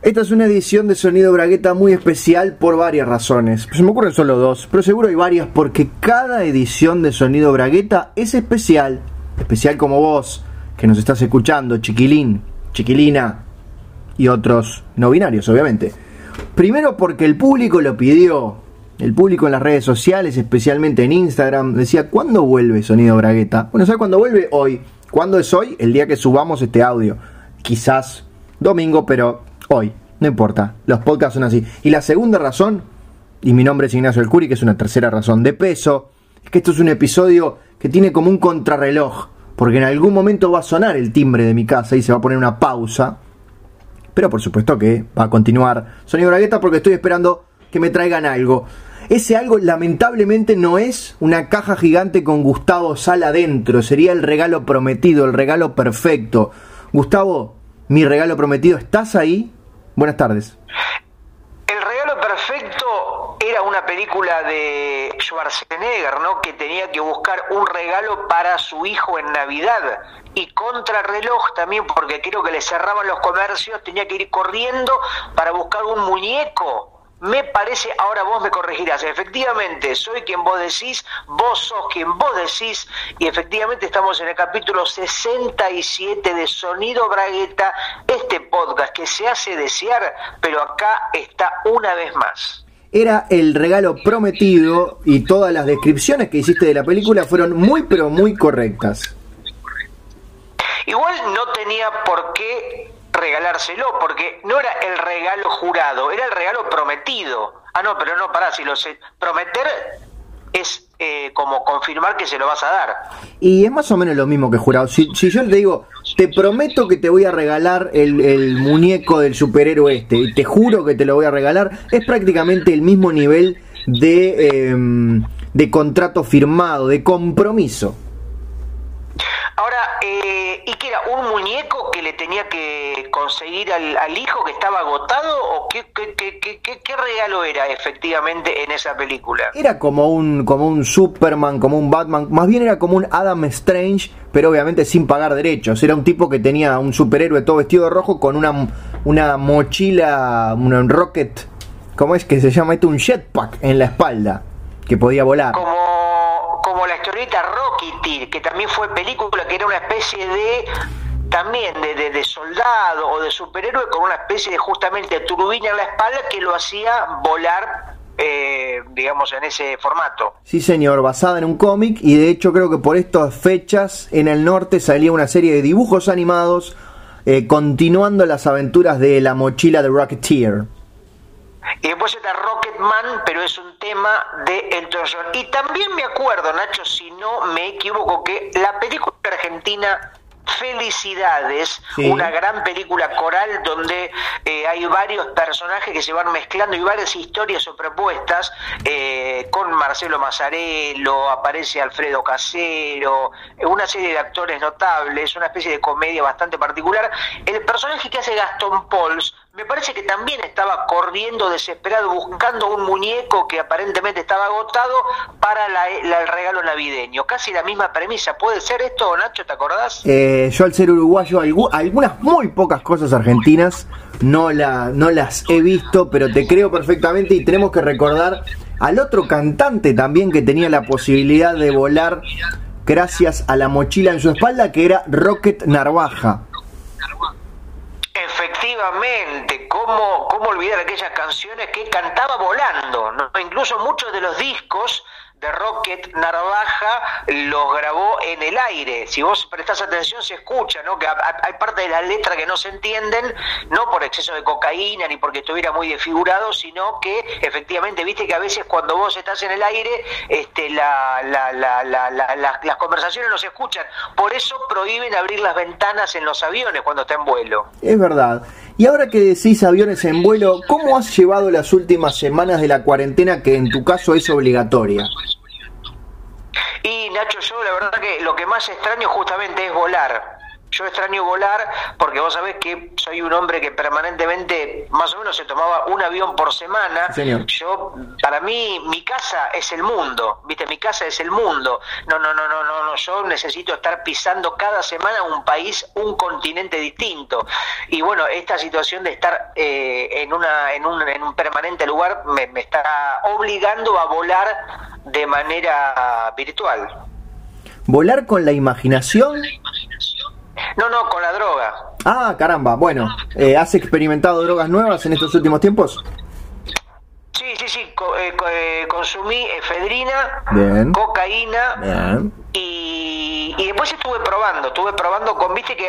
Esta es una edición de Sonido Bragueta muy especial por varias razones. Se me ocurren solo dos, pero seguro hay varias porque cada edición de Sonido Bragueta es especial. Especial como vos, que nos estás escuchando, chiquilín, chiquilina y otros no binarios, obviamente. Primero porque el público lo pidió. El público en las redes sociales, especialmente en Instagram, decía, ¿cuándo vuelve Sonido Bragueta? Bueno, ¿sabes cuándo vuelve? Hoy. ¿Cuándo es hoy? El día que subamos este audio. Quizás domingo, pero hoy. No importa, los podcasts son así. Y la segunda razón, y mi nombre es Ignacio El Curi, que es una tercera razón de peso, es que esto es un episodio que tiene como un contrarreloj, porque en algún momento va a sonar el timbre de mi casa y se va a poner una pausa. Pero por supuesto que va a continuar Sonido Bragueta porque estoy esperando que me traigan algo. Ese algo lamentablemente no es una caja gigante con Gustavo Sal adentro, sería el regalo prometido, el regalo perfecto. Gustavo, mi regalo prometido, ¿estás ahí? Buenas tardes. El regalo perfecto era una película de Schwarzenegger, ¿no? Que tenía que buscar un regalo para su hijo en Navidad. Y contrarreloj también, porque creo que le cerraban los comercios, tenía que ir corriendo para buscar un muñeco me parece, ahora vos me corregirás, efectivamente, soy quien vos decís, vos sos quien vos decís, y efectivamente estamos en el capítulo 67 de Sonido Bragueta, este podcast que se hace desear, pero acá está una vez más. Era el regalo prometido y todas las descripciones que hiciste de la película fueron muy pero muy correctas. Igual no tenía por qué regalárselo, porque no era el regalo jurado, era el regalo prometido. Ah, no, pero no, pará, si lo sé. Prometer es eh, como confirmar que se lo vas a dar. Y es más o menos lo mismo que jurado. Si, yo te digo, te prometo que te voy a regalar el, muñeco del superhéroe este, y te juro que te lo voy a regalar, es prácticamente el mismo nivel de, eh, de contrato firmado, de compromiso. Ahora, eh, ¿y qué era? ¿Un muñeco que le tenía que conseguir al, al hijo que estaba agotado? ¿O qué, qué, qué, qué, regalo era efectivamente en esa película? Era como un, como un Superman, como un Batman, más bien era como un Adam Strange, pero obviamente sin pagar derechos. Era un tipo que tenía un superhéroe todo vestido de rojo con una, una mochila, un rocket, ¿cómo es que se llama esto? Un jetpack en la espalda, que podía volar. Como como la historieta Que también fue película, que era una especie de también de, de, soldado o de superhéroe con una especie de justamente turbina en la espalda que lo hacía volar eh, digamos, en ese formato. Sí, señor, basada en un cómic y de hecho creo que por estas fechas en el norte salía una serie de dibujos animados eh, continuando las aventuras de la mochila de Rocketeer. Y después está Rocketman, pero es un tema de Elton John. Y también me acuerdo, Nacho, si no me equivoco, que la película argentina Felicidades, sí. una gran película coral donde eh, hay varios personajes que se van mezclando y varias historias o propuestas, eh, con Marcelo Mazzarello, aparece Alfredo Casero, una serie de actores notables, una especie de comedia bastante particular. El personaje que hace Gastón Pauls me parece que también estaba corriendo desesperado buscando un muñeco que aparentemente estaba agotado para la, el regalo navideño. Casi la misma premisa. ¿Puede ser esto, Nacho? ¿Te acordás? Eh, yo al ser uruguayo, algunas muy pocas cosas argentinas no, la, no las he visto, pero te creo perfectamente y tenemos que recordar al otro cantante también que tenía la posibilidad de volar gracias a la mochila en su espalda, que era Rocket Narvaja. ¿Cómo, cómo olvidar aquellas canciones que cantaba volando? ¿no? Incluso muchos de los discos de Rocket Narvaja los grabó en el aire. Si vos prestás atención se escucha, ¿no? Que hay parte de la letra que no se entienden, no por exceso de cocaína ni porque estuviera muy desfigurado, sino que efectivamente, viste que a veces cuando vos estás en el aire, este, la, las conversaciones no se escuchan. Por eso prohíben abrir las ventanas en los aviones cuando está en vuelo. Es verdad. Y ahora que decís aviones en vuelo, ¿cómo has llevado las últimas semanas de la cuarentena que en tu caso es obligatoria? Y Nacho, yo la verdad que lo que más extraño justamente es volar. Yo extraño volar porque vos sabés que soy un hombre que permanentemente, más o menos, se tomaba un avión por semana. Yo, para mí, mi casa es el mundo, ¿viste? Mi casa es el mundo. No, no, no, no, no, no. Yo necesito estar pisando cada semana un país, un continente distinto. Y bueno, esta situación de estar eh, en, una, en, un, en un permanente lugar me, me está obligando a volar de manera virtual. ¿Volar con la imaginación? No, no, con la droga. Ah, caramba. Bueno, eh, ¿has experimentado drogas nuevas en estos últimos tiempos? Sí, sí, sí. Eh, eh, consumí efedrina, cocaína Y, y, después estuve probando. Estuve probando con, viste que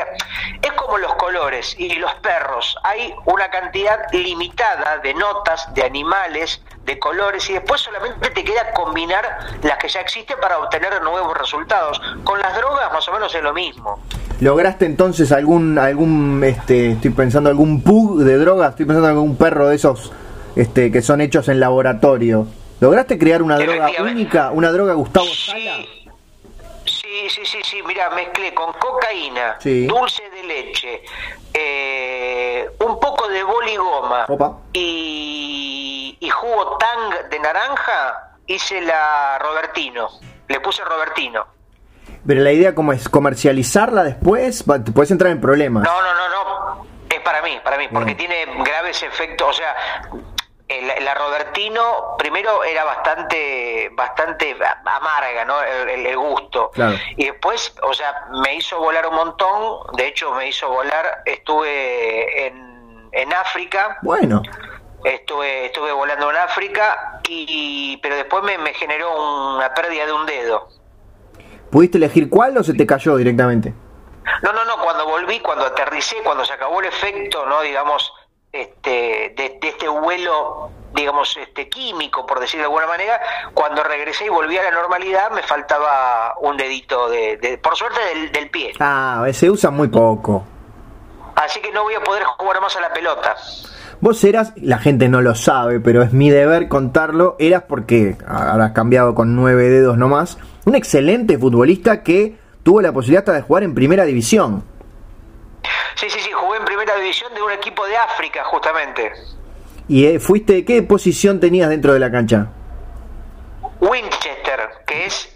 es como los colores y los perros. Hay una cantidad limitada de notas, de animales, de colores y después solamente te queda combinar las que ya existen para obtener nuevos resultados. Con las drogas más o menos es lo mismo. ¿Lograste entonces algún, algún, este, estoy pensando algún pug de drogas, estoy pensando en algún perro de esos, este, que son hechos en laboratorio? ¿Lograste crear una droga única, una droga Gustavo Sala? Sí, sí, sí, sí, mira, mezclé con cocaína, dulce de leche, eh, un poco de boligoma y, y jugo tang de naranja, hice la Robertino, le puse Robertino. Pero la idea como es comercializarla después, te puedes entrar en problemas. No, no, no, no. Es para mí, para mí, porque tiene graves efectos. O sea, la Robertino primero era bastante bastante amarga no el, gusto. Y después o sea me hizo volar un montón. De hecho me hizo volar. Estuve en, en África. Bueno estuve estuve volando en África y pero después me, me generó una pérdida de un dedo ¿Pudiste elegir cuál o se te cayó directamente? No, no, no, cuando volví, cuando aterricé, cuando se acabó el efecto, ¿no? Digamos, este, de, este vuelo, digamos, este químico, por decir de alguna manera, cuando regresé y volví a la normalidad, me faltaba un dedito, de, por suerte, del, del pie. Ah, se usa muy poco. Así que no voy a poder jugar más a la pelota. Vos eras, la gente no lo sabe, pero es mi deber contarlo, eras porque habrás cambiado con nueve dedos nomás, un excelente futbolista que tuvo la posibilidad de jugar en primera división. Sí, sí, sí, jugué en primera división de un equipo de África, justamente. ¿Y eh, fuiste, qué posición tenías dentro de la cancha? Winchester, que es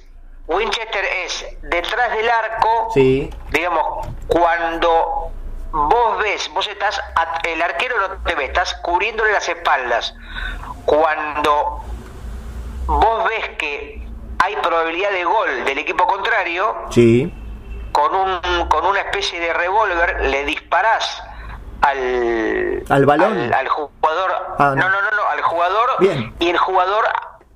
Winchester es detrás del arco, sí. digamos, cuando vos ves, vos estás, el arquero no te ve, estás cubriéndole las espaldas. Cuando vos ves que hay probabilidad de gol del equipo contrario, sí. con, un, con una especie de revólver le disparás al, al balón, al, jugador, ah, no. no. no, no, al jugador, y el jugador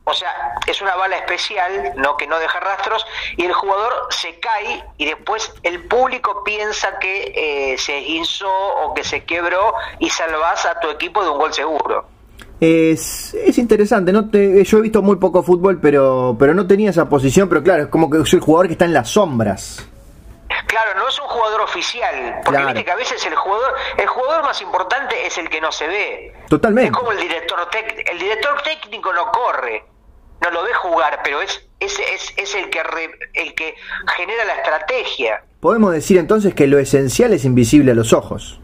o sea, es una bala especial, no que no deja rastros, y el jugador se cae y después el público piensa que eh, se hizo o que se quebró y salvas a tu equipo de un gol seguro. Es, es interesante, no te, yo he visto muy poco fútbol, pero, pero no tenía esa posición, pero claro, es como que es el jugador que está en las sombras. Claro, no es un jugador oficial, porque viste que a veces el jugador, el jugador más importante es el que no se ve. Totalmente. Es como el director el director técnico no corre no lo ve jugar, pero es, es, es, es el, que el que genera la estrategia. Podemos decir entonces que lo esencial es invisible a los ojos.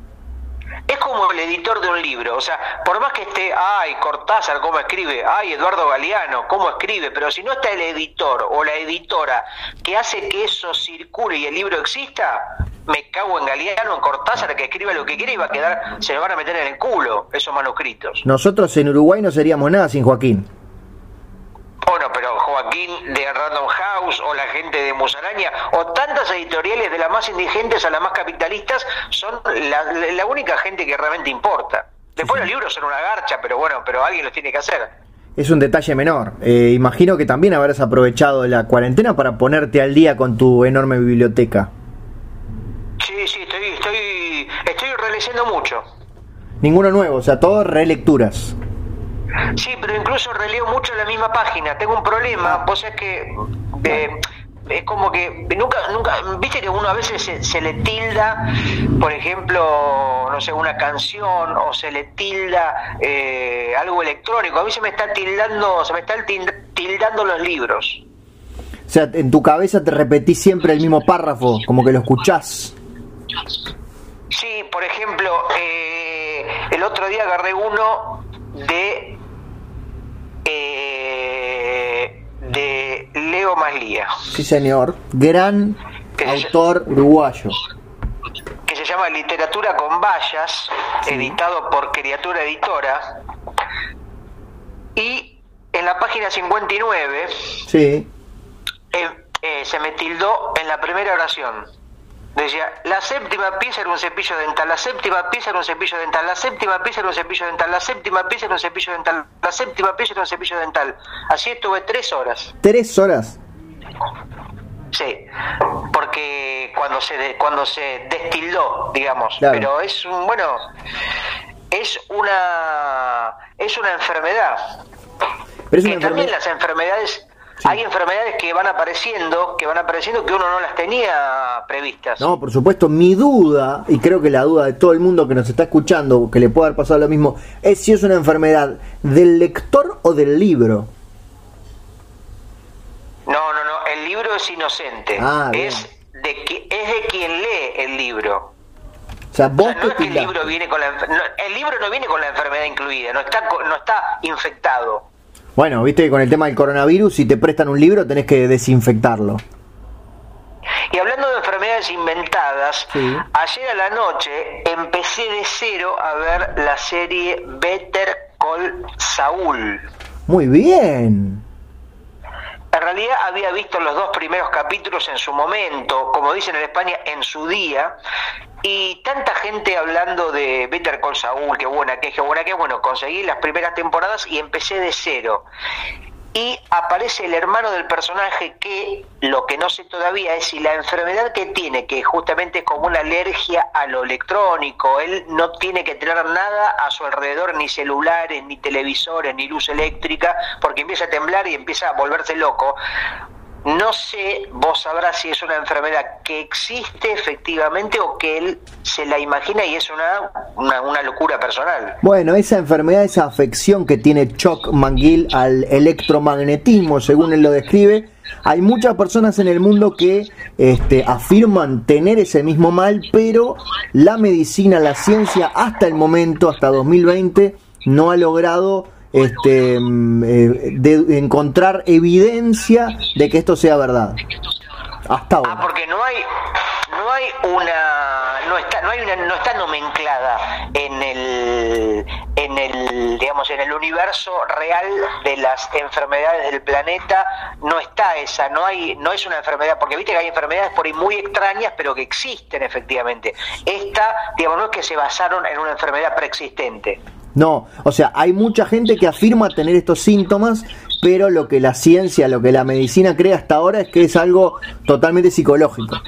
Es como el editor de un libro, o sea, por más que esté, ay, Cortázar, cómo escribe, ay, Eduardo Galeano, cómo escribe, pero si no está el editor o la editora que hace que eso circule y el libro exista, me cago en Galeano, en Cortázar, que escriba lo que quiere y va a quedar, se lo van a meter en el culo esos manuscritos. Nosotros en Uruguay no seríamos nada sin Joaquín. Bueno, pero Joaquín de Random House o la gente de Musaraña o tantas editoriales de las más indigentes a las más capitalistas son la, única gente que realmente importa. Después los libros son una garcha, pero bueno, pero alguien los tiene que hacer. Es un detalle menor. Eh, imagino que también habrás aprovechado la cuarentena para ponerte al día con tu enorme biblioteca. Sí, sí, estoy, estoy, estoy releyendo mucho. Ninguno nuevo, o sea, todos relecturas. Sí, pero incluso releo mucho la misma página. Tengo un problema, vos es que eh, es como que nunca, nunca, viste que uno a veces se, le tilda, por ejemplo, no sé, una canción o se le tilda eh, algo electrónico. A mí se me está tildando, se me están tildando los libros. O sea, en tu cabeza te repetís siempre el mismo párrafo, como que lo escuchás. Sí, por ejemplo, eh, el otro día agarré uno de eh, de Leo Maslía. Sí, señor. Gran autor uruguayo. que se llama Literatura con Vallas, Sí. editado por Criatura Editora. Y en la página 59 Sí. eh, eh, se me tildó en la primera oración. Decía, la séptima pieza era un cepillo dental, la séptima pieza era un cepillo dental, la séptima pieza era un cepillo dental, la séptima pieza era un cepillo dental, la séptima pieza era un cepillo dental. Así estuve tres horas. Tres horas. Sí, porque cuando se de- cuando se destildó, digamos, Claro. pero es un bueno, es una es una enfermedad. Pero es una que también las enfermedades Sí. hay enfermedades que van apareciendo, que van apareciendo que uno no las tenía previstas. No, por supuesto, mi duda, y creo que la duda de todo el mundo que nos está escuchando, que le puede haber pasado lo mismo, es si es una enfermedad del lector o del libro. No, no, no, el libro es inocente. Ah, es de qui- es de quien lee el libro. O sea, O vos sea, no es que el libro viene con la no, el libro no viene con la enfermedad incluida, no está no está infectado. Bueno, viste que con el tema del coronavirus, si te prestan un libro, tenés que desinfectarlo. Y hablando de enfermedades inventadas, Sí. ayer a la noche empecé de cero a ver la serie Better Call Saul. Muy bien. En realidad había visto los dos primeros capítulos en su momento, como dicen en España, en su día, y tanta gente hablando de Better Call Saul, qué buena que es, qué buena que es, bueno, conseguí las primeras temporadas y empecé de cero. Y aparece el hermano del personaje que lo que no sé todavía es si la enfermedad que tiene, que justamente es como una alergia a lo electrónico, él no tiene que tener nada a su alrededor, ni celulares, ni televisores, ni luz eléctrica, porque empieza a temblar y empieza a volverse loco. No sé, vos sabrás si es una enfermedad que existe efectivamente o que él se la imagina y es una, una, locura personal. Bueno, esa enfermedad, esa afección que tiene Chuck Mangill al electromagnetismo, según él lo describe, hay muchas personas en el mundo que este, afirman tener ese mismo mal, pero la medicina, la ciencia, hasta el momento, hasta 2020, no ha logrado este, mm, eh, de- encontrar evidencia de que esto sea verdad. Hasta Ah, ahora. porque no hay no hay una no está no hay una no está nomenclada en el en el digamos en el universo real de las enfermedades del planeta no está esa no hay no es una enfermedad porque viste que hay enfermedades por ahí muy extrañas pero que existen efectivamente esta digamos no es que se basaron en una enfermedad preexistente No, o sea, hay mucha gente que afirma tener estos síntomas, pero lo que la ciencia, lo que la medicina cree hasta ahora es que es algo totalmente psicológico.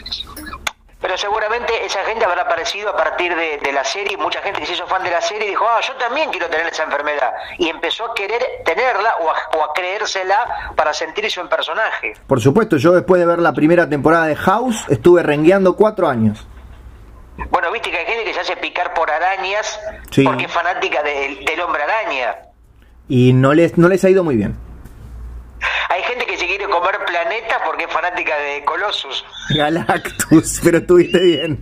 Pero seguramente esa gente habrá aparecido a partir de, de la serie, y mucha gente que se hizo fan de la serie dijo, ah, yo también quiero tener esa enfermedad. Y empezó a querer tenerla o a, o a creérsela para sentirse un personaje. Por supuesto, yo después de ver la primera temporada de House, estuve rengueando cuatro años. Bueno, viste que hay gente que se hace picar por arañas Sí. porque es fanática del- del hombre araña. Y no les, no les ha ido muy bien. Hay gente que se quiere comer planetas porque es fanática de Colossus. Galactus, pero estuviste bien.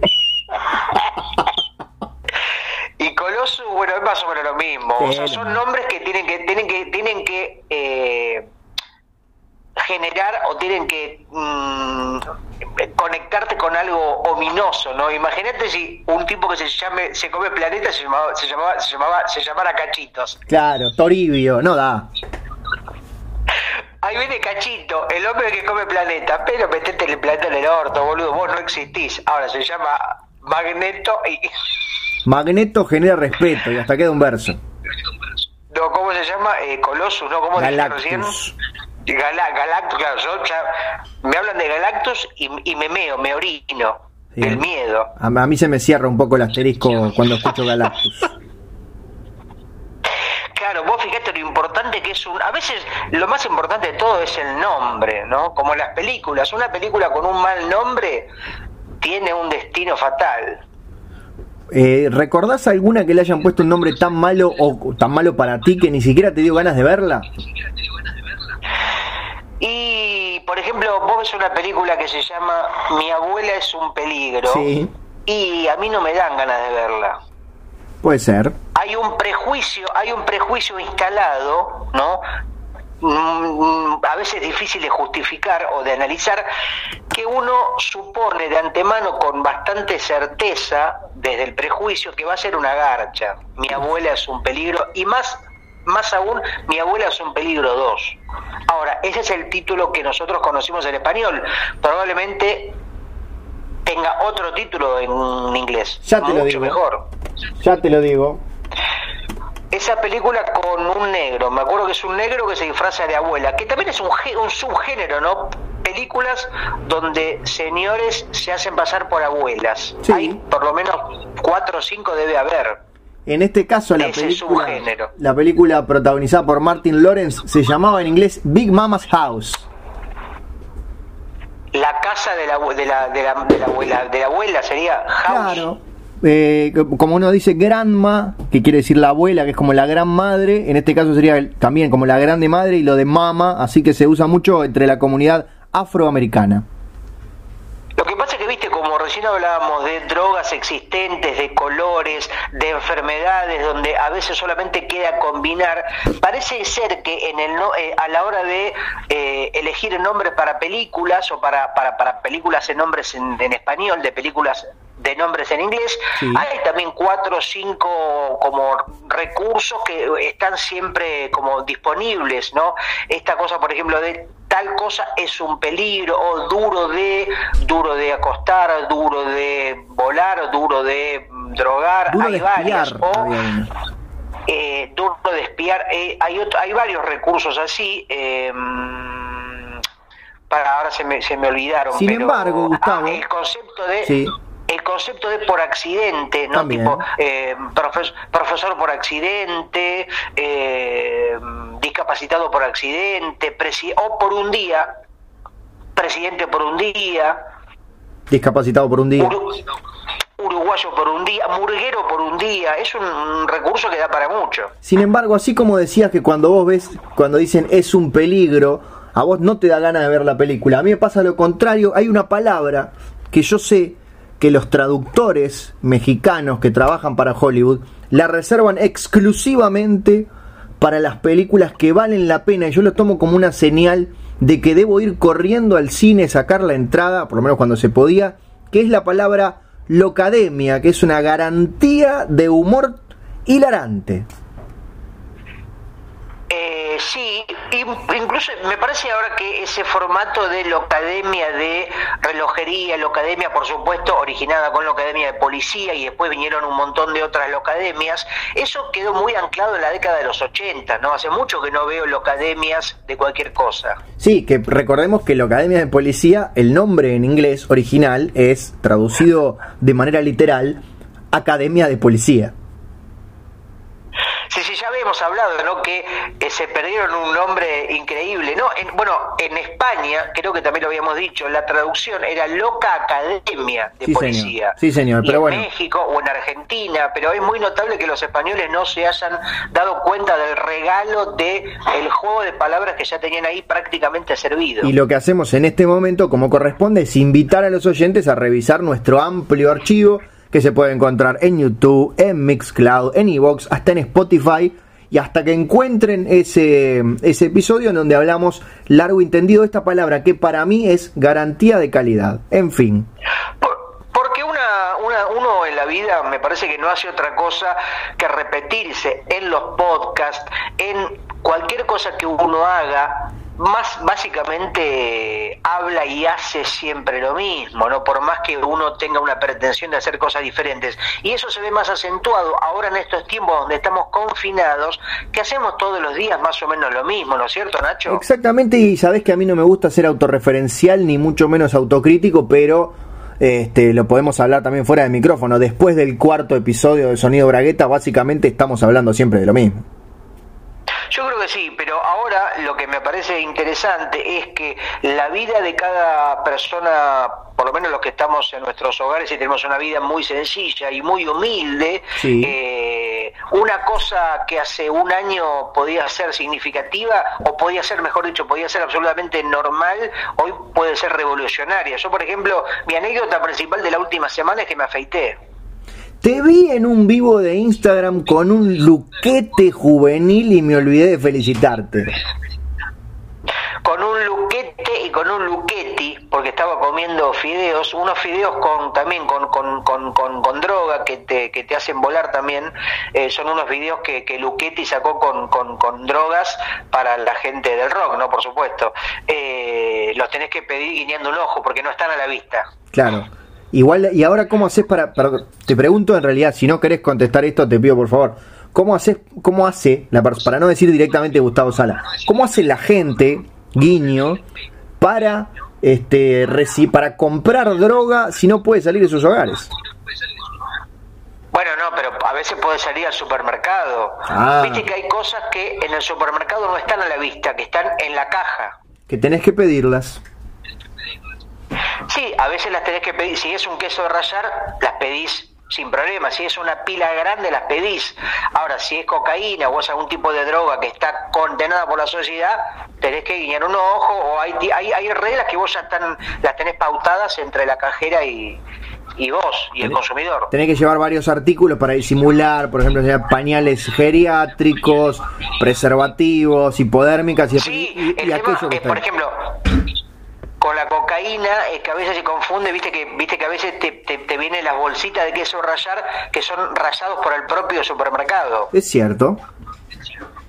Y Colossus, bueno, es más o menos lo mismo. O sea, son no. nombres que tienen que tienen que tienen que eh, generar o tienen que mm, conectarte con algo ominoso, ¿no? Imagínate si un tipo que se llame se come planeta se llamaba se llamaba se llamaba se llamara Cachitos. Claro, Toribio, no da. Ahí viene Cachito, el hombre que come planeta, pero metete el planeta en el orto, boludo, vos no existís. Ahora se llama Magneto y Magneto genera respeto y hasta queda un verso. No, ¿cómo se llama? Eh, Colossus, ¿no? ¿Cómo dije recién? Gala- Galactus, claro, yo ya- me hablan de Galactus y, y me meo, me orino, Sí. del miedo. A, a mí se me cierra un poco el asterisco cuando escucho Galactus. Claro, vos fijate lo importante que es un... A veces lo más importante de todo es el nombre, ¿no? Como en las películas. Una película con un mal nombre tiene un destino fatal. Eh, ¿Recordás alguna que le hayan puesto un nombre tan malo o tan malo para ti que ni siquiera te dio ganas de verla? Por ejemplo, vos ves una película que se llama Mi abuela es un peligro. Sí. y a mí no me dan ganas de verla. Puede ser. Hay un prejuicio, hay un prejuicio instalado, ¿no? Mm, a veces difícil de justificar o de analizar, que uno supone de antemano con bastante certeza, desde el prejuicio, que va a ser una garcha. Mi abuela es un peligro, y más, más aún, mi abuela es un peligro dos. Ahora, ese es el título que nosotros conocimos en español. Probablemente tenga otro título en inglés. Ya te lo digo. mejor. Ya te lo digo esa película con un negro, me acuerdo que es un negro que se disfraza de abuela, que también es un, un subgénero, ¿no? Películas donde señores se hacen pasar por abuelas. Hay por lo menos cuatro o cinco debe haber. En este caso la película, la película protagonizada por Martin Lawrence se llamaba en inglés Big Mama's House. La casa de la, de la, de la, de la abuela, de la abuela sería House. Claro eh, como uno dice grandma, que quiere decir la abuela, que es como la gran madre, en este caso sería también como la grande madre y lo de mama, así que se usa mucho entre la comunidad afroamericana. Lo que pasa es que, viste, como recién hablábamos de drogas existentes, de colores, de enfermedades, donde a veces solamente queda combinar, parece ser que en el eh, a la hora de eh, elegir nombres para películas o para, para, para películas en nombres en, en español, de películas de nombres en inglés. Hay también cuatro o cinco como recursos que están siempre como disponibles, ¿no? Esta cosa, por ejemplo, de tal cosa es un peligro, o duro de, duro de acostar, duro de volar, duro de drogar, hay varias, o eh, duro de espiar, eh, hay, hay varios recursos así. Em, para ahora se me, se me olvidaron. Sin embargo, Gustavo, ah, el concepto de el concepto de por accidente, ¿no? Tipo, eh, profesor, por accidente, eh, discapacitado por accidente, o por un día, presidente por un día. Discapacitado por un día. uruguayo por un día, murguero por un día, es un recurso que da para mucho. Sin embargo, así como decías que cuando vos ves, cuando dicen es un peligro, a vos no te da ganas de ver la película. A mí me pasa lo contrario, hay una palabra que yo sé que los traductores mexicanos que trabajan para Hollywood la reservan exclusivamente para las películas que valen la pena y yo lo tomo como una señal de que debo ir corriendo al cine, sacar la entrada, por lo menos cuando se podía, que es la palabra locademia, que es una garantía de humor hilarante. Eh, sí, incluso me parece ahora que ese formato de locademia de relojería, locademia por supuesto originada con locademia de policía y después vinieron un montón de otras locademias, eso quedó muy anclado en la década de los 80, ¿no? Hace mucho que no veo locademias de cualquier cosa. Sí, que recordemos que locademia de policía, el nombre en inglés original es traducido de manera literal Academia de Policía. Sí, sí, habíamos hablado, ¿no? Que eh, se perdieron un nombre increíble, ¿no? bueno, en España, creo que también lo habíamos dicho, la traducción era Loca Academia de Policía. Sí, señor, pero en México o en Argentina, pero es muy notable que los españoles no se hayan dado cuenta del regalo de el juego de palabras que ya tenían ahí prácticamente servido. Y lo que hacemos en este momento, como corresponde, es invitar a los oyentes a revisar nuestro amplio archivo que se puede encontrar en YouTube, en Mixcloud, en Evox, hasta en Spotify y hasta que encuentren ese, ese episodio en donde hablamos largo y entendido de esta palabra que para mí es garantía de calidad. En fin. Porque una, una, uno en la vida me parece que no hace otra cosa que repetirse en los podcasts, en cualquier cosa que uno haga, más básicamente habla y hace siempre lo mismo, ¿no? Por más que uno tenga una pretensión de hacer cosas diferentes. Y eso se ve más acentuado ahora en estos tiempos donde estamos confinados, que hacemos todos los días más o menos lo mismo, ¿no es cierto, Nacho? Exactamente, y sabes que a mí no me gusta ser autorreferencial ni mucho menos autocrítico, pero este, lo podemos hablar también fuera de micrófono. Después del cuarto episodio de Sonido Bragueta, básicamente estamos hablando siempre de lo mismo. Yo creo que sí, pero ahora lo que me parece interesante es que la vida de cada persona, por lo menos los que estamos en nuestros hogares y tenemos una vida muy sencilla y muy humilde, eh, una cosa que hace un año podía ser significativa, o podía ser, mejor dicho, podía ser absolutamente normal, hoy puede ser revolucionaria. Yo, por ejemplo, mi anécdota principal de la última semana es que me afeité. Te vi en un vivo de Instagram con un luquete juvenil y me olvidé de felicitarte con un luquete y con un luqueti, porque estaba comiendo fideos, unos fideos con también con, con, con, con droga que te, que te hacen volar también, eh, son unos videos que, que Luchetti sacó con, con, drogas para la gente del rock, ¿no? Por supuesto. Eh, los tenés que pedir guiñando un ojo, porque no están a la vista. Claro. Igual, y ahora, ¿cómo haces para, Te pregunto en realidad, si no querés contestar esto, te pido por favor. ¿Cómo, haces, cómo hace, la, para no decir directamente Gustavo Sala, cómo hace la gente guiño, para este para comprar droga si no puede salir de sus hogares. Bueno, no, pero a veces puede salir al supermercado. Ah. Viste que hay cosas que en el supermercado no están a la vista, que están en la caja. Que tenés que pedirlas. Sí, a veces las tenés que pedir. Si es un queso de rayar, las pedís sin problema. Si es una pila grande, las pedís. Ahora, si es cocaína o es algún tipo de droga que está condenada por la sociedad, tenés que guiñar un ojo o hay, hay, hay reglas que vos ya están, las tenés pautadas entre la cajera y, y vos y el consumidor. Tenés que llevar varios artículos para disimular, por ejemplo, pañales geriátricos, preservativos, hipodérmicas y, sí, y, por ejemplo, con la cocaína es que a veces se confunde, viste que viste que a veces te, te, vienen las bolsitas de queso rayar que son rayados por el propio supermercado. Es cierto.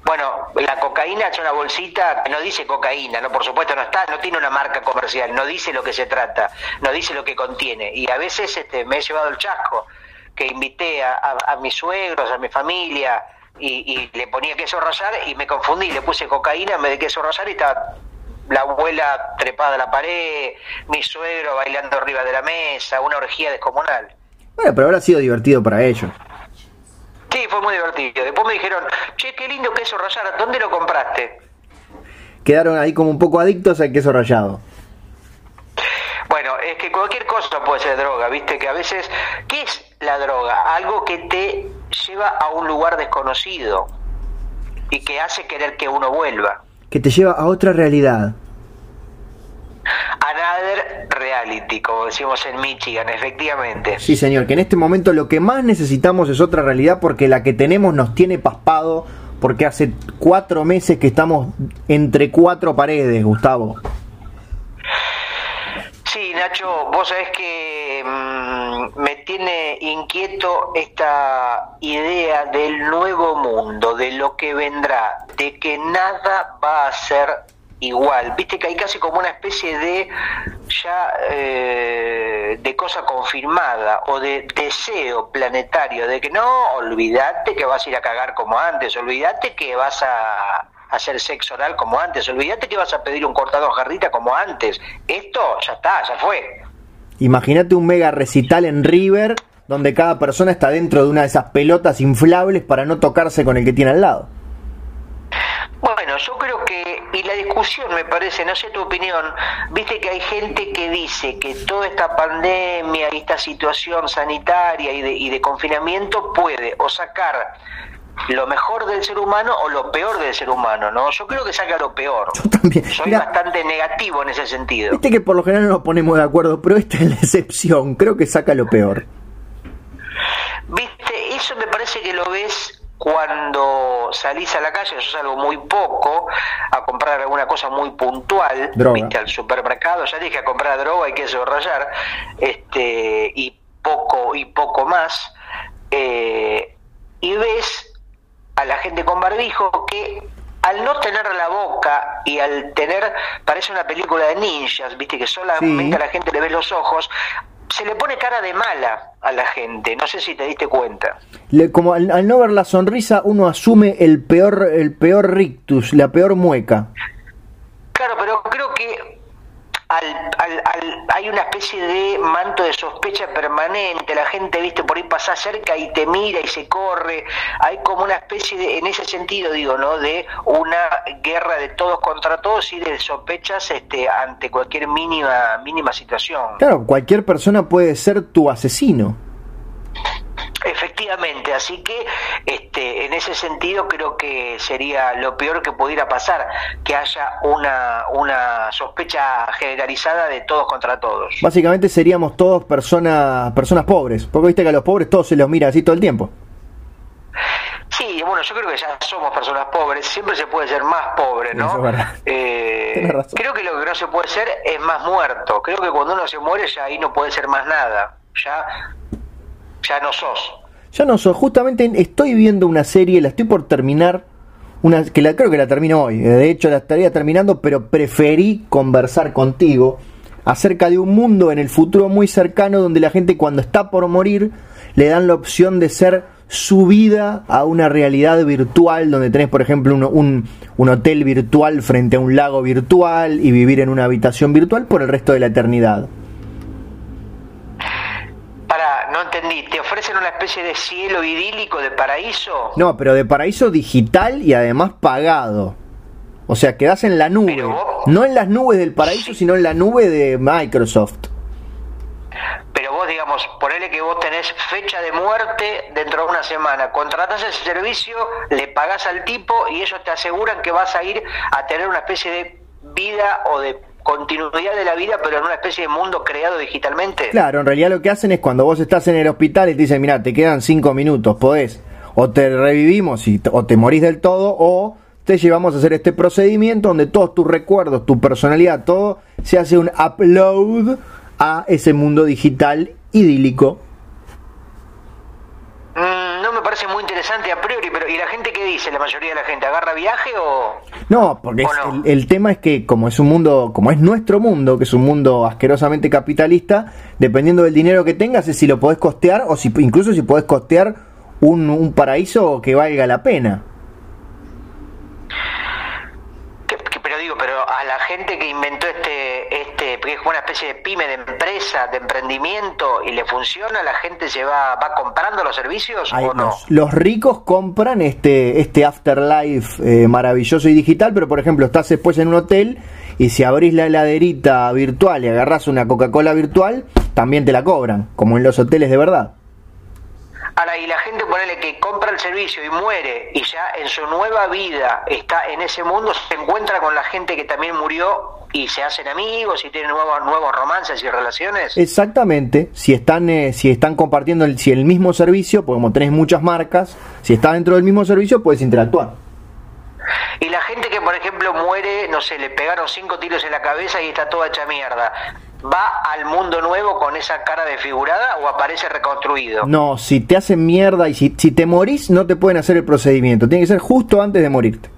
Bueno, la cocaína es una bolsita que no dice cocaína, no por supuesto no está, no tiene una marca comercial, no dice lo que se trata, no dice lo que contiene. Y a veces este, me he llevado el chasco, que invité a, mis suegros, a mi familia, y, y, le ponía queso rayar y me confundí, le puse cocaína vez de queso rayar y estaba la abuela trepada a la pared, mi suegro bailando arriba de la mesa, una orgía descomunal. Bueno, pero habrá sido divertido para ellos. Sí, fue muy divertido. Después me dijeron, che, qué lindo queso rallado, ¿dónde lo compraste? Quedaron ahí como un poco adictos al queso rallado. Bueno, es que cualquier cosa puede ser droga, viste que a veces, ¿qué es la droga? Algo que te lleva a un lugar desconocido y que hace querer que uno vuelva que te lleva a otra realidad. Another reality, como decimos en Michigan, efectivamente. Sí, señor, que en este momento lo que más necesitamos es otra realidad porque la que tenemos nos tiene paspado porque hace cuatro meses que estamos entre cuatro paredes, Gustavo. Nacho, vos sabés que mm, me tiene inquieto esta idea del nuevo mundo, de lo que vendrá, de que nada va a ser igual. Viste que hay casi como una especie de ya eh, de cosa confirmada o de deseo planetario, de que no, olvídate que vas a ir a cagar como antes, olvídate que vas a hacer sexo oral como antes. Olvídate que vas a pedir un cortado jarrita como antes. Esto ya está, ya fue. Imagínate un mega recital en River donde cada persona está dentro de una de esas pelotas inflables para no tocarse con el que tiene al lado. Bueno, yo creo que, y la discusión me parece, no sé tu opinión, viste que hay gente que dice que toda esta pandemia y esta situación sanitaria y de, y de confinamiento puede o sacar lo mejor del ser humano o lo peor del ser humano, ¿no? Yo creo que saca lo peor. Yo también. Soy bastante negativo en ese sentido. Viste que por lo general no nos ponemos de acuerdo, pero esta es la excepción. Creo que saca lo peor. Viste, eso me parece que lo ves cuando salís a la calle, yo salgo muy poco a comprar alguna cosa muy puntual, viste al supermercado, ya dije a comprar droga y queso rayar, este y poco y poco más, eh, y ves a la gente con barbijo que al no tener la boca y al tener, parece una película de ninjas, viste que solamente a la gente le ve los ojos, se le pone cara de mala a la gente, no sé si te diste cuenta. Le, como al, al, no ver la sonrisa uno asume el peor, el peor rictus, la peor mueca. Claro, pero creo que hay una especie de manto de sospecha permanente, la gente, viste, por ahí pasa cerca y te mira y se corre, hay como una especie de, en ese sentido digo, ¿no? De una guerra de todos contra todos y de sospechas este, ante cualquier mínima, mínima situación. Claro, cualquier persona puede ser tu asesino. Efectivamente, así que este, en ese sentido creo que sería lo peor que pudiera pasar, que haya una, una sospecha generalizada de todos contra todos. Básicamente seríamos todos personas, personas pobres, porque viste que a los pobres todos se los mira así todo el tiempo. Sí, bueno, yo creo que ya somos personas pobres, siempre se puede ser más pobre, ¿no? Eh, creo que lo que no se puede ser es más muerto, creo que cuando uno se muere ya ahí no puede ser más nada, ya ya no sos. Ya no sos. Justamente estoy viendo una serie, la estoy por terminar. Una, que la, creo que la termino hoy. De hecho, la estaría terminando, pero preferí conversar contigo acerca de un mundo en el futuro muy cercano donde la gente cuando está por morir le dan la opción de ser subida a una realidad virtual donde tenés por ejemplo un, un, hotel virtual frente a un lago virtual y vivir en una habitación virtual por el resto de la eternidad no entendí, ¿te ofrecen una especie de cielo idílico de paraíso? No, pero de paraíso digital y además pagado. O sea, quedás en la nube. No en las nubes del paraíso, sino en la nube de Microsoft. Pero vos, digamos, ponele que vos tenés fecha de muerte dentro de una semana, contratás ese servicio, le pagás al tipo y ellos te aseguran que vas a ir a tener una especie de vida o de continuidad de la vida, pero en una especie de mundo creado digitalmente. Claro, en realidad lo que hacen es cuando vos estás en el hospital y te dicen, mira, te quedan cinco minutos, podés, o te revivimos y, o te morís del todo, o te llevamos a hacer este procedimiento donde todos tus recuerdos, tu personalidad, todo se hace un upload a ese mundo digital idílico parece muy interesante a priori, pero ¿y la gente qué dice? ¿La mayoría de la gente agarra viaje o.? No, porque El, tema es que, como es un mundo, como es nuestro mundo, que es un mundo asquerosamente capitalista, dependiendo del dinero que tengas, es si lo podés costear o si incluso si podés costear un, un paraíso que valga la pena. pero digo, pero a la gente que inventó una especie de pyme de empresa, de emprendimiento y le funciona, la gente se va, va comprando los servicios o no? Los, ricos compran este, este afterlife eh, maravilloso y digital, pero por ejemplo estás después en un hotel y si abrís la heladerita virtual y agarras una Coca-Cola virtual, también te la cobran, como en los hoteles de verdad. Ahora, y la gente, ponele que compra el servicio y muere y ya en su nueva vida está en ese mundo, se encuentra con la gente que también murió y se hacen amigos y tienen nuevos, nuevos romances y relaciones. Exactamente, si están, eh, si están compartiendo el, si el mismo servicio, porque como tenés muchas marcas, si está dentro del mismo servicio, puedes interactuar. Y la gente que, por ejemplo, muere, no sé, le pegaron cinco tiros en la cabeza y está toda hecha mierda va al mundo nuevo con esa cara desfigurada o aparece reconstruido? No, si te hacen mierda y si, si te morís no te pueden hacer el procedimiento, tiene que ser justo antes de morirte.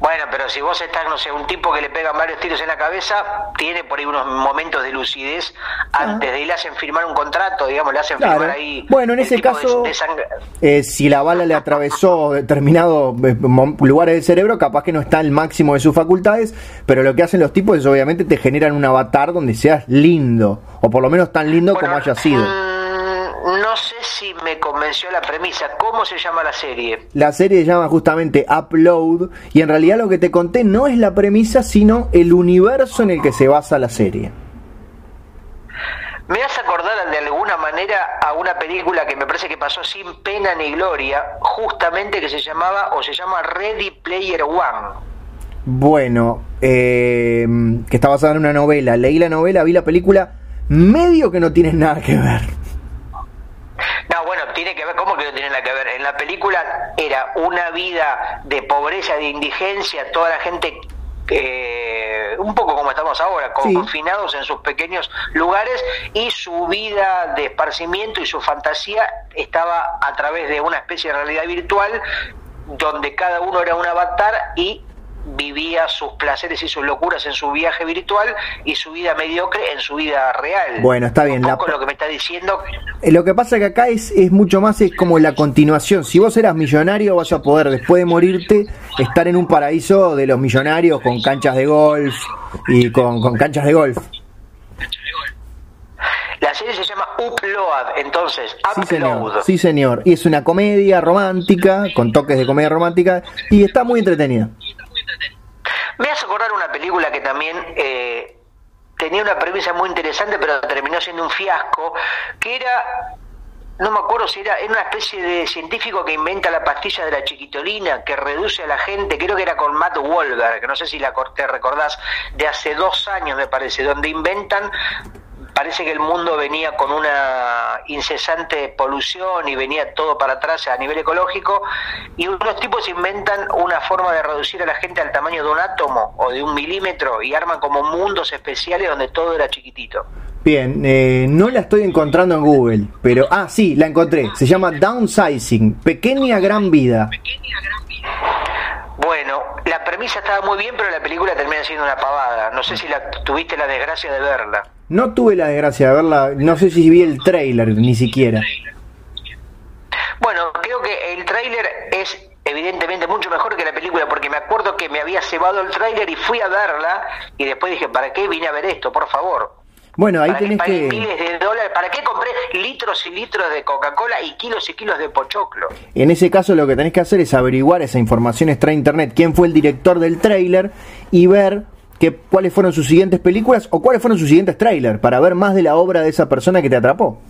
Bueno, pero si vos estás, no sé, un tipo que le pega varios tiros en la cabeza, tiene por ahí unos momentos de lucidez antes de ir, le hacen firmar un contrato, digamos, le hacen firmar ahí. Bueno, en ese caso, eh, si la bala le atravesó determinados eh, lugares del cerebro, capaz que no está al máximo de sus facultades, pero lo que hacen los tipos es obviamente te generan un avatar donde seas lindo, o por lo menos tan lindo como haya sido. No sé si me convenció la premisa. ¿Cómo se llama la serie? La serie se llama justamente Upload y en realidad lo que te conté no es la premisa, sino el universo en el que se basa la serie. Me hace acordar de alguna manera a una película que me parece que pasó sin pena ni gloria, justamente que se llamaba o se llama Ready Player One. Bueno, eh, que está basada en una novela. Leí la novela, vi la película, medio que no tiene nada que ver. Tiene que ver, ¿cómo que no tiene nada que ver? En la película era una vida de pobreza, de indigencia, toda la gente eh, un poco como estamos ahora, confinados en sus pequeños lugares y su vida de esparcimiento y su fantasía estaba a través de una especie de realidad virtual donde cada uno era un avatar y vivía sus placeres y sus locuras en su viaje virtual y su vida mediocre en su vida real. Bueno, está bien. Un poco lo que me está diciendo. Eh, lo que pasa que acá es, es mucho más, es como la continuación. Si vos eras millonario, vas a poder, después de morirte, estar en un paraíso de los millonarios con canchas de golf y con, con canchas de golf. La serie se llama Upload, entonces, Upload. Sí señor, sí, señor. Y es una comedia romántica, con toques de comedia romántica, y está muy entretenida. Me hace acordar una película que también eh, tenía una premisa muy interesante, pero terminó siendo un fiasco, que era no me acuerdo si era, era una especie de científico que inventa la pastilla de la chiquitolina, que reduce a la gente, creo que era con Matt Wahlberg, que no sé si la te recordás, de hace dos años me parece, donde inventan parece que el mundo venía con una incesante polución y venía todo para atrás a nivel ecológico y unos tipos inventan una forma de reducir a la gente al tamaño de un átomo o de un milímetro y arman como mundos especiales donde todo era chiquitito. Bien, eh, no la estoy encontrando en Google, pero ah, sí, la encontré. Se llama Downsizing, pequeña gran vida. Bueno, la premisa estaba muy bien, pero la película termina siendo una pavada. No sé si la tuviste la desgracia de verla. No tuve la desgracia de verla, no sé si vi el trailer ni siquiera. Bueno, creo que el trailer es evidentemente mucho mejor que la película porque me acuerdo que me había cebado el trailer y fui a verla y después dije, ¿para qué vine a ver esto? Por favor. Bueno, ahí tenés que... Miles de dólares. ¿Para qué compré litros y litros de Coca-Cola y kilos y kilos de pochoclo? En ese caso lo que tenés que hacer es averiguar esa información extra internet, quién fue el director del trailer y ver que, cuáles fueron sus siguientes películas o cuáles fueron sus siguientes trailers para ver más de la obra de esa persona que te atrapó.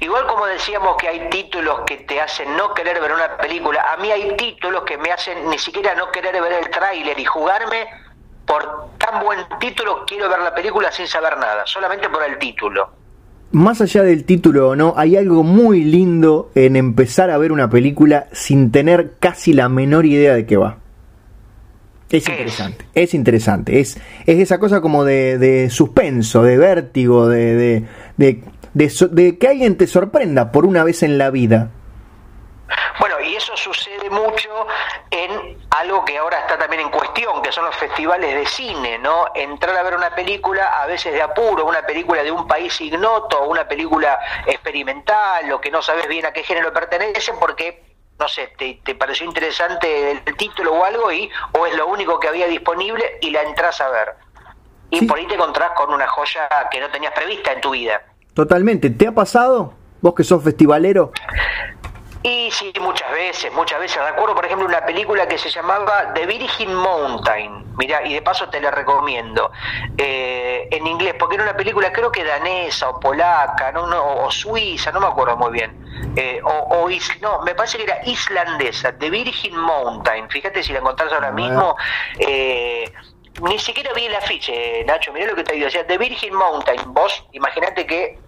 Igual como decíamos que hay títulos que te hacen no querer ver una película, a mí hay títulos que me hacen ni siquiera no querer ver el tráiler y jugarme por tan buen título quiero ver la película sin saber nada, solamente por el título. Más allá del título o no, hay algo muy lindo en empezar a ver una película sin tener casi la menor idea de qué va. Es interesante, es? interesante. Es, es esa cosa como de, suspenso, de vértigo, de, de, de, que alguien te sorprenda por una vez en la vida. Bueno, y eso sucede mucho en algo que ahora está también en cuestión, que son los festivales de cine, ¿no? Entrar a ver una película a veces de apuro, una película de un país ignoto, una película experimental, lo que no sabes bien a qué género pertenece, porque no sé, te, pareció interesante el, título o algo y o es lo único que había disponible y la entras a ver. Y por ahí te encontrás con una joya que no tenías prevista en tu vida. Totalmente. ¿Te ha pasado? Vos que sos festivalero. Y sí, muchas veces, muchas veces. Recuerdo, por ejemplo, una película que se llamaba The Virgin Mountain. Mira, y de paso te la recomiendo. Eh, en inglés, porque era una película creo que danesa o polaca, no, no o suiza, no me acuerdo muy bien. Eh, o, no, me parece que era islandesa, The Virgin Mountain. Fíjate si la encontrás ahora mismo. Eh, ni siquiera vi el afiche, Nacho, mirá lo que te digo. O sea, The Virgin Mountain. Vos, imagínate que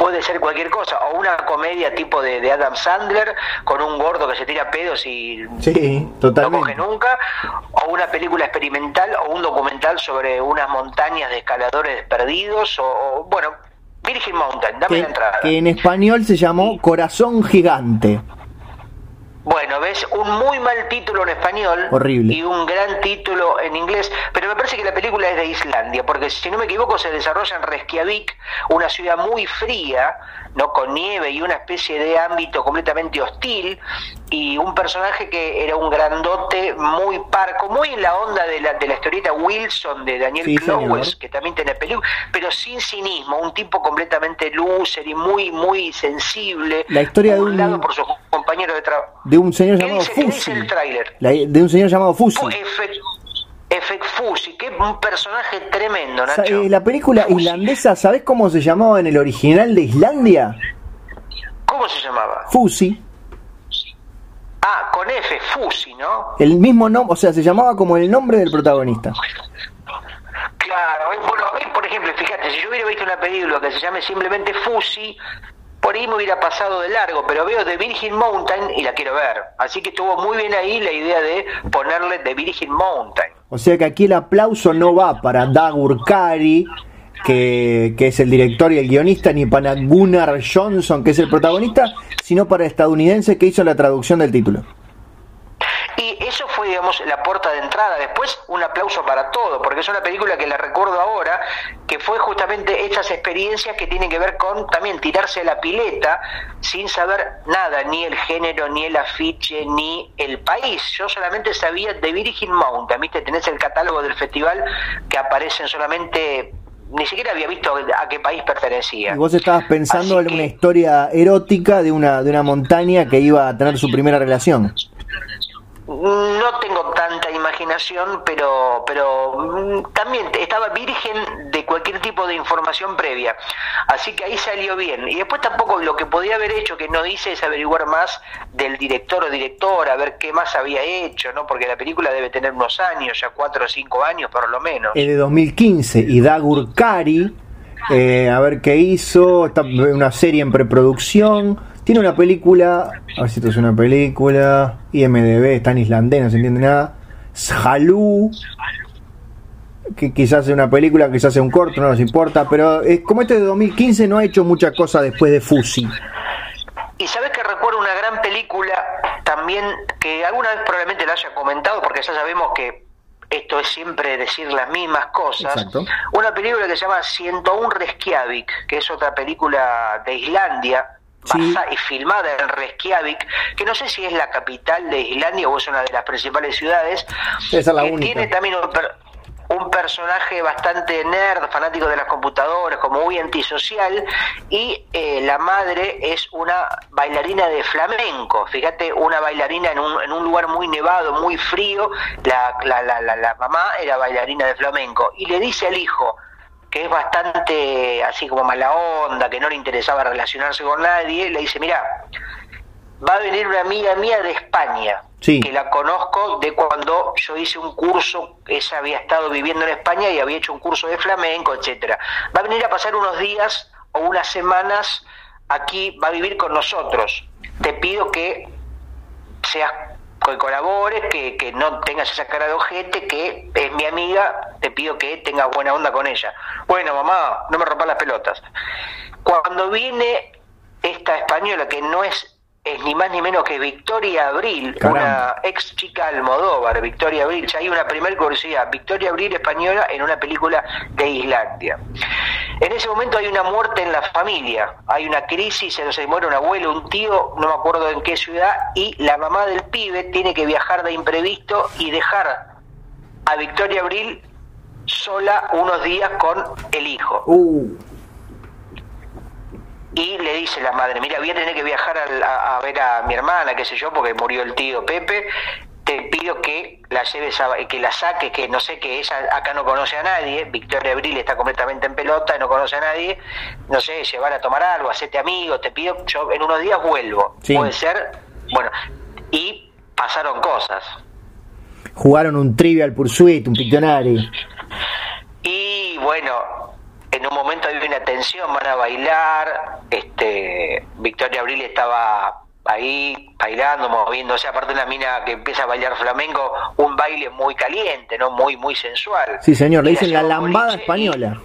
puede ser cualquier cosa, o una comedia tipo de, Adam Sandler con un gordo que se tira pedos y no coge nunca, o una película experimental o un documental sobre unas montañas de escaladores perdidos, o, bueno, Virgin Mountain, dame la entrada. Que en español se llamó Corazón Gigante. Bueno, ves un muy mal título en español Horrible. y un gran título en inglés, pero me parece que la película es de Islandia, porque si no me equivoco se desarrolla en Reykjavik, una ciudad muy fría, no con nieve y una especie de ámbito completamente hostil, y un personaje que era un grandote muy parco, muy en la onda de la, de la historieta Wilson de Daniel sí, que también tiene película, pero sin cinismo, un tipo completamente lúcer y muy, muy sensible, la historia de un lado por su compañero de trabajo de un señor llamado Fusi. de un señor llamado Fusi. Efect Fusi, que es un personaje tremendo, Nacho. Eh, la película islandesa, ¿sabes cómo se llamaba en el original de Islandia? ¿Cómo se llamaba? Fusi. Ah, con F, Fusi, ¿no? El mismo nombre, o sea, se llamaba como el nombre del protagonista. Claro, bueno, por ejemplo, fíjate, si yo hubiera visto una película que se llame simplemente Fusi, por ahí me hubiera pasado de largo, pero veo The Virgin Mountain y la quiero ver. Así que estuvo muy bien ahí la idea de ponerle The Virgin Mountain. O sea que aquí el aplauso no va para Dagur Kari, que, que, es el director y el guionista, ni para Gunnar Johnson, que es el protagonista, sino para el estadounidense que hizo la traducción del título. Y eso fue, digamos, la puerta de entrada. Después, un aplauso para todo, porque es una película que la recuerdo ahora, que fue justamente estas experiencias que tienen que ver con también tirarse a la pileta sin saber nada, ni el género, ni el afiche, ni el país. Yo solamente sabía de Virgin Mountain, ¿viste? Tenés el catálogo del festival que aparecen solamente ni siquiera había visto a qué país pertenecía. Y vos estabas pensando en una historia erótica de una, de una montaña que iba a tener su primera relación no tengo tanta imaginación pero, pero mm, también estaba virgen de cualquier tipo de información previa. Así que ahí salió bien. Y después tampoco lo que podía haber hecho, que no hice, es averiguar más del director o directora, ver qué más había hecho, ¿no? Porque la película debe tener unos años, ya cuatro o cinco años por lo menos. Es de 2015 y Dagur Kari, eh, a ver qué hizo, está una serie en preproducción. Tiene una película, a ver si esto es una película, IMDB, está en islandés, no se entiende nada. Shalú, que quizás sea una película, quizás sea un corto, no nos importa, pero es, como este de 2015 no ha hecho mucha cosa después de Fusi. Y sabes que recuerdo una gran película también que alguna vez probablemente la haya comentado, porque ya sabemos que esto es siempre decir las mismas cosas. Exacto. Una película que se llama 101 Reykjavik, que es otra película de Islandia, Sí. y filmada en Reykjavik, que no sé si es la capital de Islandia o es una de las principales ciudades. La que única. Tiene también un, per- un personaje bastante nerd, fanático de las computadoras, como muy antisocial, y eh, la madre es una bailarina de flamenco. Fíjate, una bailarina en un, en un lugar muy nevado, muy frío, la, la, la, la, la mamá era bailarina de flamenco, y le dice al hijo, que es bastante así como mala onda, que no le interesaba relacionarse con nadie, le dice, mira, va a venir una amiga mía de España, Sí. que la conozco de cuando yo hice un curso, ella había estado viviendo en España y había hecho un curso de flamenco, etcétera. Va a venir a pasar unos días o unas semanas aquí, va a vivir con nosotros. Te pido que seas que colabores, que, que no tengas esa cara de ojete, que es mi amiga, te pido que tengas buena onda con ella. Bueno, mamá, no me rompas las pelotas. Cuando viene esta española que no es, es ni más ni menos que Victoria Abril, Caramba. una ex chica Almodóvar, Victoria Abril, ya hay una primera curiosidad, Victoria Abril española en una película de Islandia. En ese momento hay una muerte en la familia, hay una crisis, se se muere un abuelo, un tío, no me acuerdo en qué ciudad, y la mamá del pibe tiene que viajar de imprevisto y dejar a Victoria Abril sola unos días con el hijo. Uh, Y le dice la madre, mira, voy a tener que viajar a, a ver a mi hermana, qué sé yo, porque murió el tío Pepe, te pido que la lleves a, que la saques, que no sé, que ella acá no conoce a nadie, Victoria Abril está completamente en pelota, no conoce a nadie, no sé, llevar a tomar algo, hacerte amigo, te pido, yo en unos días vuelvo, Sí. puede ser, bueno, y pasaron cosas. jugaron un Trivial Pursuit, un Pictionary. Y bueno, en un momento hay una tensión, van a bailar, este Victoria Abril estaba ahí bailando, moviéndose, aparte una mina que empieza a bailar flamenco, un baile muy caliente, ¿no? Muy, muy sensual. Sí, señor, le dicen la lambada española.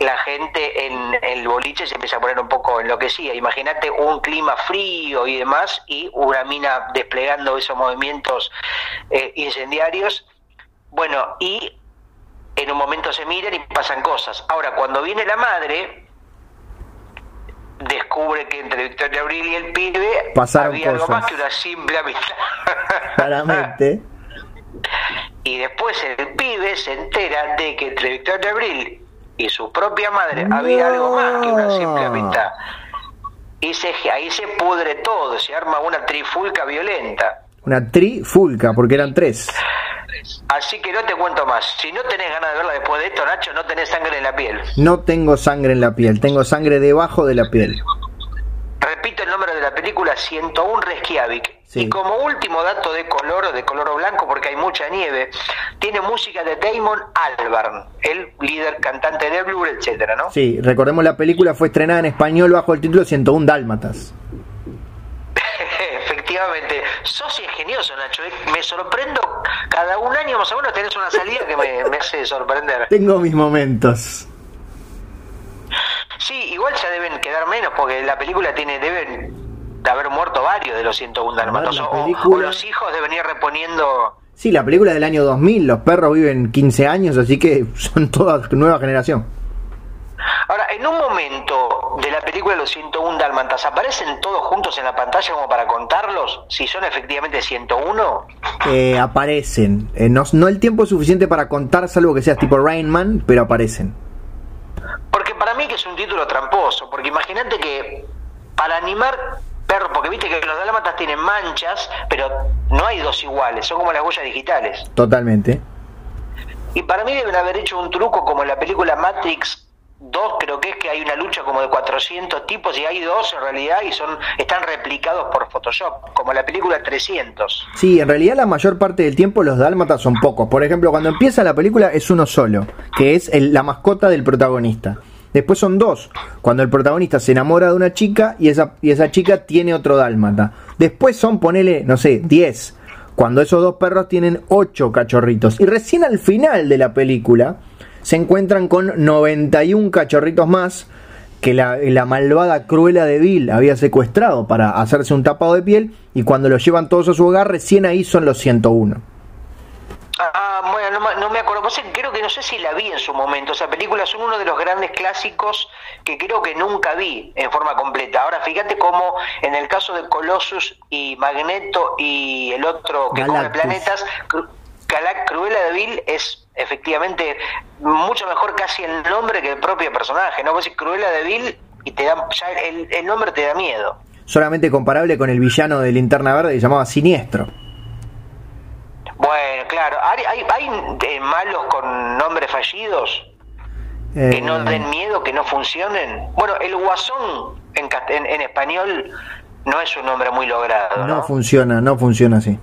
La gente en el boliche se empieza a poner un poco enloquecida. Imagínate un clima frío y demás, y una mina desplegando esos movimientos eh, incendiarios. Bueno, y en un momento se miran y pasan cosas. Ahora, cuando viene la madre, descubre que entre Victoria Abril y el pibe Pasaron había algo más que una simple amistad. Claramente. Y después el pibe se entera de que entre Victoria Abril y su propia madre había algo más que una simple amistad. Y se, ahí se pudre todo, se arma una trifulca violenta. Una trifulca, porque eran tres. Así que no te cuento más. Si no tenés ganas de verla después de esto, Nacho, no tenés sangre en la piel. No tengo sangre en la piel, tengo sangre debajo de la piel. Repito el nombre de la película, 101 Reykjavik. Sí. Y como último dato de color, de color blanco, porque hay mucha nieve, tiene música de Damon Albarn, el líder cantante de Blur, etcétera, ¿no? Sí, recordemos la película fue estrenada en español bajo el título 101 Dálmatas. Efectivamente, sos ingenioso, Nacho. ¿eh? Me sorprendo. Cada un año más o menos tenés una salida que me, me hace sorprender. Tengo mis momentos. Sí, igual ya deben quedar menos porque la película tiene deben de haber muerto varios de los 101 dálmatas. la O, o película- los hijos de venir reponiendo. Sí, la película del año 2000, los perros viven 15 años, así que son toda nueva generación. En un momento de la película Los 101 Dálmatas, ¿aparecen todos juntos en la pantalla como para contarlos? Si son efectivamente 101. Eh, aparecen. Eh, no, no el tiempo suficiente para contar, salvo que seas tipo Rain Man, pero aparecen. Porque para mí que es un título tramposo, porque imagínate que para animar perro, porque viste que los dálmatas tienen manchas, pero no hay dos iguales, son como las huellas digitales. Totalmente. Y para mí deben haber hecho un truco como en la película Matrix 2, creo que es que hay una lucha como de 400 tipos y hay dos en realidad y son están replicados por Photoshop, como la película 300. Sí, en realidad la mayor parte del tiempo los dálmatas son pocos. Por ejemplo, cuando empieza la película es uno solo, que es el- la mascota del protagonista. Después son dos, cuando el protagonista se enamora de una chica y esa, y esa chica tiene otro dálmata. Después son, ponele, no sé, 10, cuando esos dos perros tienen ocho cachorritos. Y recién al final de la película se encuentran con 91 cachorritos más que la, la malvada Cruella de Vil había secuestrado para hacerse un tapado de piel y cuando los llevan todos a su hogar recién ahí son los 101. Ah, bueno, no, me- no me acuerdo. Creo que no sé si la vi en su momento. Esa película es uno de los grandes clásicos que creo que nunca vi en forma completa. Ahora, fíjate cómo en el caso de Colossus y Magneto y el otro que come Galactus. planetas, Cru- Galac Cruella de Vil es efectivamente mucho mejor casi el nombre que el propio personaje. No vos decís Cruella de Vil y te da, ya el, el nombre te da miedo. Solamente comparable con el villano de Linterna Verde que llamaba Siniestro. Bueno, claro. ¿Hay, hay, hay, eh, malos con nombres fallidos? que Eh, no den miedo, que no funcionen. Bueno, el guasón en, en español no es un nombre muy logrado. no ¿no? funciona, no funciona así.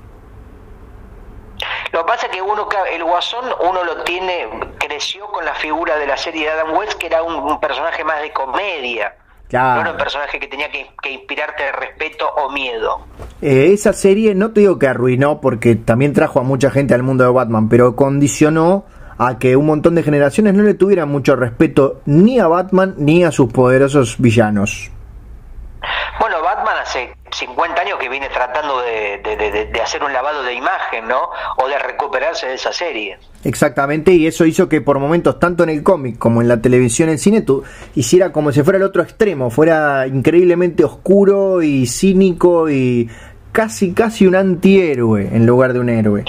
Lo que pasa es que uno, el guasón, uno lo tiene, creció con la figura de la serie de Adam West, que era un, un personaje más de comedia. Claro. No era un personaje que tenía que, que inspirarte respeto o miedo. Eh, esa serie no te digo que arruinó porque también trajo a mucha gente al mundo de Batman, pero condicionó a que un montón de generaciones no le tuvieran mucho respeto ni a Batman ni a sus poderosos villanos. Bueno, hace 50 años que viene tratando de, de- de- de hacer un lavado de imagen, ¿no? O de recuperarse de esa serie. Exactamente, y eso hizo que por momentos, tanto en el cómic como en la televisión, en cine, tú hiciera como si fuera el otro extremo, fuera increíblemente oscuro y cínico y casi, casi un antihéroe en lugar de un héroe.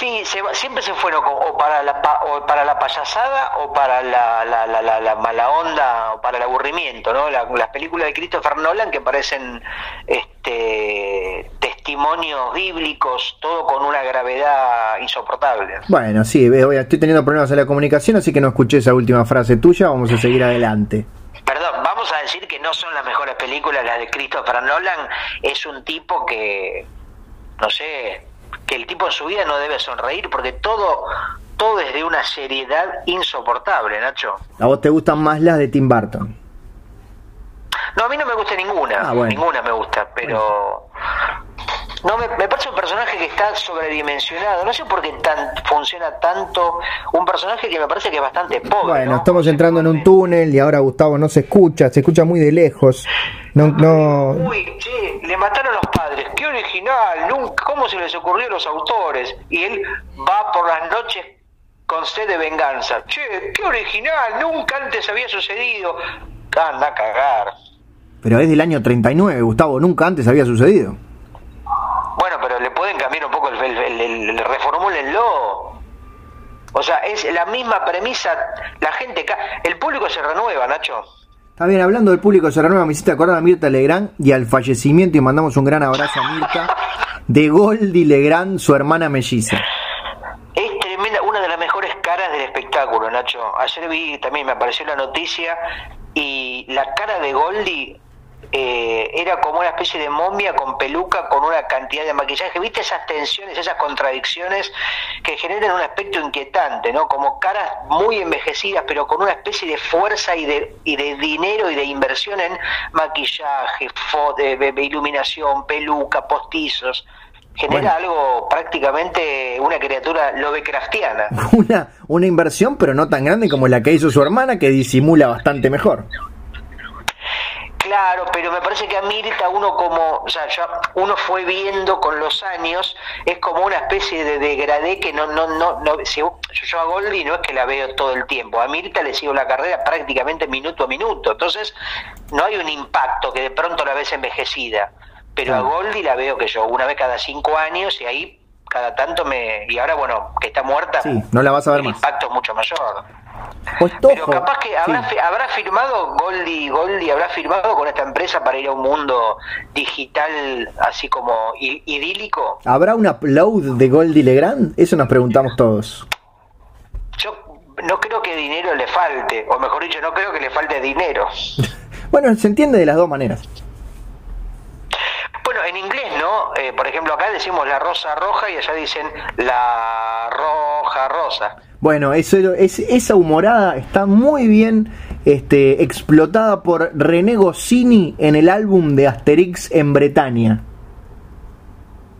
Sí, se va- siempre se fueron o para la o para la payasada o para la, la, la, la- la mala onda o para el aburrimiento, ¿no? La- las películas de Christopher Nolan que parecen este testimonios bíblicos, todo con una gravedad insoportable. Bueno, sí, veo, estoy teniendo problemas en la comunicación, así que no escuché esa última frase tuya, vamos a seguir adelante. Perdón, vamos a decir que no son las mejores películas las de Christopher Nolan, es un tipo que no sé, que el tipo en su vida no debe sonreír porque todo todo es de una seriedad insoportable, Nacho. ¿A vos te gustan más las de Tim Burton? No, a mí no me gusta ninguna, Ah, bueno. ninguna me gusta, pero no me, me parece un personaje que está sobredimensionado. No sé por qué tan funciona tanto un personaje que me parece que es bastante pobre. Bueno, ¿no? estamos entrando en un túnel y ahora Gustavo no se escucha, se escucha muy de lejos. No, no, Uy, che, le mataron a los padres. Qué original, nunca, ¿cómo se les ocurrió a los autores? Y él va por las noches con sed de venganza. Che, qué original, nunca antes había sucedido. Anda a cagar. pero es del año 39, Gustavo, nunca antes había sucedido. Bueno, pero le pueden cambiar un poco el, el, el, el- reformúlenlo. O sea, es la misma premisa. La gente, el público se renueva, Nacho. Bien, hablando del público, se renueva, me hiciste acordar a Mirta Legrand y al fallecimiento y mandamos un gran abrazo a Mirta de Goldie Legrand, su hermana melliza. Es tremenda, una de las mejores caras del espectáculo, Nacho. Ayer vi, también me apareció la noticia, y la cara de Goldie eh, era como una especie de momia con peluca, con una cantidad de maquillaje. ¿Viste esas tensiones, esas contradicciones que generan un aspecto inquietante, ¿no? Como caras muy envejecidas, pero con una especie de fuerza y de, y de dinero y de inversión en maquillaje, iluminación, peluca, postizos. Genera algo prácticamente una criatura lovecraftiana. Una, una inversión, pero no tan grande como la que hizo su hermana, que disimula bastante mejor. Claro, pero me parece que a Mirta uno como, o sea, ya uno fue viendo con los años, es como una especie de degradé que no, no, no, no si yo, yo a Goldie no es que la veo todo el tiempo, a Mirta le sigo la carrera prácticamente minuto a minuto, entonces no hay un impacto que de pronto la ves envejecida, pero a. Goldie la veo que yo una vez cada cinco años y ahí cada tanto me, y ahora bueno, que está muerta, Sí, no la vas a ver el más. impacto es mucho mayor. Pero capaz que habrá, habrá firmado Goldie, Goldie habrá firmado con esta empresa para ir a un mundo digital así como idílico. ¿Habrá un upload de Goldie Legrand? Eso nos preguntamos todos. Yo no creo que dinero le falte, o mejor dicho, no creo que le falte dinero. bueno, se entiende de las dos maneras. Bueno, en inglés, ¿no? Eh, por ejemplo, acá decimos la rosa roja y allá dicen la roja rosa. Bueno, eso, es, esa humorada está muy bien este, explotada por René Goscinny en el álbum de Asterix en Bretaña.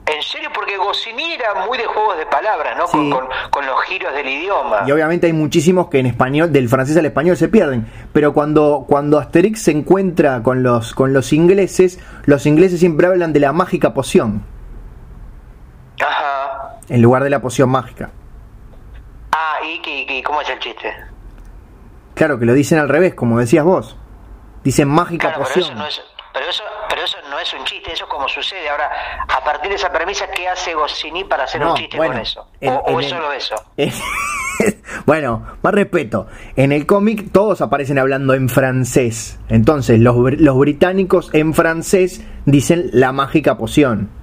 En serio, porque Goscinny era muy de juegos de palabras, ¿no? Con, los giros del idioma. Y obviamente hay muchísimos que en español, del francés al español se pierden. Pero cuando, cuando Asterix se encuentra con los, con los ingleses, los ingleses siempre hablan de la mágica poción. Ajá. En lugar de la poción mágica. Ah, ¿y, cómo es el chiste? Claro, que lo dicen al revés, como decías vos. Dicen mágica poción. Pero eso, pero eso no es un chiste, eso es como sucede. Ahora, a partir de esa premisa, ¿qué hace Goscinny para hacer un chiste con eso? ¿O, es solo eso? bueno, más respeto. En el cómic todos aparecen hablando en francés. Entonces, los, los británicos en francés dicen la mágica poción.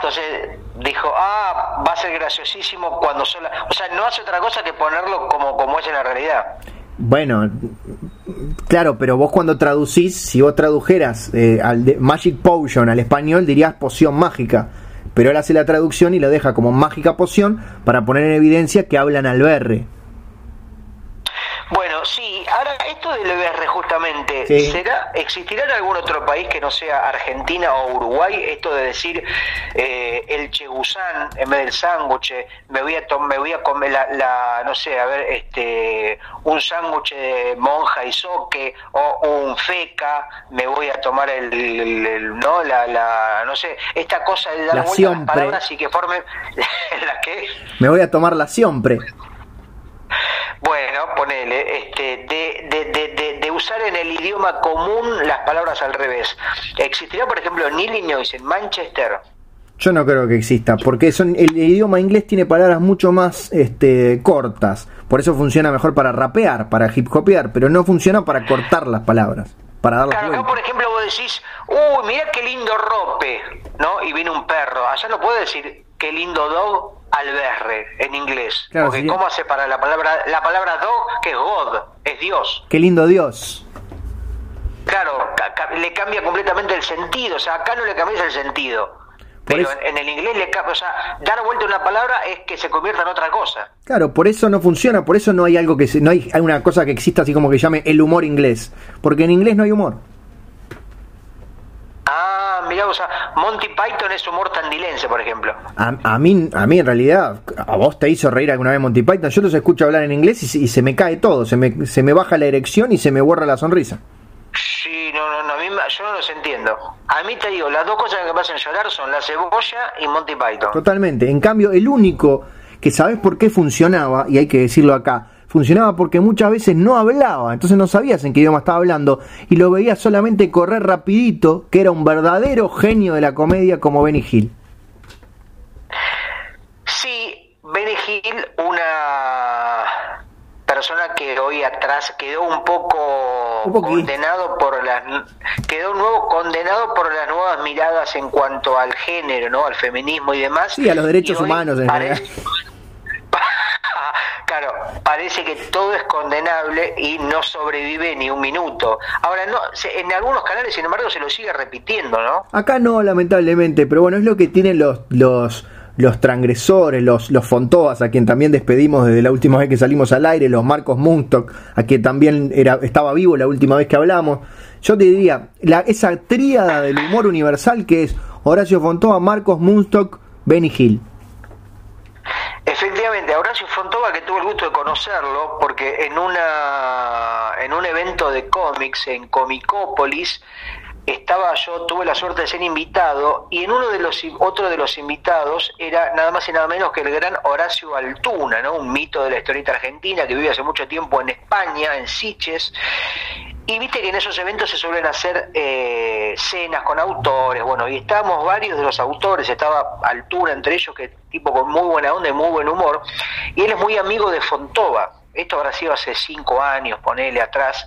Entonces dijo, ah, va a ser graciosísimo cuando sola... O sea, no hace otra cosa que ponerlo como, como es en la realidad. Bueno, claro, pero vos cuando traducís, si vos tradujeras eh, al de Magic Potion al español, dirías poción mágica. Pero él hace la traducción y lo deja como mágica poción para poner en evidencia que hablan al berre. Bueno, sí, ahora esto del EBR justamente, ¿será, ¿existirá en algún otro país que no sea Argentina o Uruguay esto de decir eh, el chegusán en vez del sándwich, me voy a me voy a comer la, no sé, a ver, este un sándwich de monja y soque o un feca, me voy a tomar el, no la, la no sé, esta cosa de dar la vuelta a las palabras y que formen la que me voy a tomar la siempre. Bueno, ponele, este, de, de, usar en el idioma común las palabras al revés. ¿Existirá, por ejemplo, en Illinois, en Manchester? Yo no creo que exista, porque son, el, idioma inglés tiene palabras mucho más este, cortas. Por eso funciona mejor para rapear, para hip hopear, pero no funciona para cortar las palabras. Para dar claro, acá por ejemplo vos decís, uy, mira qué lindo rope, ¿no? Y viene un perro. Allá no puedo decir qué lindo dog alberre en inglés. Porque ¿cómo hace para la palabra, la palabra dog, que es God, es Dios? Qué lindo Dios. Claro, le cambia completamente el sentido. O sea, acá no le cambias el sentido. Pero en, el inglés le cambia, o sea, dar vuelta a una palabra es que se convierta en otra cosa. Claro, por eso no funciona, por eso no hay algo que se, no hay, hay una cosa que exista así como que llame el humor inglés, porque en inglés no hay humor. Mira, o sea, Monty Python es humor tandilense, por ejemplo. A, mí, a mí en realidad, a vos te hizo reír alguna vez Monty Python. Yo los escucho hablar en inglés y, se me cae todo, se me, se me baja la erección y se me borra la sonrisa. Sí, no, no, no, a mí, yo no los entiendo. A mí te digo, las dos cosas que me hacen llorar son la cebolla y Monty Python. Totalmente. En cambio, el único que sabes por qué funcionaba, y hay que decirlo acá, funcionaba porque muchas veces no hablaba, entonces no sabías en qué idioma estaba hablando y lo veías solamente correr rapidito, que era un verdadero genio de la comedia como Benny Hill. Sí, Benny Hill, una persona que hoy atrás quedó un poco condenado por las quedó nuevo condenado por las nuevas miradas en cuanto al género, ¿no? Al feminismo y demás. Sí, a los derechos humanos en Claro, parece que todo es condenable y no sobrevive ni un minuto. Ahora, no, en algunos canales, sin embargo, se lo sigue repitiendo, ¿no? Acá no, lamentablemente, pero bueno, es lo que tienen los, los, los transgresores, los, los Fontobas, a quien también despedimos desde la última vez que salimos al aire, los Marcos Munstock, a quien también era, estaba vivo la última vez que hablamos. Yo te diría, la, esa tríada del humor universal que es Horacio Fontova, Marcos Munstock, Benny Hill. Efectivamente, Horacio Fontova, que tuve el gusto de conocerlo, porque en, una, en un evento de cómics en Comicópolis, estaba yo, tuve la suerte de ser invitado, y en uno de los otro de los invitados era nada más y nada menos que el gran Horacio Altuna, ¿no? un mito de la historieta argentina que vive hace mucho tiempo en España, en Siches, y viste que en esos eventos se suelen hacer eh, cenas con autores, bueno, y estábamos varios de los autores, estaba Altura entre ellos, que tipo con muy buena onda y muy buen humor, y él es muy amigo de Fontova. esto habrá sido hace cinco años, ponele atrás,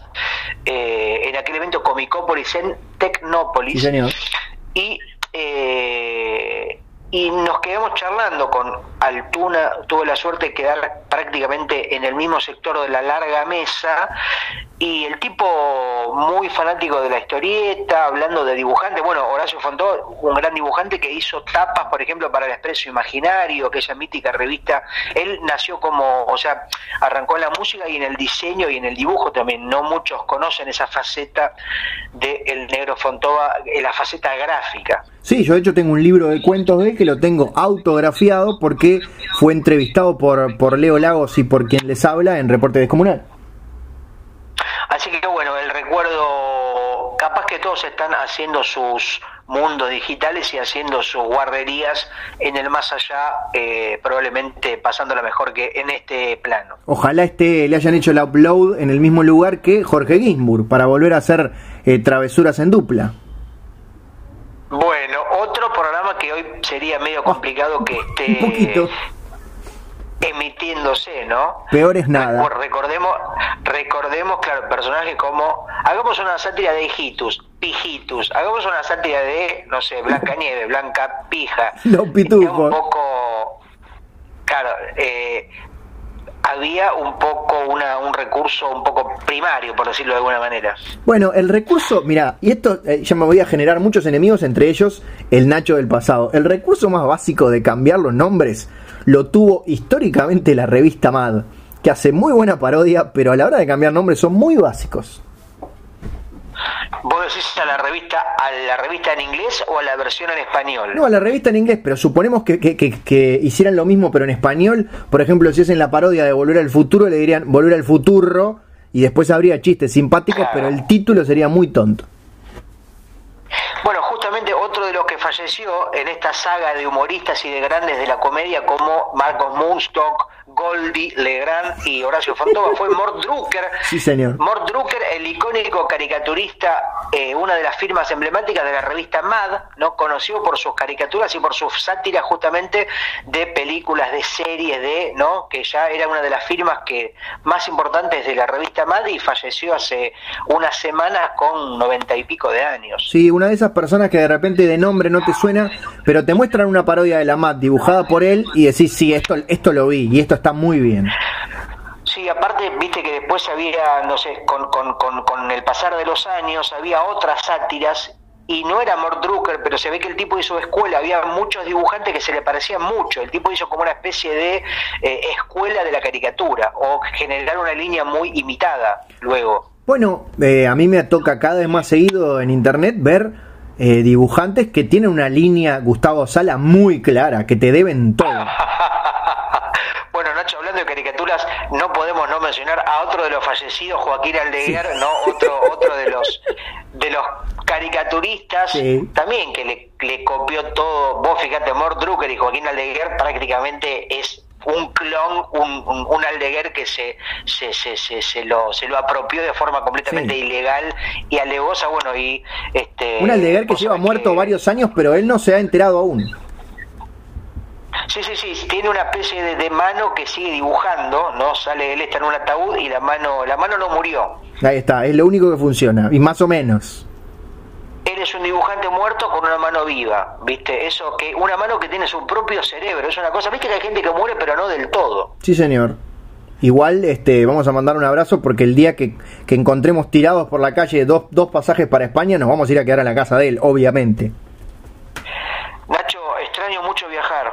eh, en aquel evento Comicópolis en Tecnópolis. señor. Y eh, y nos quedamos charlando con Altuna, tuve la suerte de quedar prácticamente en el mismo sector de la larga mesa y el tipo muy fanático de la historieta, hablando de dibujantes, bueno, Horacio Fontó, un gran dibujante que hizo tapas, por ejemplo, para el Expreso Imaginario, aquella mítica revista, él nació como, o sea, arrancó en la música y en el diseño y en el dibujo también, no muchos conocen esa faceta del el negro Fontova, la faceta gráfica. Sí, yo de hecho tengo un libro de cuentos de él que lo tengo autografiado porque fue entrevistado por, por Leo Lagos y por quien les habla en Reporte Descomunal. Así que bueno, el recuerdo, capaz que todos están haciendo sus mundos digitales y haciendo sus guarderías en el más allá, eh, probablemente pasándola mejor que en este plano. Ojalá este, le hayan hecho el upload en el mismo lugar que Jorge Ginsburg para volver a hacer eh, travesuras en dupla. Bueno, otro programa que hoy sería medio oh, complicado que esté emitiéndose, ¿no? Peor es nada. Recordemos, recordemos, claro, personajes como, hagamos una sátira de Hijitus, Pijitus, hagamos una sátira de, no sé, Blanca Nieve, Blanca Pija. Los pitufos. Un poco, claro, eh, había un poco una, un recurso un poco primario, por decirlo de alguna manera. Bueno, el recurso, mira, y esto eh, ya me voy a generar muchos enemigos, entre ellos el Nacho del pasado. El recurso más básico de cambiar los nombres lo tuvo históricamente la revista Mad, que hace muy buena parodia, pero a la hora de cambiar nombres son muy básicos. ¿Vos decís a la revista, a la revista en inglés o a la versión en español? No, a la revista en inglés, pero suponemos que, que, hicieran lo mismo pero en español. Por ejemplo, si hacen la parodia de Volver al Futuro, le dirían Volver al Futuro y después habría chistes simpáticos, pero el título sería muy tonto. Bueno, justamente otro de los que falleció en esta saga de humoristas y de grandes de la comedia como Marcos Moonstock, Goldie, Legrand y Horacio Fontova fue Mort Drucker. Sí, señor. Mort Drucker, el icónico caricaturista, eh, una de las firmas emblemáticas de la revista Mad, ¿no? conocido por sus caricaturas y por sus sátiras justamente de películas, de series, de, ¿no? que ya era una de las firmas que más importantes de la revista Mad y falleció hace unas semanas con noventa y pico de años. Sí, una de esas personas que de repente de nombre no te suena, pero te muestran una parodia de la Mad dibujada por él y decís, sí, esto, esto lo vi y esto está muy bien. Sí, aparte, viste que después había, no sé, con, con, con, el pasar de los años, había otras sátiras y no era Mort Drucker, pero se ve que el tipo hizo escuela, había muchos dibujantes que se le parecían mucho, el tipo hizo como una especie de eh, escuela de la caricatura, o generar una línea muy imitada luego. Bueno, eh, a mí me toca cada vez más seguido en internet ver eh, dibujantes que tienen una línea Gustavo Sala muy clara, que te deben todo. de caricaturas, no podemos no mencionar a otro de los fallecidos, Joaquín Aldeguer, ¿no? Otro, otro de los de los caricaturistas también que le, le, copió todo. Vos fíjate, Mort Drucker y Joaquín Aldeguer prácticamente es un clon, un, un, Aldeguer que se, se, se, se, lo, se lo apropió de forma completamente ilegal y alegosa, bueno, y este... Un Aldeguer que lleva muerto varios años, pero él no se ha enterado aún. Sí, sí, sí, tiene una especie de, mano que sigue dibujando, ¿no? Sale, él está en un ataúd y la mano, la mano no murió. Ahí está, es lo único que funciona, y más o menos. Él es un dibujante muerto con una mano viva, ¿viste? Eso que una mano que tiene su propio cerebro, es una cosa, ¿viste que hay gente que muere pero no del todo? Sí, señor. Igual este, vamos a mandar un abrazo porque el día que, que encontremos tirados por la calle dos, dos pasajes para España nos vamos a ir a quedar en la casa de él, obviamente. Nacho, extraño mucho viajar.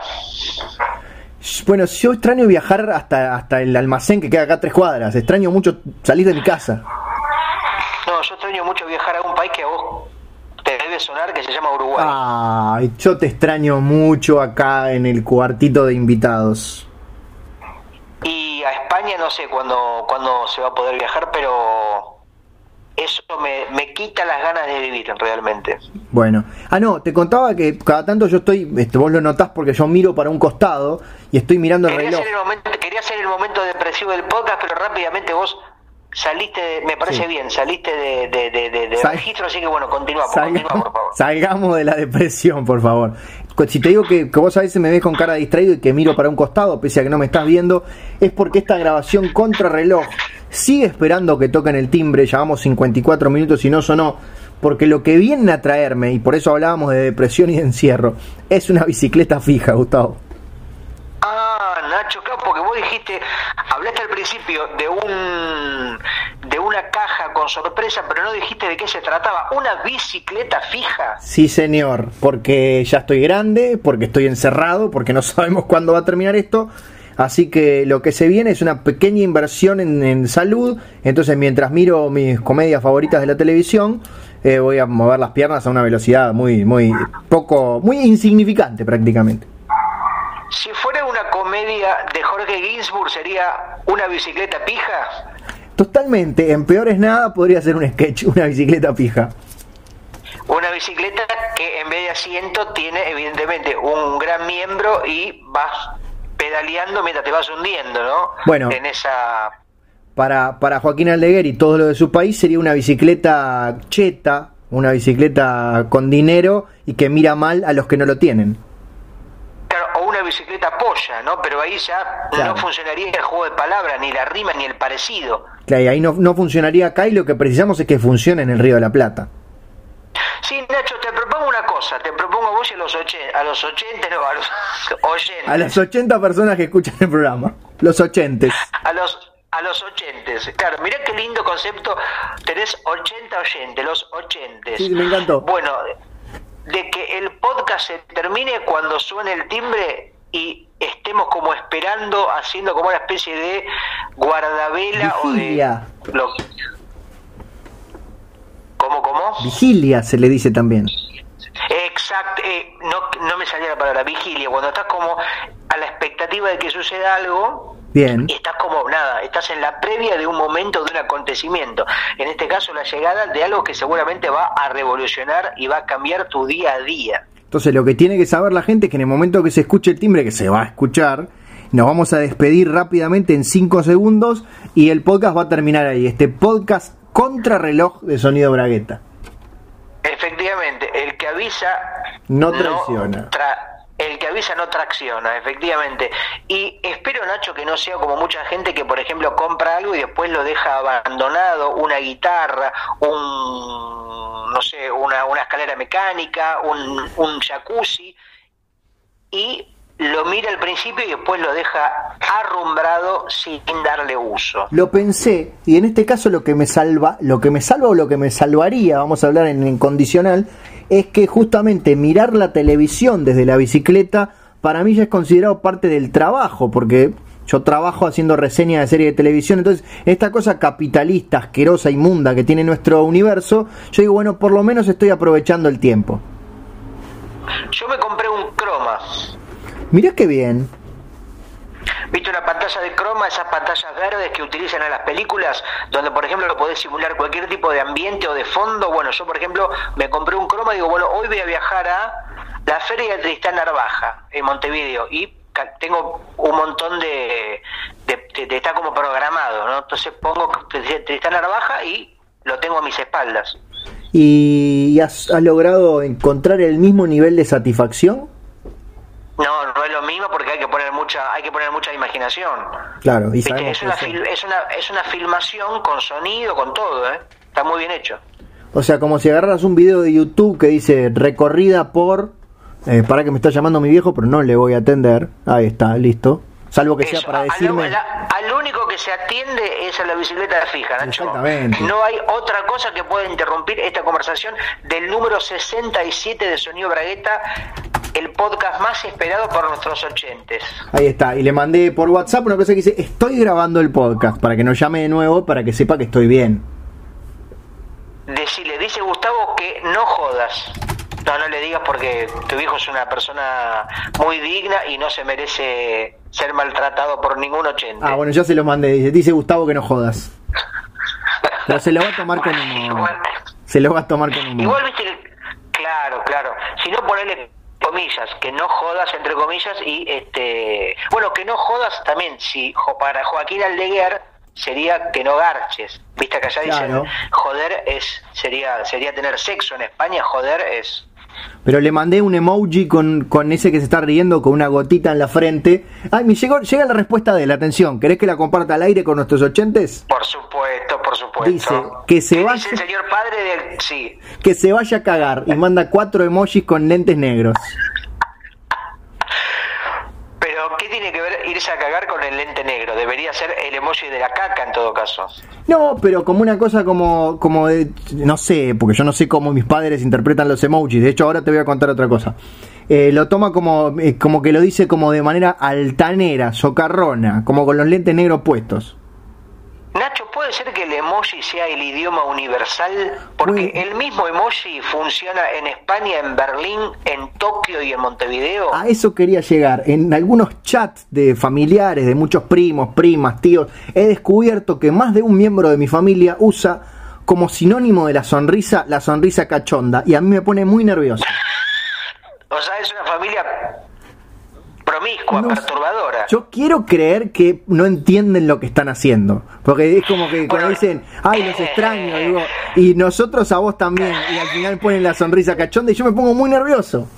Bueno, yo extraño viajar hasta, hasta el almacén que queda acá a tres cuadras. Extraño mucho salir de mi casa. No, yo extraño mucho viajar a un país que a vos te debe sonar que se llama Uruguay. Ay, yo te extraño mucho acá en el cuartito de invitados. Y a España no sé cuándo, cuándo se va a poder viajar, pero eso me, me, quita las ganas de vivir realmente. Bueno, ah no, te contaba que cada tanto yo estoy, este, vos lo notás porque yo miro para un costado y estoy mirando el quería reloj. el momento, quería hacer el momento depresivo del podcast, pero rápidamente vos saliste, me parece bien, saliste de, de, de, registro, así que bueno, continúa, por favor. Salgamos de la depresión, por favor. Si te digo que, vos a veces me ves con cara distraído y que miro para un costado, pese a que no me estás viendo, es porque esta grabación contrarreloj sigue esperando que toquen el timbre, llevamos 54 minutos y no sonó, porque lo que viene a traerme, y por eso hablábamos de depresión y de encierro, es una bicicleta fija, Gustavo. Nacho, claro, porque vos dijiste, hablaste al principio de un de una caja con sorpresa, pero no dijiste de qué se trataba. ¿Una bicicleta fija? Sí, señor, porque ya estoy grande, porque estoy encerrado, porque no sabemos cuándo va a terminar esto. Así que lo que se viene es una pequeña inversión en, salud. Entonces, mientras miro mis comedias favoritas de la televisión, eh, voy a mover las piernas a una velocidad muy, muy poco, muy insignificante prácticamente. Si fuera una comedia de Jorge Ginsburg, ¿sería una bicicleta pija? Totalmente, en Peores Nada podría ser un sketch, una bicicleta pija. Una bicicleta que en vez de asiento tiene evidentemente un gran miembro y vas pedaleando mientras te vas hundiendo, ¿no? Bueno. En esa... Para, para Joaquín Aldeguer y todo lo de su país sería una bicicleta cheta, una bicicleta con dinero y que mira mal a los que no lo tienen una bicicleta polla, ¿no? Pero ahí ya no funcionaría el juego de palabras, ni la rima, ni el parecido. Claro, ahí no, no funcionaría acá y lo que precisamos es que funcione en el Río de la Plata. Sí, Nacho, te propongo una cosa, te propongo a vos y a los, a los 80, no, a los oyentes. A las 80 personas que escuchan el programa, los ochentes. A los a los ochentes, claro, mirá qué lindo concepto, tenés 80 oyentes, los ochentes. Sí, me encantó. Bueno, de que el podcast se termine cuando suene el timbre y estemos como esperando, haciendo como una especie de guardavela Vigilia. o de... Lo... ¿Cómo, cómo? Vigilia se le dice también. Exacto, eh, no, no me salía la palabra vigilia, cuando estás como a la expectativa de que suceda algo Bien. Y estás como nada, estás en la previa de un momento, de un acontecimiento. En este caso, la llegada de algo que seguramente va a revolucionar y va a cambiar tu día a día. Entonces, lo que tiene que saber la gente es que en el momento que se escuche el timbre, que se va a escuchar, nos vamos a despedir rápidamente en 5 segundos y el podcast va a terminar ahí. Este podcast contrarreloj de sonido bragueta. Efectivamente, el que avisa no traiciona no tracciona, efectivamente. Y espero, Nacho, que no sea como mucha gente que, por ejemplo, compra algo y después lo deja abandonado, una guitarra, un, no sé, una, escalera mecánica, un, jacuzzi, y lo mira al principio y después lo deja arrumbrado sin darle uso. Lo pensé, y en este caso lo que me salva, lo que me salva o lo que me salvaría, vamos a hablar en, en condicional, es que justamente mirar la televisión desde la bicicleta para mí ya es considerado parte del trabajo, porque yo trabajo haciendo reseñas de series de televisión, entonces esta cosa capitalista, asquerosa, inmunda que tiene nuestro universo, yo digo, bueno, por lo menos estoy aprovechando el tiempo. Yo me compré un croma. Mira qué bien. ¿Viste una pantalla de croma, esas pantallas verdes que utilizan en las películas, donde por ejemplo lo podés simular cualquier tipo de ambiente o de fondo? Bueno, yo por ejemplo me compré un croma y digo, bueno, hoy voy a viajar a la Feria de Tristán Narvaja, en Montevideo, y tengo un montón de, de, está como programado, ¿no? Entonces pongo Tristán Narvaja y lo tengo a mis espaldas. ¿Y has, has logrado encontrar el mismo nivel de satisfacción? No, no es lo mismo porque hay que poner mucha, hay que poner mucha imaginación. Claro, y es, una es, una, es una filmación con sonido, con todo, ¿eh? Está muy bien hecho. O sea, como si agarras un video de YouTube que dice recorrida por... Eh, para que me está llamando mi viejo, pero no le voy a atender. Ahí está, listo. Salvo que sea para decirme... Al, único que se atiende es a la bicicleta fija, Nacho. Exactamente. No hay otra cosa que pueda interrumpir esta conversación del número 67 de Sonido Bragueta, el podcast más esperado por nuestros oyentes. Ahí está, y le mandé por WhatsApp una cosa que dice, estoy grabando el podcast, para que nos llame de nuevo, para que sepa que estoy bien. Decile, dice Gustavo que no jodas. No, no le digas porque tu hijo es una persona muy digna y no se merece ser maltratado por ningún ochente. Ah, bueno, ya se lo mandé. Dice, dice Gustavo que no jodas. Pero se lo va a tomar con humor. Se lo va a tomar con humor. Igual, viste, claro, claro. Si no, ponerle comillas, que no jodas entre comillas y este, bueno, que no jodas también, si para Joaquín Aldeguer sería que no garches, viste que allá dicen joder es sería sería tener sexo en España, joder es Pero le mandé un emoji con, con ese que se está riendo con una gotita en la frente. Ay, me llegó, llega la respuesta de la atención. ¿Querés que la comparta al aire con nuestros oyentes? Por supuesto, por supuesto. Dice que se ¿Qué vaya, dice el señor padre del... Sí. que se vaya a cagar y manda cuatro emojis con lentes negros. Pero, ¿qué tiene que ver irse a cagar con el lente negro? Debería ser el emoji de la caca en todo caso. No, pero como una cosa como, como de, no sé, porque yo no sé cómo mis padres interpretan los emojis. De hecho, ahora te voy a contar otra cosa. Eh, lo toma como, eh, como que lo dice como de manera altanera, socarrona, como con los lentes negros puestos. Nacho, ¿puede ser que el emoji sea el idioma universal? Porque el mismo emoji funciona en España, en Berlín, en Tokio y en Montevideo. A eso quería llegar. En algunos chats de familiares, de muchos primos, primas, tíos, he descubierto que más de un miembro de mi familia usa como sinónimo de la sonrisa la sonrisa cachonda. Y a mí me pone muy nervioso. O sea, es una familia promiscua, No perturbadora. Yo quiero creer que no entienden lo que están haciendo. Porque es como que cuando dicen, ay, los extraño, digo, y nosotros a vos también. Y al final ponen la sonrisa cachonda y yo me pongo muy nervioso.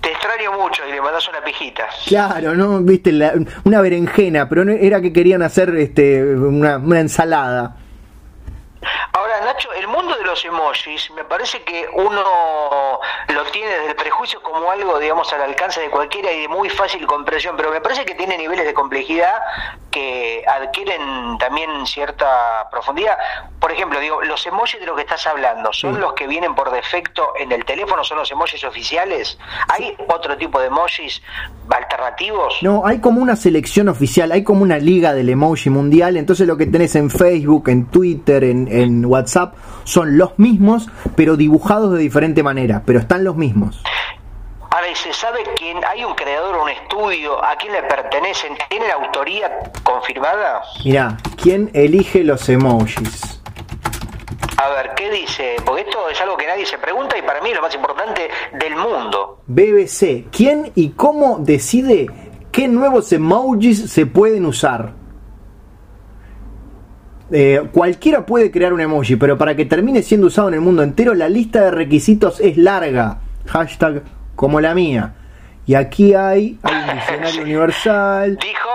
Te extraño mucho y le mandas una pijita. Claro, ¿no? Viste, la- una berenjena, pero no era que querían hacer este, una, una ensalada. Ahora, Nacho, el mundo de los emojis me parece que uno lo tiene desde el prejuicio como algo, digamos, al alcance de cualquiera y de muy fácil comprensión, pero me parece que tiene niveles de complejidad que adquieren también cierta profundidad. Por ejemplo, digo, los emojis de los que estás hablando, ¿son Sí. los que vienen por defecto en el teléfono? ¿Son los emojis oficiales? ¿Hay otro tipo de emojis alternativos? No, hay como una selección oficial, hay como una liga del emoji mundial, entonces lo que tenés en Facebook, en Twitter, en, en WhatsApp, son los mismos, pero dibujados de diferente manera, pero están los mismos. Ahora, ¿y se sabe quién? ¿Hay un creador, un estudio? ¿A quién le pertenecen? ¿Tienen autoría confirmada? Mirá, ¿quién elige los emojis? A ver, ¿qué dice? Porque esto es algo que nadie se pregunta y para mí es lo más importante del mundo. BBC, ¿quién y cómo decide qué nuevos emojis se pueden usar? Eh, cualquiera puede crear un emoji, pero para que termine siendo usado en el mundo entero, la lista de requisitos es larga. Hashtag como la mía. Y aquí hay, hay un diccionario universal. Dijo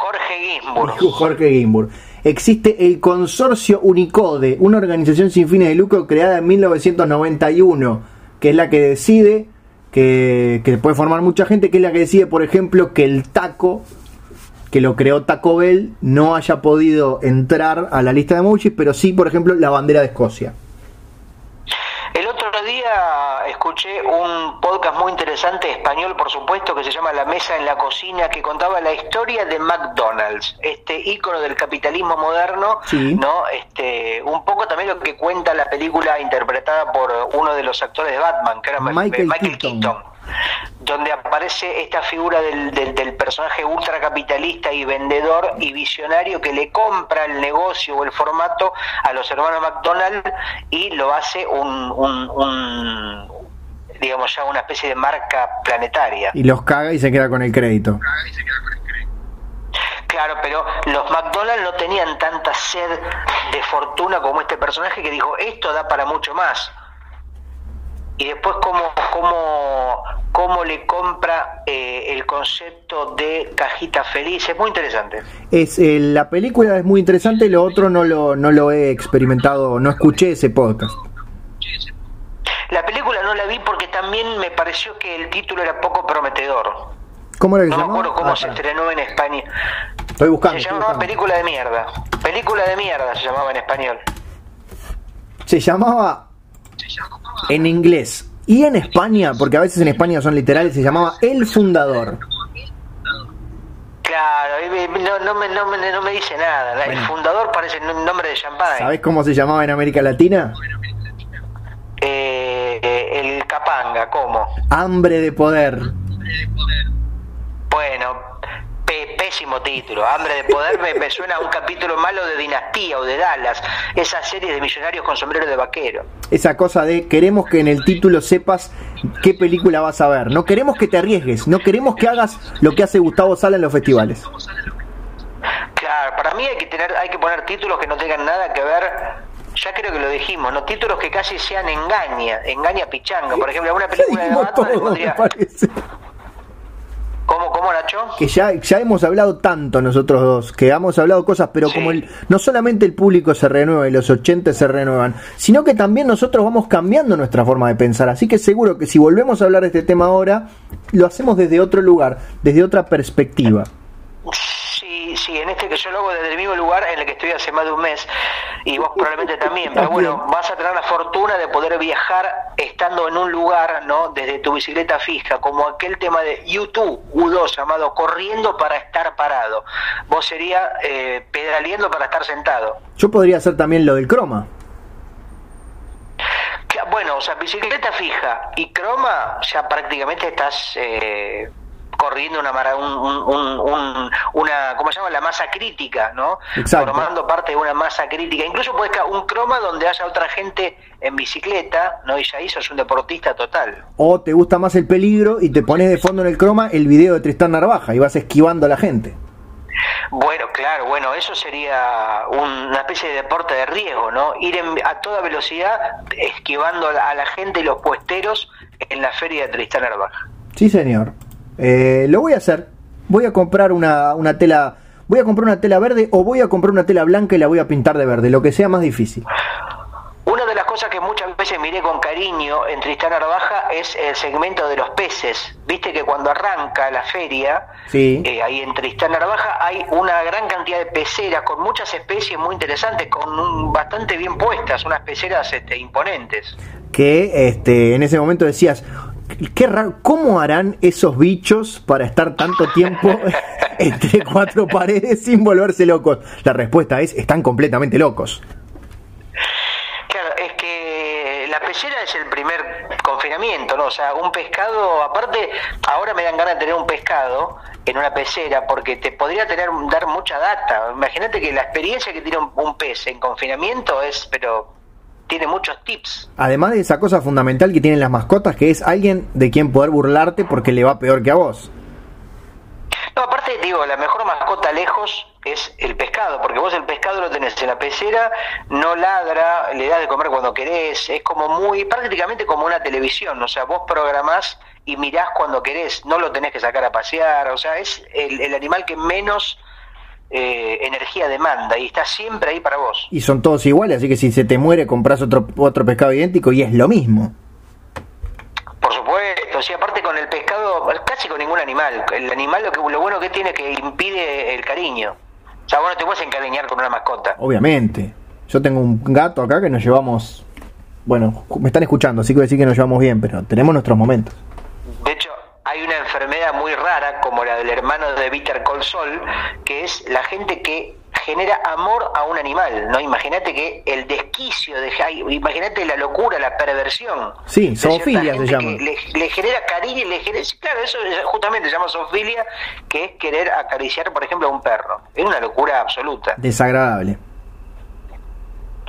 Jorge. Dijo Jorge Gimbur. Existe el Consorcio Unicode, una organización sin fines de lucro creada en 1991, que es la que decide, que, que puede formar mucha gente, que es la que decide, por ejemplo, que el taco, que lo creó Taco Bell, no haya podido entrar a la lista de emojis, pero sí, por ejemplo, la bandera de Escocia. El otro día escuché un podcast muy interesante, español por supuesto, que se llama La Mesa en la Cocina, que contaba la historia de McDonald's, este ícono del capitalismo moderno, Sí. ¿no? Este, un poco también lo que cuenta la película interpretada por uno de los actores de Batman, que era Michael Michael Keaton. Keaton donde aparece esta figura del, del, del personaje ultracapitalista y vendedor y visionario que le compra el negocio o el formato a los hermanos McDonald y lo hace un, un, un, digamos ya una especie de marca planetaria. Y los caga y se queda con el crédito. Claro, pero los McDonald's no tenían tanta sed de fortuna como este personaje que dijo, esto da para mucho más. Y después cómo, cómo, cómo le compra eh, el concepto de cajita feliz. Es muy interesante. Es, eh, la película es muy interesante, lo otro no lo, no lo he experimentado, no escuché ese podcast. La película no la vi porque también me pareció que el título era poco prometedor. ¿Cómo era que No se me acuerdo cómo Ah, se estrenó en España. Estoy buscando. Se llamaba buscando. Película de Mierda. Película de Mierda se llamaba en español. Se llamaba en inglés y en España, porque a veces en España son literales, se llamaba El Fundador. Claro, no, no, me, no, me, no me dice nada. El Bueno. fundador parece un nombre de champán. ¿Sabés cómo se llamaba en América Latina? Eh, eh, el Capanga, ¿cómo? Hambre de poder. Bueno, pe- pésimo título. Hambre de poder me, me suena a un capítulo malo de Dinastía o de Dallas. Esa serie de millonarios con sombrero de vaquero. Esa cosa de queremos que en el título sepas qué película vas a ver. No queremos que te arriesgues. No queremos que hagas lo que hace Gustavo Sala en los festivales. Claro, para mí hay que tener, hay que poner títulos que no tengan nada que ver ya creo que lo dijimos, ¿no? Títulos que casi sean engaña, engaña pichanga. Por ejemplo, alguna película de Batman todo, parece. ¿Cómo, cómo, Nacho? que ya, ya hemos hablado tanto nosotros dos, que hemos hablado cosas, pero Sí. como el, no solamente el público se renueva y los 80 se renuevan, sino que también nosotros vamos cambiando nuestra forma de pensar. Así que seguro que si volvemos a hablar de este tema ahora, lo hacemos desde otro lugar, desde otra perspectiva. Sí, sí, en este que yo lo hago desde el mismo lugar en el que estoy hace más de un mes y vos probablemente también, pero bueno, vas a tener la fortuna de poder viajar estando en un lugar, ¿no? Desde tu bicicleta fija, como aquel tema de YouTube U2 llamado Corriendo para estar parado. Vos sería eh, pedaleando para estar sentado. Yo podría hacer también lo del croma. Bueno, o sea, bicicleta fija y croma, ya prácticamente estás eh, corriendo una, mara- un, un- un- un- una, ¿cómo se llama? La masa crítica, ¿no? Exacto. Formando parte de una masa crítica. Incluso puedes ca- un croma donde haya otra gente en bicicleta, ¿no? Y ya ahí sos un deportista total. O te gusta más el peligro y te pones de fondo en el croma el video de Tristán Narvaja y vas esquivando a la gente. Bueno, claro, bueno, eso sería un- una especie de deporte de riesgo, ¿no? Ir en- a toda velocidad esquivando a la, a la gente y los puesteros en la feria de Tristán Narvaja. Sí, señor. Eh, lo voy a hacer. Voy a comprar una, una tela. Voy a comprar una tela verde o voy a comprar una tela blanca y la voy a pintar de verde, lo que sea más difícil. Una de las cosas que muchas veces miré con cariño en Tristán Narvaja es el segmento de los peces. Viste que cuando arranca la feria, Sí. eh, ahí en Tristán Narvaja hay una gran cantidad de peceras con muchas especies muy interesantes, con un- bastante bien puestas, unas peceras este, imponentes. Que este, en ese momento decías, qué raro, ¿cómo harán esos bichos para estar tanto tiempo entre cuatro paredes sin volverse locos? La respuesta es, están completamente locos. Claro, es que la pecera es el primer confinamiento, ¿no? O sea, un pescado, aparte, ahora me dan ganas de tener un pescado en una pecera porque te podría tener dar mucha data. Imagínate que la experiencia que tiene un, un pez en confinamiento es, pero tiene muchos tips. Además de esa cosa fundamental que tienen las mascotas, que es alguien de quien poder burlarte porque le va peor que a vos. No, aparte, digo, la mejor mascota lejos es el pescado, porque vos el pescado lo tenés en la pecera, no ladra, le das de comer cuando querés, es como muy, prácticamente como una televisión, o sea, vos programás y mirás cuando querés, no lo tenés que sacar a pasear, o sea, es el, el animal que menos eh, energía demanda y está siempre ahí para vos. Y son todos iguales, así que si se te muere compras otro, otro pescado idéntico y es lo mismo. Por supuesto, sí, aparte con el pescado, casi con ningún animal. El animal lo, que, lo bueno que tiene es que impide el cariño. O sea, vos no te puedes encariñar con una mascota. Obviamente. Yo tengo un gato acá que nos llevamos. Bueno, me están escuchando, así que voy a decir que nos llevamos bien, pero tenemos nuestros momentos. Hay una enfermedad muy rara, como la del hermano de Víctor Colsol, que es la gente que genera amor a un animal, ¿no? Imagínate que el desquicio de imagínate la locura, la perversión. Sí, zoofilia se llama. que Le, le genera cariño y le genera, sí, claro, eso es- justamente se llama zoofilia, que es querer acariciar, por ejemplo, a un perro. Es una locura absoluta. Desagradable.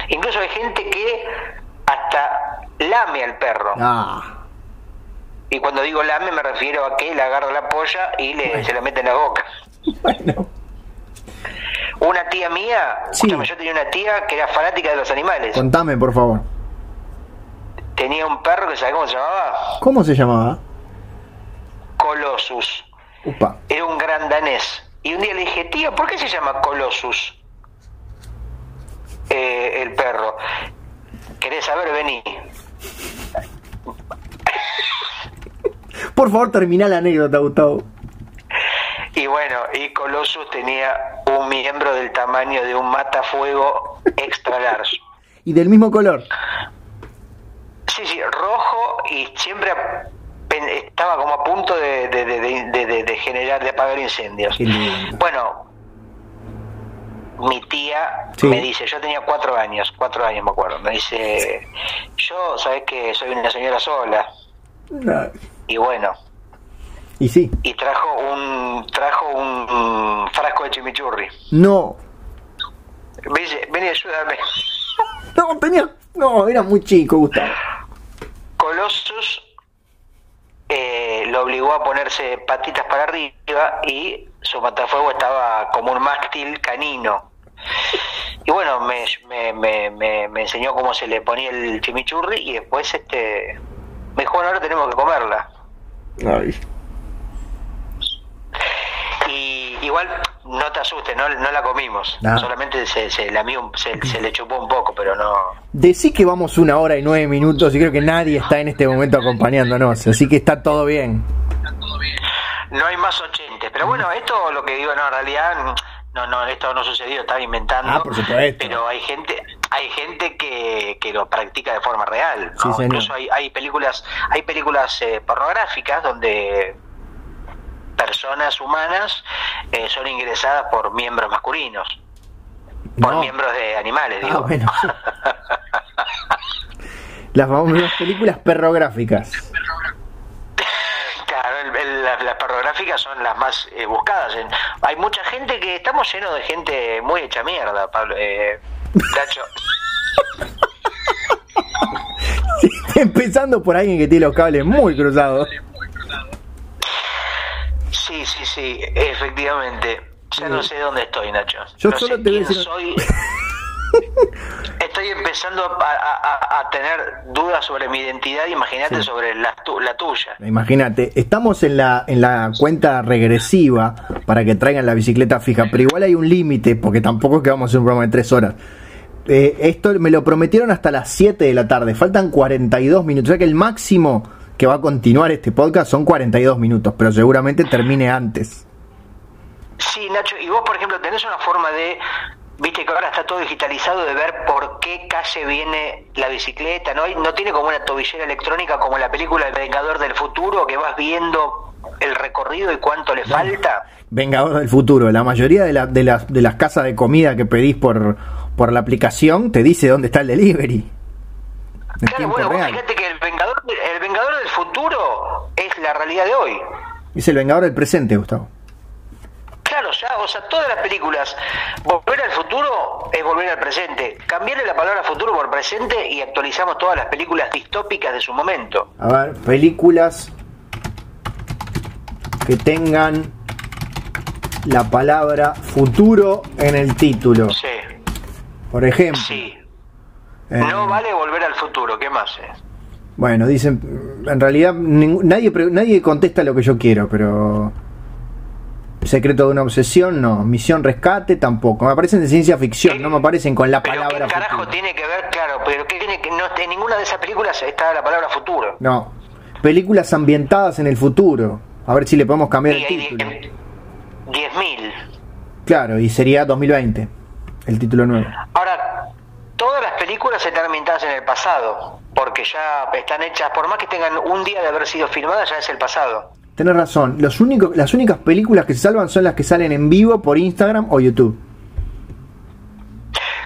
Incluso hay gente que hasta lame al perro. Ah, Y cuando digo lame me refiero a que le agarra la polla y le, se la mete en la boca. bueno. Una tía mía, Sí. yo tenía una tía que era fanática de los animales. Contame, por favor. Tenía un perro que, ¿sabes cómo se llamaba? ¿Cómo se llamaba? Colossus. Upa. Era un gran danés. Y un día le dije, tía, ¿por qué se llama Colossus? Eh, el perro. ¿Querés saber? Vení. Por favor, termina la anécdota, Gustavo. Y bueno, y Colossus tenía un miembro del tamaño de un matafuego extra large. Y del mismo color. Sí, sí, rojo y siempre estaba como a punto de, de- de- de- generar, de apagar incendios. Bueno, mi tía Sí. me dice, yo tenía cuatro años, cuatro años me acuerdo, me dice, yo, sabes que soy una señora sola, No. Y bueno, Y sí. y trajo un, trajo un frasco de chimichurri. No. Me dice, ven y ayúdame. No, tenía. No, era muy chico, Gustavo. Colossus eh, lo obligó a ponerse patitas para arriba y su matafuego estaba como un mástil canino. y bueno, me, me, me, me, enseñó cómo se le ponía el chimichurri y después este me dijo, bueno, ahora tenemos que comerla. Ay. Y igual no te asustes, no, no la comimos. Solamente se, se, la se, se, le chupó un poco, pero no. Decí que vamos una hora y nueve minutos y creo que nadie está en este momento acompañándonos, así que está todo bien. No hay más ochentes, pero bueno, esto lo que digo, no, en realidad no, no, esto no sucedió, estaba inventando. Ah, por supuesto. Pero hay gente, hay gente que, que lo practica de forma real. Incluso hay, hay películas, hay películas eh, pornográficas donde personas humanas eh, son ingresadas por miembros masculinos, por miembros de animales, ah, digo. bueno. las, las películas perrográficas. Claro, las, perrográficas son las más eh, buscadas. hay mucha gente que estamos llenos de gente muy hecha mierda, Pablo. Eh, empezando por alguien que tiene los cables muy cruzados. Sí, sí, sí, efectivamente. Ya no sé dónde estoy, Nacho. Yo solo te voy soy. Estoy empezando a, tener dudas sobre mi identidad, imagínate sobre la, la tuya. Imagínate, estamos en la, en la cuenta regresiva para que traigan la bicicleta fija, pero igual hay un límite, porque tampoco es que vamos a hacer un programa de tres horas. Eh, esto me lo prometieron hasta las 7 de la tarde, faltan 42 minutos, o sea que el máximo que va a continuar este podcast son 42 minutos, pero seguramente termine antes. Sí, Nacho, y vos, por ejemplo, tenés una forma de, viste que ahora está todo digitalizado, de ver por qué calle viene la bicicleta, ¿no? No tiene como una tobillera electrónica como la película El Vengador del Futuro, que vas viendo el recorrido y cuánto le falta. Vengador del Futuro, la mayoría de, de, las, de las casas de comida que pedís por, por la aplicación te dice dónde está el delivery. Claro, bueno, fíjate que el Vengador, el Vengador del futuro es la realidad de hoy. Es el Vengador del presente, Gustavo. Claro, ya, o sea, todas las películas, volver al futuro es volver al presente. Cambiarle la palabra futuro por presente y actualizamos todas las películas distópicas de su momento. A ver, películas que tengan la palabra futuro en el título. Sí. Por ejemplo. Sí. Eh, no vale volver al futuro, ¿qué más es? Bueno, dicen, en realidad nadie, nadie contesta lo que yo quiero, pero... Secreto de una obsesión, no. Misión rescate, tampoco. Me aparecen de ciencia ficción, no me aparecen con la palabra ¿qué carajo tiene que ver? Claro, pero ¿qué tiene que no en ninguna de esas películas está la palabra futuro? No. Películas ambientadas en el futuro. A ver si le podemos cambiar el título. 10.000. Claro, y sería 2020, el título nuevo. Ahora, todas las películas están ambientadas en el pasado, porque ya están hechas, por más que tengan un día de haber sido filmadas, ya es el pasado. Tenés razón, Los únicos, las únicas películas que se salvan son las que salen en vivo por Instagram o YouTube.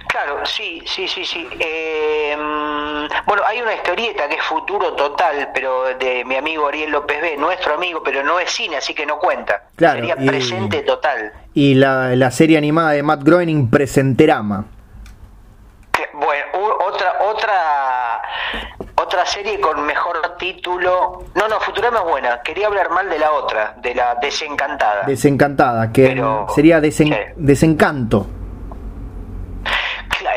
Claro, sí, sí, sí, sí. Em, bueno, hay una historieta que es Futuro Total, pero de mi amigo Ariel López B, nuestro amigo, pero no es cine, así que no cuenta. Claro, Sería Presente Total. Y la, la serie animada de Matt Groening, Presenterama. Bueno, otra otra otra serie con mejor título. No, no, Futurama es buena. Quería hablar mal de la otra, de la Desencantada. Desencantada, que sería Desencanto.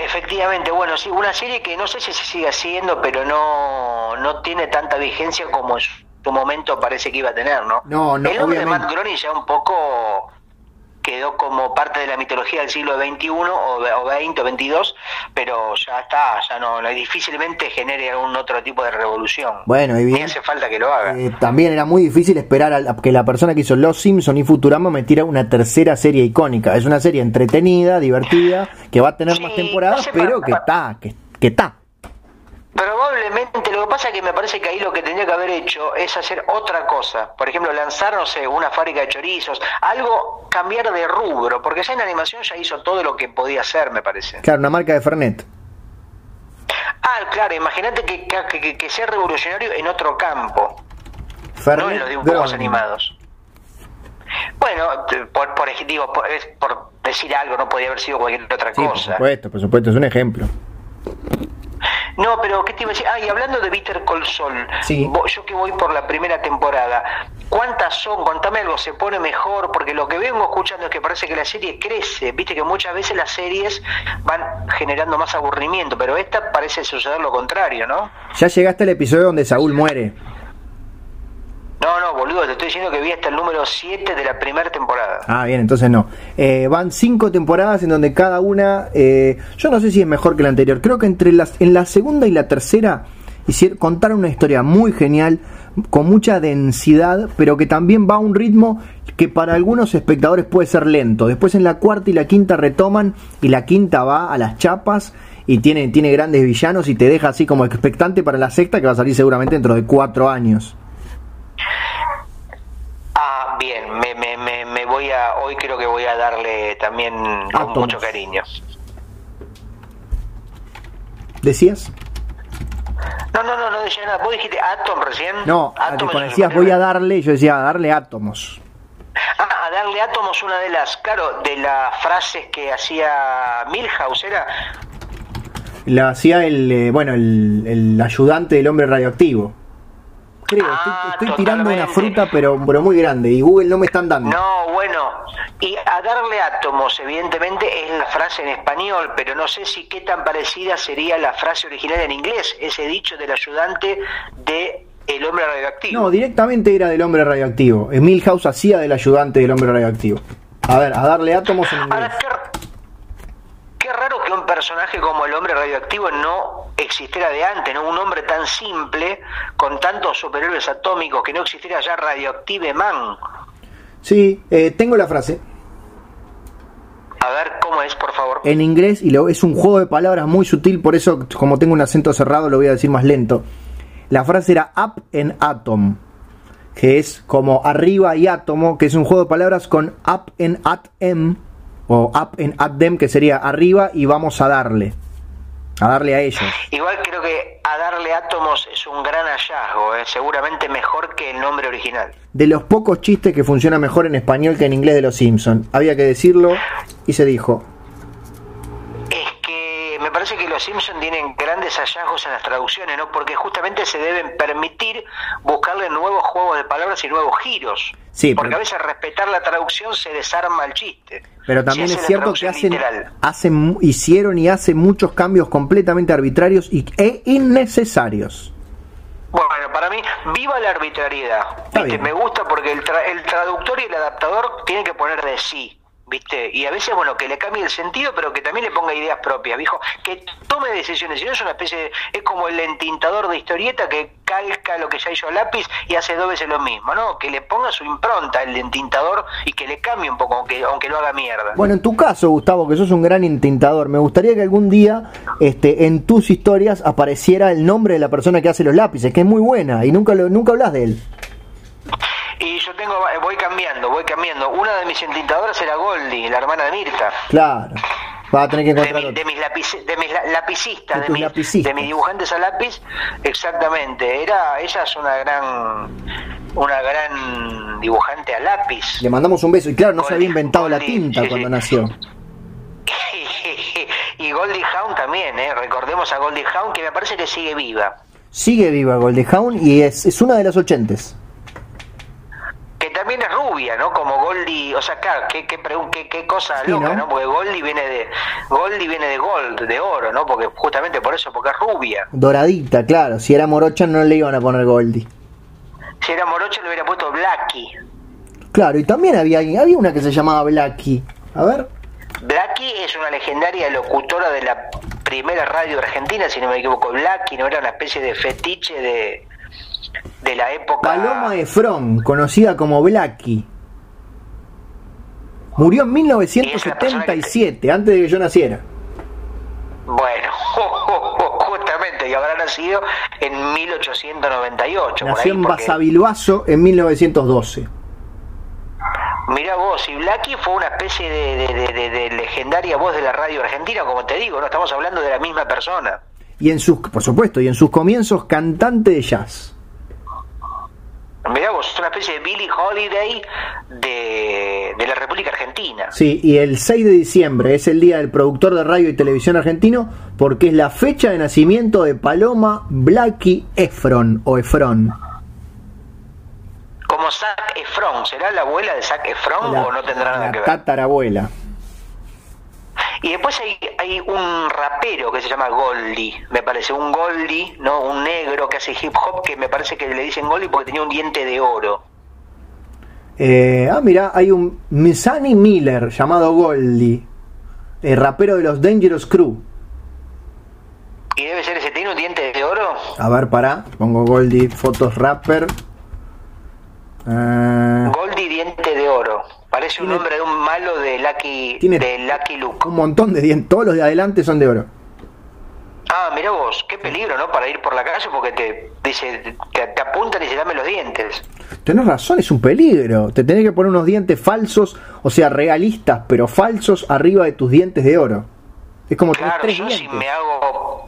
Efectivamente, bueno, sí, una serie que no sé si se sigue haciendo, pero no, no tiene tanta vigencia como en su momento parece que iba a tener, ¿no? No, no. El nombre de Matt Groening ya un poco quedó como parte de la mitología del siglo XXI o, 20 o 22, pero ya está, ya no, difícilmente genere algún otro tipo de revolución. Bueno, y bien, hace falta que lo haga. Eh, también era muy difícil esperar a, que la persona que hizo Los Simpson y Futurama metiera una tercera serie icónica. Es una serie entretenida, divertida, que va a tener más temporadas, pero que está, que, que está. Probablemente, lo que pasa es que me parece que ahí lo que tendría que haber hecho es hacer otra cosa. Por ejemplo, lanzar, no sé, una fábrica de chorizos, algo, cambiar de rubro, porque ya en animación ya hizo todo lo que podía hacer, me parece. Claro, una marca de Fernet. Ah, claro, imagínate que, que, sea revolucionario en otro campo. Fernet no en los dibujos animados. Bueno, por, por, digo, por, por, decir algo, no podía haber sido cualquier otra cosa. Por supuesto, por supuesto, es un ejemplo. No, pero ¿qué te iba a decir? Ah, y hablando de Bitter Col Sol, yo que voy por la primera temporada, ¿cuántas son? Contame algo, ¿se pone mejor? Porque lo que vengo escuchando es que parece que la serie crece, viste que muchas veces las series van generando más aburrimiento, pero esta parece suceder lo contrario, ¿no? Ya llegaste al episodio donde Saúl muere. No, no, boludo, te estoy diciendo que vi hasta el número 7 de la primera temporada. Ah, bien, entonces no. Eh, van cinco temporadas en donde cada una, eh, yo no sé si es mejor que la anterior, creo que entre las, en la segunda y la tercera contaron una historia muy genial, con mucha densidad, pero que también va a un ritmo que para algunos espectadores puede ser lento. Después en la cuarta y la quinta retoman y la quinta va a las chapas y tiene, tiene grandes villanos y te deja así como expectante para la sexta que va a salir seguramente dentro de cuatro años. Ah, bien, me, me, me, voy a, hoy creo que voy a darle también con mucho cariño. ¿Decías? No, no, no, no decía nada. ¿Vos dijiste Atom recién? No, cuando decías voy a darle, yo decía a darle átomos. Ah, a darle átomos, una de las, claro, de las frases que hacía Milhouse, ¿era? La hacía el, eh, bueno, el, el ayudante del hombre radioactivo creo. estoy, ah, tirando una fruta, pero, pero muy grande. Y Google no me están dando. No, bueno. Y a darle átomos, evidentemente, es la frase en español, pero no sé si qué tan parecida sería la frase original en inglés, ese dicho del ayudante de el hombre radioactivo. No, directamente era del hombre radioactivo. Milhouse hacía del ayudante del hombre radioactivo. A ver, a darle átomos en inglés raro que un personaje como el hombre radioactivo no existiera de antes, ¿no? Un hombre tan simple, con tantos superhéroes atómicos, que no existiera ya Radioactive Man. Sí, eh, tengo la frase. A ver, ¿cómo es, por favor? En inglés, y lo, es un juego de palabras muy sutil, por eso, como tengo un acento cerrado, lo voy a decir más lento. La frase era up en atom, que es como arriba y átomo, que es un juego de palabras con up en at em, o up en at them, que sería arriba y vamos a darle. A darle a ellos. Igual creo que a darle átomos es un gran hallazgo, ¿eh? seguramente mejor que el nombre original. De los pocos chistes que funciona mejor en español que en inglés de los Simpsons. Había que decirlo y se dijo me parece que los Simpsons tienen grandes hallazgos en las traducciones, ¿no? Porque justamente se deben permitir buscarle nuevos juegos de palabras y nuevos giros. Sí, porque a veces respetar la traducción se desarma el chiste. Pero también es cierto que hacen, hacen, hicieron y hacen muchos cambios completamente arbitrarios y, e innecesarios. Bueno, para mí, viva la arbitrariedad. Me gusta porque el, el traductor y el adaptador tienen que poner de sí. ¿Viste? Y a veces, bueno, que le cambie el sentido, pero que también le ponga ideas propias, viejo, que tome decisiones, si no es una especie, de, es como el entintador de historieta que calca lo que ya hizo lápiz y hace dos veces lo mismo, ¿no? Que le ponga su impronta el entintador y que le cambie un poco, aunque, aunque lo haga mierda. Bueno, en tu caso, Gustavo, que sos un gran entintador, me gustaría que algún día este, en tus historias apareciera el nombre de la persona que hace los lápices, que es muy buena y nunca, lo, nunca hablas de él. Y yo tengo, voy cambiando, voy cambiando. Una de mis entintadoras era Goldie, la hermana de Mirta. Claro. Va a tener que encontrar de, mis, de mis lapicistas, de, mis, de mis dibujantes a lápiz, exactamente. Era, ella es una gran, una gran dibujante a lápiz. Le mandamos un beso y claro, no se había inventado la tinta cuando nació. y Goldie Hawn también, ¿eh? recordemos a Goldie Hawn que me parece que sigue viva. Sigue viva Goldie Hawn y es, es una de las ochentes que también es rubia, ¿no? Como Goldie, o sea, claro, qué, qué, qué, qué cosa loca, ¿no? Porque Goldie viene de Goldie viene de gold, de oro, ¿no? Porque justamente por eso, porque es rubia. Doradita, claro. Si era morocha no le iban a poner Goldie. Si era morocha le hubiera puesto Blackie. Claro, y también había había una que se llamaba Blackie. A ver. Blackie es una legendaria locutora de la primera radio argentina, si no me equivoco. Blackie no era una especie de fetiche de de la época. Paloma Efron, conocida como Blackie. Murió en 1977, antes de que yo naciera. Bueno, justamente, y habrá nacido en 1898. Nació en Basavilbaso en 1912. Mira vos, y Blackie fue una especie de, legendaria voz de la radio argentina, como te digo, no estamos hablando de la misma persona. Y en sus, por supuesto, y en sus comienzos cantante de jazz. Mirá vos, es una especie de Billie Holiday de, de la República Argentina. Sí, y el 6 de diciembre es el día del productor de radio y televisión argentino porque es la fecha de nacimiento de Paloma Blackie Efron o Efron. Como Zac Efron, ¿será la abuela de Zac Efron La- o no tendrá nada que ver? tatarabuela. Y después hay, hay un rapero que se llama Goldie, me parece, un Goldie, ¿no? Un negro que hace hip hop que me parece que le dicen Goldie porque tenía un diente de oro. Eh, ah, mira, hay un Missani Miller llamado Goldie, el rapero de los Dangerous Crew. Y debe ser ese, ¿tiene un diente de oro? A ver, pará, pongo Goldie, fotos rapper. Ah, Goldie diente de oro. Parece un nombre de un malo de Lucky, Tiene- de Lucky Luke. un montón de dientes, todos los de adelante son de oro. Ah, mira vos, qué peligro, ¿no? Para ir por la calle porque te dice, te, te apuntan y se dame los dientes. Tenés razón, es un peligro. Te tenés que poner unos dientes falsos, o sea, realistas, pero falsos arriba de tus dientes de oro. Es como Claro, tres yo dientes. si me hago,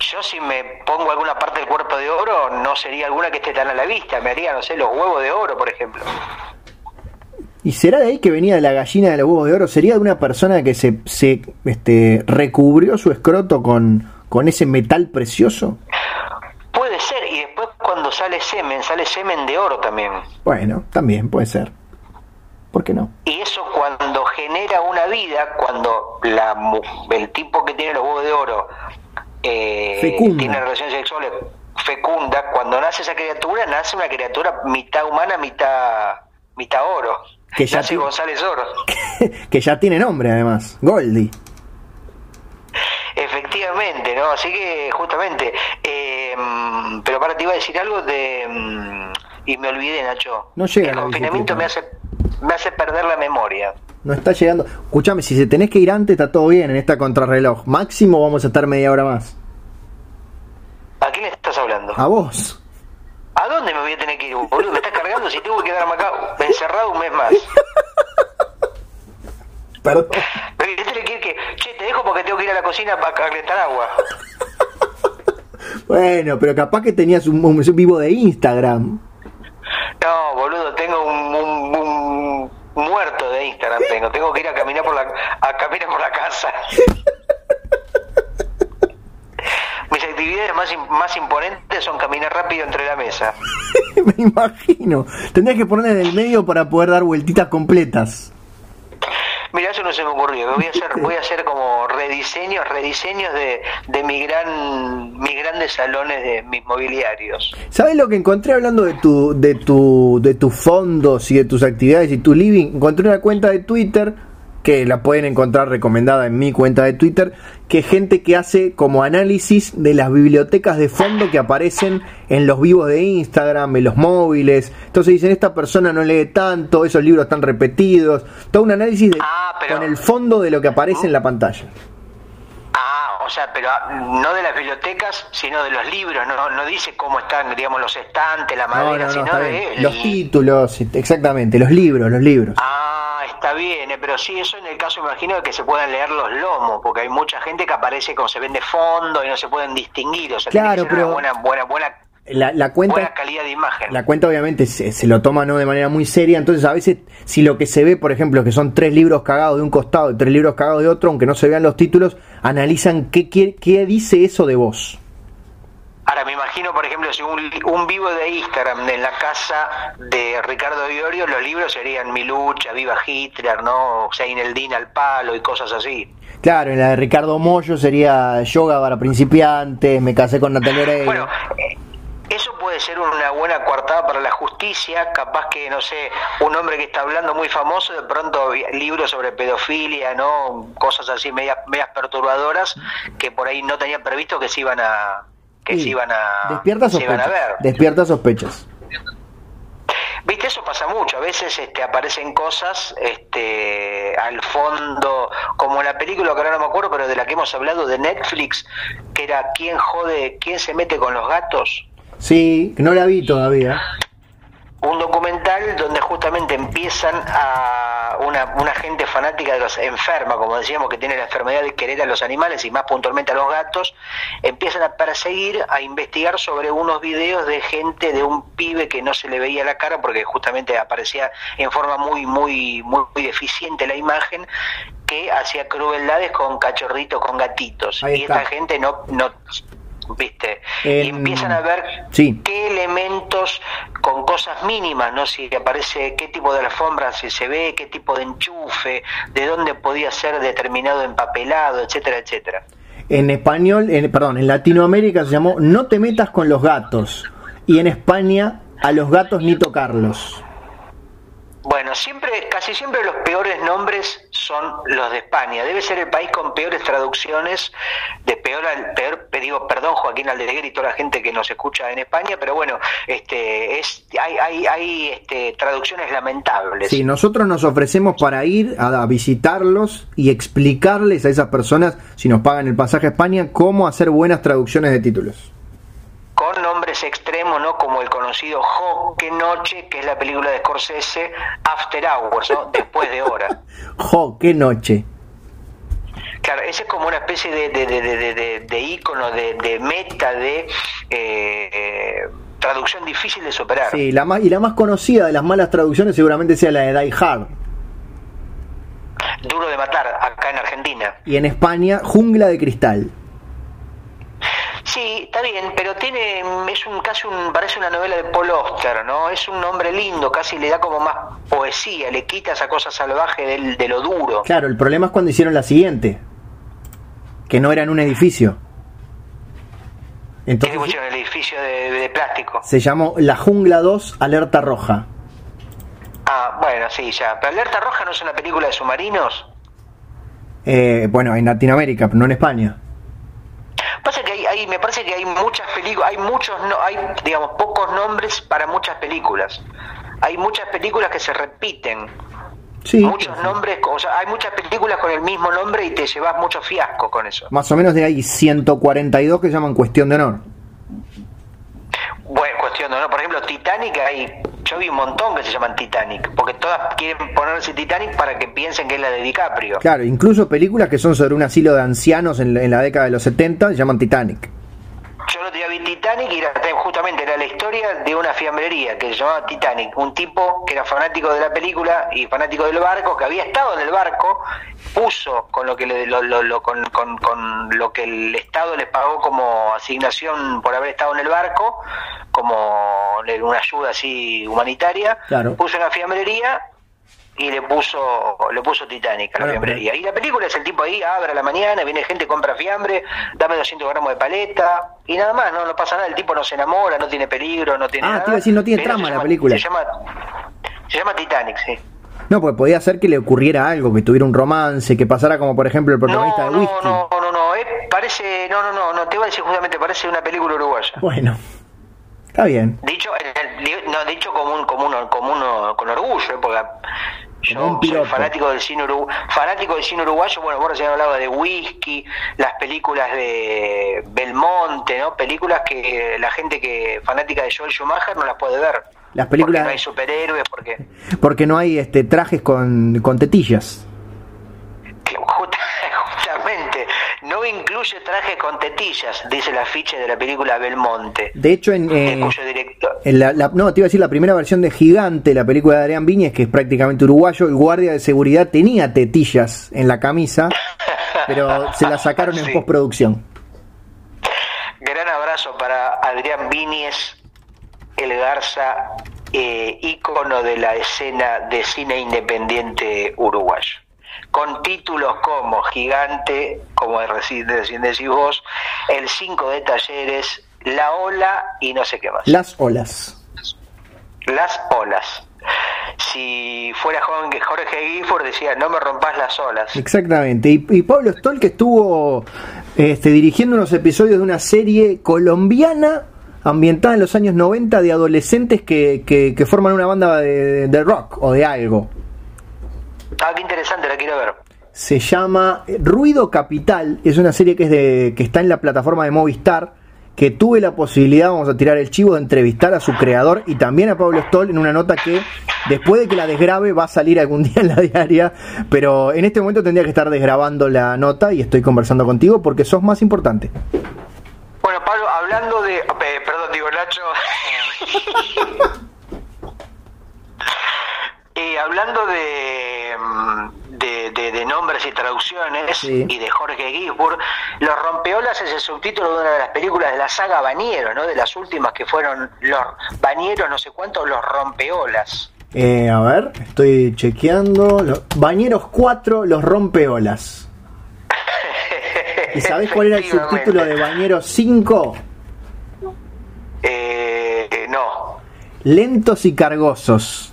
yo si me pongo alguna parte del cuerpo de oro, no sería alguna que esté tan a la vista, me haría, no sé, los huevos de oro, por ejemplo. ¿Y será de ahí que venía la gallina de los huevos de oro? ¿Sería de una persona que se, se este, recubrió su escroto con, con ese metal precioso? Puede ser, y después cuando sale semen, sale semen de oro también. Bueno, también puede ser. ¿Por qué no? Y eso cuando genera una vida, cuando la, el tipo que tiene los huevos de oro eh, tiene relaciones sexuales fecunda, cuando nace esa criatura, nace una criatura mitad humana, mitad, mitad oro. Que ya tiene- González Oro. que ya tiene nombre además, Goldie. Efectivamente, ¿no? Así que justamente, eh, pero para te iba a decir algo de... mm, y me olvidé, Nacho. No llega El confinamiento me hace, me hace perder la memoria. No está llegando. Escúchame, si se tenés que ir antes, está todo bien en esta contrarreloj. Máximo vamos a estar media hora más. ¿A quién estás hablando? A vos. ¿A dónde me voy a tener que ir, boludo? ¿Me estás cargando si tengo que quedarme acá encerrado un mes más? Perdón. Pero yo te le quiero que, che, te dejo porque tengo que ir a la cocina para calentar agua. Bueno, pero capaz que tenías un, un vivo de Instagram. No, boludo, tengo un, un- un muerto de Instagram, tengo. Tengo que ir a caminar por la, a caminar por la casa. Mis actividades más, im- más imponentes son caminar rápido entre la mesa. Me imagino. Tendrías que poner en el medio para poder dar vueltitas completas. Mira, eso no se me ocurrió. Voy a hacer, voy a hacer como rediseños, rediseños de, de mi gran, mis grandes salones de mis mobiliarios. ¿Sabes lo que encontré hablando de tu, de tu, de tus fondos y de tus actividades y tu living? Encontré una cuenta de Twitter que la pueden encontrar recomendada en mi cuenta de Twitter, que gente que hace como análisis de las bibliotecas de fondo que aparecen en los vivos de Instagram, en los móviles. Entonces dicen, esta persona no lee tanto, esos libros están repetidos. Todo un análisis de- Ah, pero- con el fondo de lo que aparece en la pantalla. Ah, o sea, pero ah, no de las bibliotecas, sino de los libros. No, no dice cómo están, digamos, los estantes, la madera, no, no, sino de. Los títulos, exactamente, los libros, los libros. Ah, está bien, eh, pero sí, eso en el caso, imagino, de que se puedan leer los lomos, porque hay mucha gente que aparece como se ven de fondo y no se pueden distinguir. O sea, tiene Claro, que pero- una buena, buena, buena, La, la cuenta... buena calidad de imagen. La cuenta obviamente se, se lo toma no de manera muy seria, entonces a veces si lo que se ve, por ejemplo, que son tres libros cagados de un costado y tres libros cagados de otro, aunque no se vean los títulos, analizan qué, qué, qué dice eso de vos. Ahora, me imagino, por ejemplo, si un, un vivo de Instagram en la casa de Ricardo Iorio, los libros serían Mi lucha, Viva Hitler, ¿no? Sein el Din al palo y cosas así. Claro, en la de Ricardo Mollo sería yoga para principiantes, me casé con Natalia Oreiro. Bueno, eh, eso puede ser una buena coartada para la justicia, capaz que, no sé, un hombre que está hablando muy famoso, de pronto libros sobre pedofilia, ¿no? Cosas así medias, medias perturbadoras que por ahí no tenían previsto que se iban a que Sí, se iban a despierta se iban a ver. Despierta sospechas. Viste, eso pasa mucho. A veces este, aparecen cosas este, al fondo, como la película que ahora no me acuerdo, pero de la que hemos hablado de Netflix, que era ¿Quién jode, quién se mete con los gatos? Sí, no la vi todavía. Un documental donde justamente empiezan a una, una gente fanática de los enferma, como decíamos, que tiene la enfermedad de querer a los animales y más puntualmente a los gatos, empiezan a perseguir, a investigar sobre unos videos de gente, de un pibe que no se le veía la cara porque justamente aparecía en forma muy, muy, muy, deficiente la imagen, que hacía crueldades con cachorritos, con gatitos. y esta gente no, no ¿viste? y empiezan a ver qué elementos con cosas mínimas, ¿no? Si aparece qué tipo de alfombra si se ve, qué tipo de enchufe, de dónde podía ser determinado empapelado, etcétera, etcétera. En español, en, perdón, en Latinoamérica se llamó No te metas con los gatos y en España a los gatos ni tocarlos. Bueno, siempre, casi siempre los peores nombres son los de España. Debe ser el país con peores traducciones, de peor al peor, digo, perdón Joaquín Aldeguer y toda la gente que nos escucha en España, pero bueno, este, es, hay, hay, hay este, traducciones lamentables. Sí, nosotros nos ofrecemos para ir a, visitarlos y explicarles a esas personas, si nos pagan el pasaje a España, cómo hacer buenas traducciones de títulos con nombres extremos, ¿no? Como el conocido qué noche, que es la película de Scorsese, After Hours, ¿no? Después de hora. Qué noche. Claro, ese es como una especie de, de, de, de, ícono, de, meta, de eh, traducción difícil de superar. Sí, la más, y la más conocida de las malas traducciones seguramente sea la de Die Hard. Duro de matar, acá en Argentina. Y en España, Jungla de Cristal. Sí, está bien, pero tiene es un casi un parece una novela de Paul Auster, ¿no? Es un nombre lindo, casi le da como más poesía, le quita esa cosa salvaje del, de lo duro. Claro, el problema es cuando hicieron la siguiente, que no era en un edificio. Entonces, ¿Qué el edificio de, plástico? Se llamó La Jungla 2 Alerta Roja. Ah, bueno, sí, ya. ¿Pero Alerta Roja no es una película de submarinos? Eh, bueno, en Latinoamérica, pero no en España. Pasa que hay, me parece que hay muchas películas, hay muchos, no, hay digamos pocos nombres para muchas películas. Hay muchas películas que se repiten. Sí, muchos nombres, o sea, hay muchas películas con el mismo nombre y te llevas mucho fiasco con eso. Más o menos de ahí 142 que llaman Cuestión de Honor. Bueno, cuestión honor. Por ejemplo, Titanic hay yo vi un montón que se llaman Titanic, porque todas quieren ponerse Titanic para que piensen que es la de DiCaprio. Claro, incluso películas que son sobre un asilo de ancianos en, en la década de los 70 se llaman Titanic. Yo lo día vi Titanic y era, justamente era la historia de una fiambrería que se llamaba Titanic. Un tipo que era fanático de la película y fanático del barco, que había estado en el barco, puso con lo que lo, lo, con, con, con, lo que el Estado le pagó como asignación por haber estado en el barco, como una ayuda así humanitaria, puso en la fiambrería y le puso le puso Titanic a la fiambrería. Y la película es el tipo ahí, abre a la mañana, viene gente, compra fiambre, dame 200 gramos de paleta y nada más, no, no pasa nada, el tipo no se enamora, no tiene peligro, no tiene ah, nada. Ah, decir, no tiene trama la película. Se llama, se llama Titanic, sí. No, pues podía ser que le ocurriera algo, que tuviera un romance, que pasara como por ejemplo el protagonista de Whisky. No, no, no, no, eh, parece, no, no, no, no, te iba a decir justamente, parece una película uruguaya. Bueno. Está bien. Dicho, no, dicho como un, como uno, como uno, con orgullo, ¿eh? porque yo soy fanático del cine uruguayo, fanático del cine uruguayo, bueno, vos recién hablaba de whisky, las películas de Belmonte, ¿no? Películas que la gente que fanática de Joel Schumacher no las puede ver. Las películas porque no hay superhéroes, porque porque no hay este trajes con, con tetillas. Justamente, no incluye trajes con tetillas, dice la ficha de la película Belmonte. De hecho, en, eh, en la, no, te iba a decir la primera versión de Gigante, la película de Adrián Viñez, que es prácticamente uruguayo, el guardia de seguridad tenía tetillas en la camisa, pero se la sacaron en postproducción. Gran abrazo para Adrián Viñez, el Garza, eh, ícono de la escena de cine independiente uruguayo con títulos como Gigante, como recién decís vos, El 5 de Talleres, La Ola y no sé qué más. Las olas. Las olas. Si fuera Jorge Gifford decía, no me rompas las olas. Exactamente. Y, Pablo Stoll que estuvo este, dirigiendo unos episodios de una serie colombiana ambientada en los años 90 de adolescentes que, que, forman una banda de rock o de algo. Ah, qué interesante, la quiero ver. Se llama Ruido Capital, es una serie que, es de, que está en la plataforma de Movistar que tuve la posibilidad, vamos a tirar el chivo, de entrevistar a su creador y también a Pablo Stoll en una nota que después de que la desgrabe va a salir algún día en la diaria, pero en este momento tendría que estar desgrabando la nota y estoy conversando contigo porque sos más importante. Bueno, Pablo, hablando de... eh, perdón, digo, Nacho. Y hablando de, mm, de, de- de nombres y traducciones Sí. y de Jorge Gisburg, Los Rompeolas es el subtítulo de una de las películas de la saga Bañero, ¿no? De las últimas que fueron Los Bañeros, no sé cuántos, Los Rompeolas. Eh, a ver, estoy chequeando. Los, Bañeros 4, los rompeolas. ¿Y sabés cuál era el subtítulo de Bañeros 5? Eh, no. Lentos y cargosos.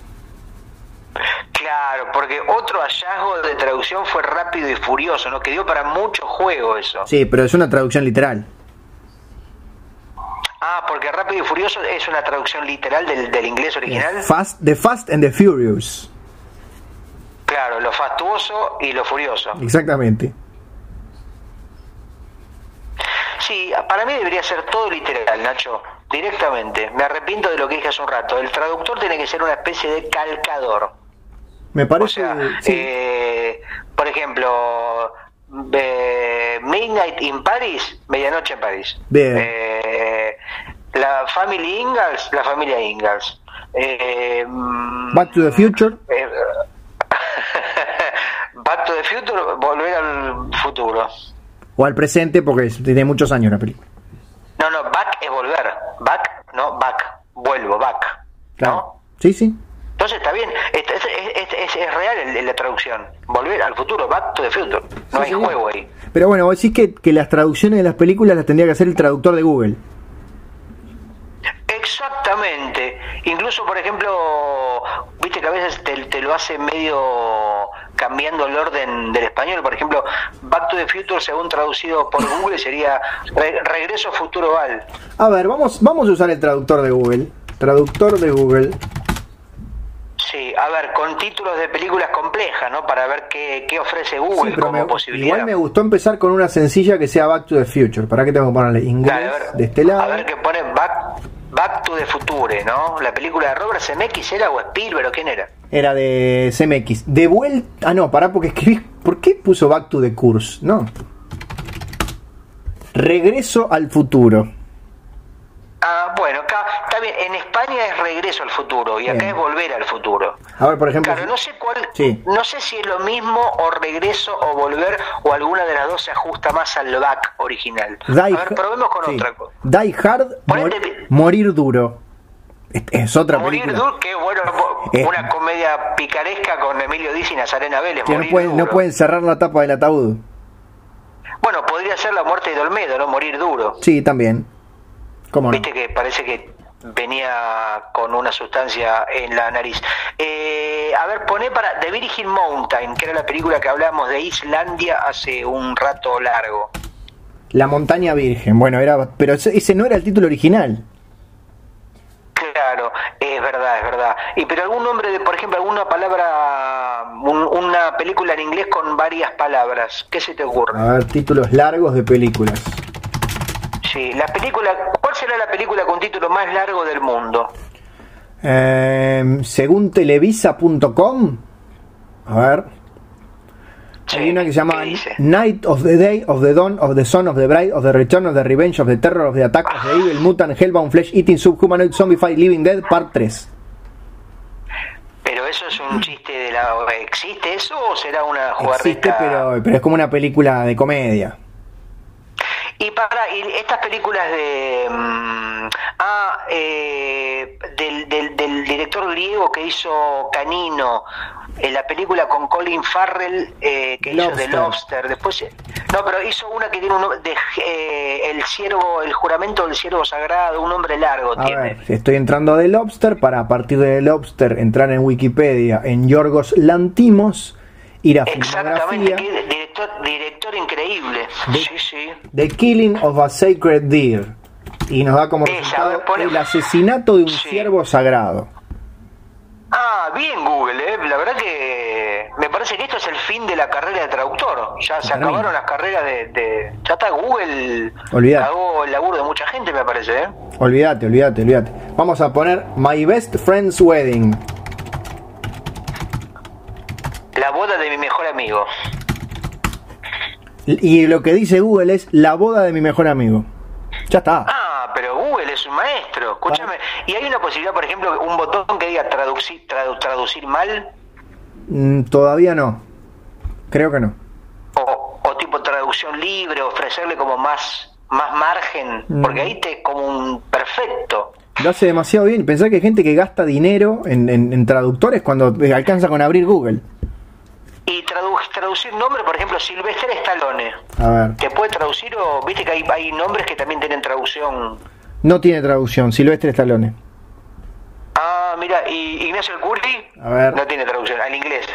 Claro, porque otro hallazgo de traducción fue Rápido y Furioso, ¿no? Que dio para mucho juego eso. Sí, pero es una traducción literal. Ah, porque Rápido y Furioso es una traducción literal del, del inglés original. Fast, the Fast and the Furious. Claro, lo fastuoso y lo furioso. Exactamente. Sí, para mí debería ser todo literal, Nacho. Directamente. Me arrepiento de lo que dije hace un rato. El traductor tiene que ser una especie de calcador. Me O parece. sea, sí. eh, por ejemplo, eh, Midnight in Paris, Medianoche en París. Bien. Eh, la Family Ingalls, la familia Ingalls. Eh, mm, Back to the Future. Back to the Future, volver al futuro. O al presente, porque tiene muchos años la película. No, no, back es volver. Back, no, back. Vuelvo, back. Claro. ¿No? Sí, sí. Entonces está bien, es, es, es- real la traducción. Volver al futuro, back to the future. No Sí, hay sí. juego ahí. Pero bueno, vos decís que, que las traducciones de las películas las tendría que hacer el traductor de Google. Exactamente. Incluso, por ejemplo, viste que a veces te, te lo hace medio cambiando el orden del español. Por ejemplo, Back to the Future, según traducido por Google, sería Re- Regreso Futuro Al. A ver, vamos, vamos a usar el traductor de Google. Traductor de Google. Sí, a ver, con títulos de películas complejas, ¿no? Para ver qué, qué ofrece Google Sí, pero como me- posibilidad. igual me gustó empezar con una sencilla que sea Back to the Future. ¿Para qué tengo que ponerle inglés Dale, a ver, de este lado? A ver qué pone Back, Back to the Future, ¿no? La película de Robert Zemeckis era o Spielberg o quién era. Era de CMX. De vuelta. Ah, no, pará, porque escribí. ¿Por qué puso Back to the Course? No. Regreso al futuro. Ah, bueno, acá está bien. En España es Regreso al futuro y acá Bien. es Volver al futuro. A ver, por ejemplo. Claro, no sé cuál, Sí. no sé si es lo mismo o regreso o volver o alguna de las dos se ajusta más al back original. Die a ver, probemos con sí. otra cosa. Die Hard, mor- morir duro. Es, es otra Morir película. duro, que bueno, Eh. una comedia picaresca con Emilio Diz y Nazarena Vélez. Que no Morir pueden, no pueden cerrar la tapa del ataúd. Bueno, podría ser la muerte de Olmedo, ¿no? Morir duro. Sí, también. ¿Cómo no? Viste que parece que venía con una sustancia en la nariz. Eh, a ver, poné para The Virgin Mountain, que era la película que hablábamos de Islandia hace un rato largo. La montaña virgen. Bueno, era. Pero ese, no era el título original. Claro, es verdad, es verdad. Y pero algún nombre de, por ejemplo, alguna palabra, un- una película en inglés con varias palabras, ¿qué se te ocurre? A ver, títulos largos de películas. Sí, la película, ¿cuál será la película con título más largo del mundo? Eh, según televisa.com. A ver. Hay una que se llama. Night of the Day, of the Dawn, of the Son, of the Bride, of the Return, of the Revenge, of the Terror, of the Attack, of the Evil, Mutant, Hellbound, Flesh, Eating, Subhumanoid, Zombified, Living Dead, Part 3. Pero eso es un chiste de la... ¿Existe eso o será una jugarreta? Existe, pero, pero es como una película de comedia. Y para y estas películas de mm, ah eh, del, del, del director griego que hizo Canino, en la película con Colin Farrell eh, que hizo. The Lobster, después no pero hizo una que tiene un de eh, el siervo, el juramento del siervo sagrado, un nombre largo A tiene. ver, estoy entrando de Lobster para a partir de Lobster entrar en Wikipedia en Yorgos Lantimos, ir a Exactamente, que director, director increíble. De- Sí, sí. The Killing of a Sacred Deer. Y nos da como Esa, resultado pone- el asesinato de un Sí. ciervo sagrado. Ah, bien Google, eh. la verdad que me parece que esto es el fin de la carrera de traductor. Ya se acabaron las carreras de, de- Ya está Google. Olvidate. Cagó el laburo de mucha gente, me parece, ¿eh? Olvídate, olvídate, olvídate. Vamos a poner My Best Friend's Wedding. La boda de mi mejor amigo. Y lo que dice Google es la boda de mi mejor amigo. Ya está. Ah, pero Google es un maestro. Escúchame. ¿Y hay una posibilidad, por ejemplo, un botón que diga traducir, tradu- traducir mal? Mm, todavía no. Creo que no. O, o tipo traducción libre, ofrecerle como más, más margen? Mm. Porque ahí te como un perfecto. Lo hace demasiado bien. Pensá que hay gente que gasta dinero en, en- en traductores cuando alcanza con abrir Google. Y tradu- traducir nombre, por ejemplo, Silvestre Stallone. A ver. ¿Te puede traducir o viste que hay, hay nombres que también tienen traducción? No tiene traducción. Silvestre Stallone. Ah, mira, y Ignacio el A ver. no tiene traducción al inglés.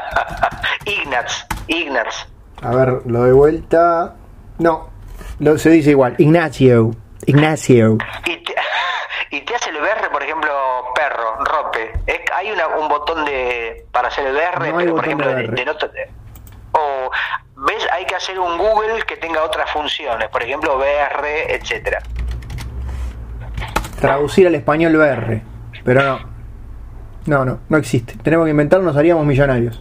Ignaz, Ignaz. A ver, lo de vuelta. No. Lo, se dice igual. Ignacio. Ignacio. Y te, y te hace el BR, por ejemplo, perro, rope. Es- hay una, un botón de para hacer el BR, No pero por ejemplo, de de, o ves, hay que hacer un Google que tenga otras funciones, por ejemplo, BR, etcétera. Traducir al español BR. Pero no. No, no, no existe. Tenemos que inventarlo, nos haríamos millonarios.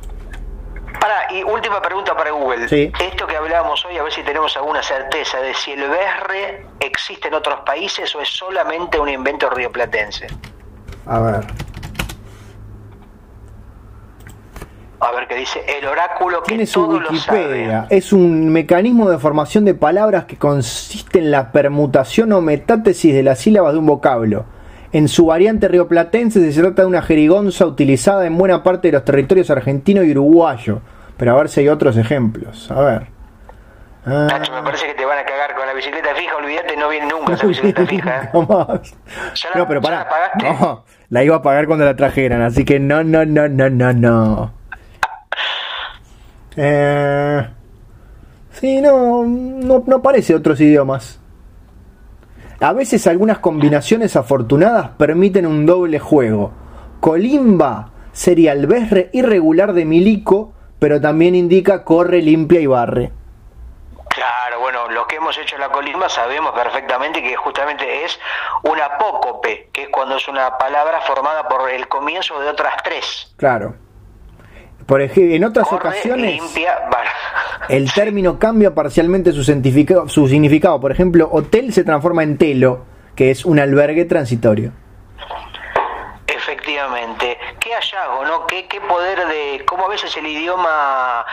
Para, y última pregunta para Google. Sí. Esto que hablábamos hoy, a ver si tenemos alguna certeza de si el BR existe en otros países o es solamente un invento rioplatense. A ver. A ver qué dice el oráculo que Tiene su todo lo Wikipedia. sabe. Es un mecanismo de formación de palabras que consiste en la permutación o metátesis de las sílabas de un vocablo. En su variante rioplatense se trata de una jerigonza utilizada en buena parte de los territorios argentino y uruguayo. Pero a ver si hay otros ejemplos. A ver. Ah, Nacho, me parece que te van a cagar con la bicicleta fija. Olvídate, no viene nunca esa bicicleta fija. ¿eh? Nunca más. ¿Ya la- No, pero ya pará. la pagaste? No, la iba a pagar cuando la trajeran, así que no, no, no, no, no, no. Eh, sí, no, no, no parece otros idiomas. A veces algunas combinaciones afortunadas permiten un doble juego. Colimba sería el berre irregular de Milico, pero también indica corre, limpia y barre. Claro, bueno, los que hemos hecho la colimba sabemos perfectamente que justamente es un apócope, que es cuando es una palabra formada por el comienzo de otras tres. Claro. Por ejemplo, en otras Corre, ocasiones limpia, el término cambia parcialmente su significado, su significado. Por ejemplo, hotel se transforma en telo, que es un albergue transitorio. Efectivamente. Qué hallazgo, ¿no? Qué, qué poder de... cómo a veces el idioma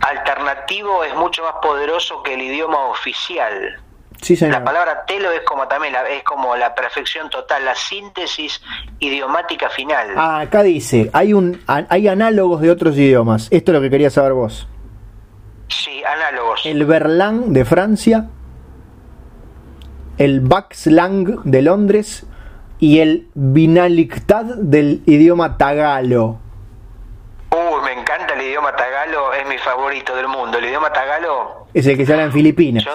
alternativo es mucho más poderoso que el idioma oficial. Sí, La señor. palabra telo es como también la, es como la perfección total, la síntesis idiomática final. Ah, acá dice, hay un hay análogos de otros idiomas. Esto es lo que quería saber vos. Sí, análogos. El Berlán de Francia, el Baxlang de Londres y el Binaliktad del idioma tagalo. Uy, me encanta el idioma tagalo, es mi favorito del mundo. El idioma tagalo, Es el que se habla en Filipinas. yo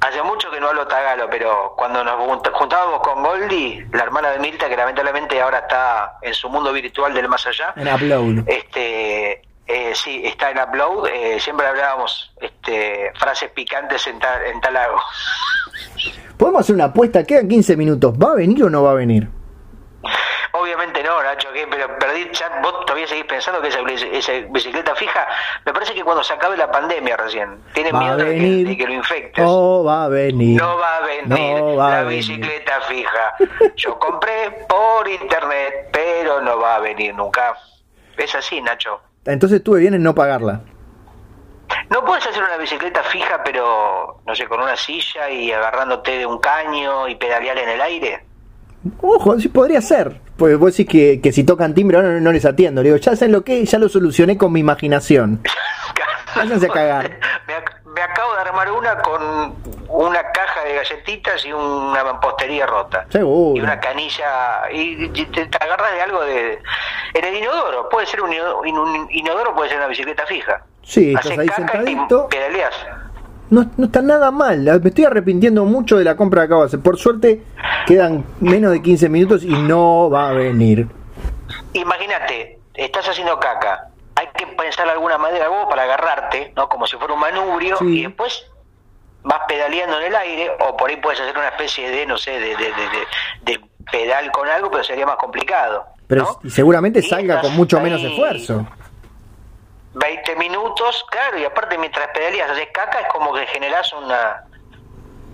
hace mucho que no hablo tagalo, pero cuando nos junt- juntábamos con Goldie, la hermana de Mirta, que lamentablemente ahora está en su mundo virtual del más allá, En upload. este eh, sí, está en upload, eh, siempre hablábamos este, frases picantes en, ta- en talago. Podemos hacer una apuesta, quedan 15 minutos. ¿Va a venir o no va a venir? Obviamente no, Nacho, ¿qué? pero perdí, ya, vos todavía seguís pensando que esa, bici- esa bicicleta fija, me parece que cuando se acabe la pandemia recién, tienen Va a miedo de que, de que lo infectes. No va a venir. No va a venir No va la a venir. bicicleta fija. Yo compré por internet, pero no va a venir nunca. Es así, Nacho. Entonces estuve bien en no pagarla. ¿No puedes hacer una bicicleta fija, pero, no sé, con una silla y agarrándote de un caño y pedalear en el aire? Ojo, sí podría ser. Pues vos decís que, que si tocan timbre no, no les atiendo. Le digo, ya saben lo que, ya lo solucioné con mi imaginación. Váyanse a cagar. Me, ac- me acabo de armar una con una caja de galletitas y una mampostería rota. Seguro. Y una canilla. Y, y te, te agarras de algo de. En el inodoro. Puede ser un inodoro puede ser una bicicleta fija. Sí, estás Haces ahí sentadito. y pedaleas. No, no está nada mal. Me estoy arrepintiendo mucho de la compra que acabo de hacer. Por suerte quedan menos de 15 minutos y no va a venir. Imagínate, estás haciendo caca, hay que pensar alguna manera vos para agarrarte, ¿no? Como si fuera un manubrio, Sí. y después vas pedaleando en el aire, o por ahí puedes hacer una especie de, no sé, de, de, de, de- pedal con algo, pero sería más complicado. Pero seguramente Y salga con mucho menos esfuerzo. 20 minutos, claro, y aparte mientras pedaleas haces caca es como que generás una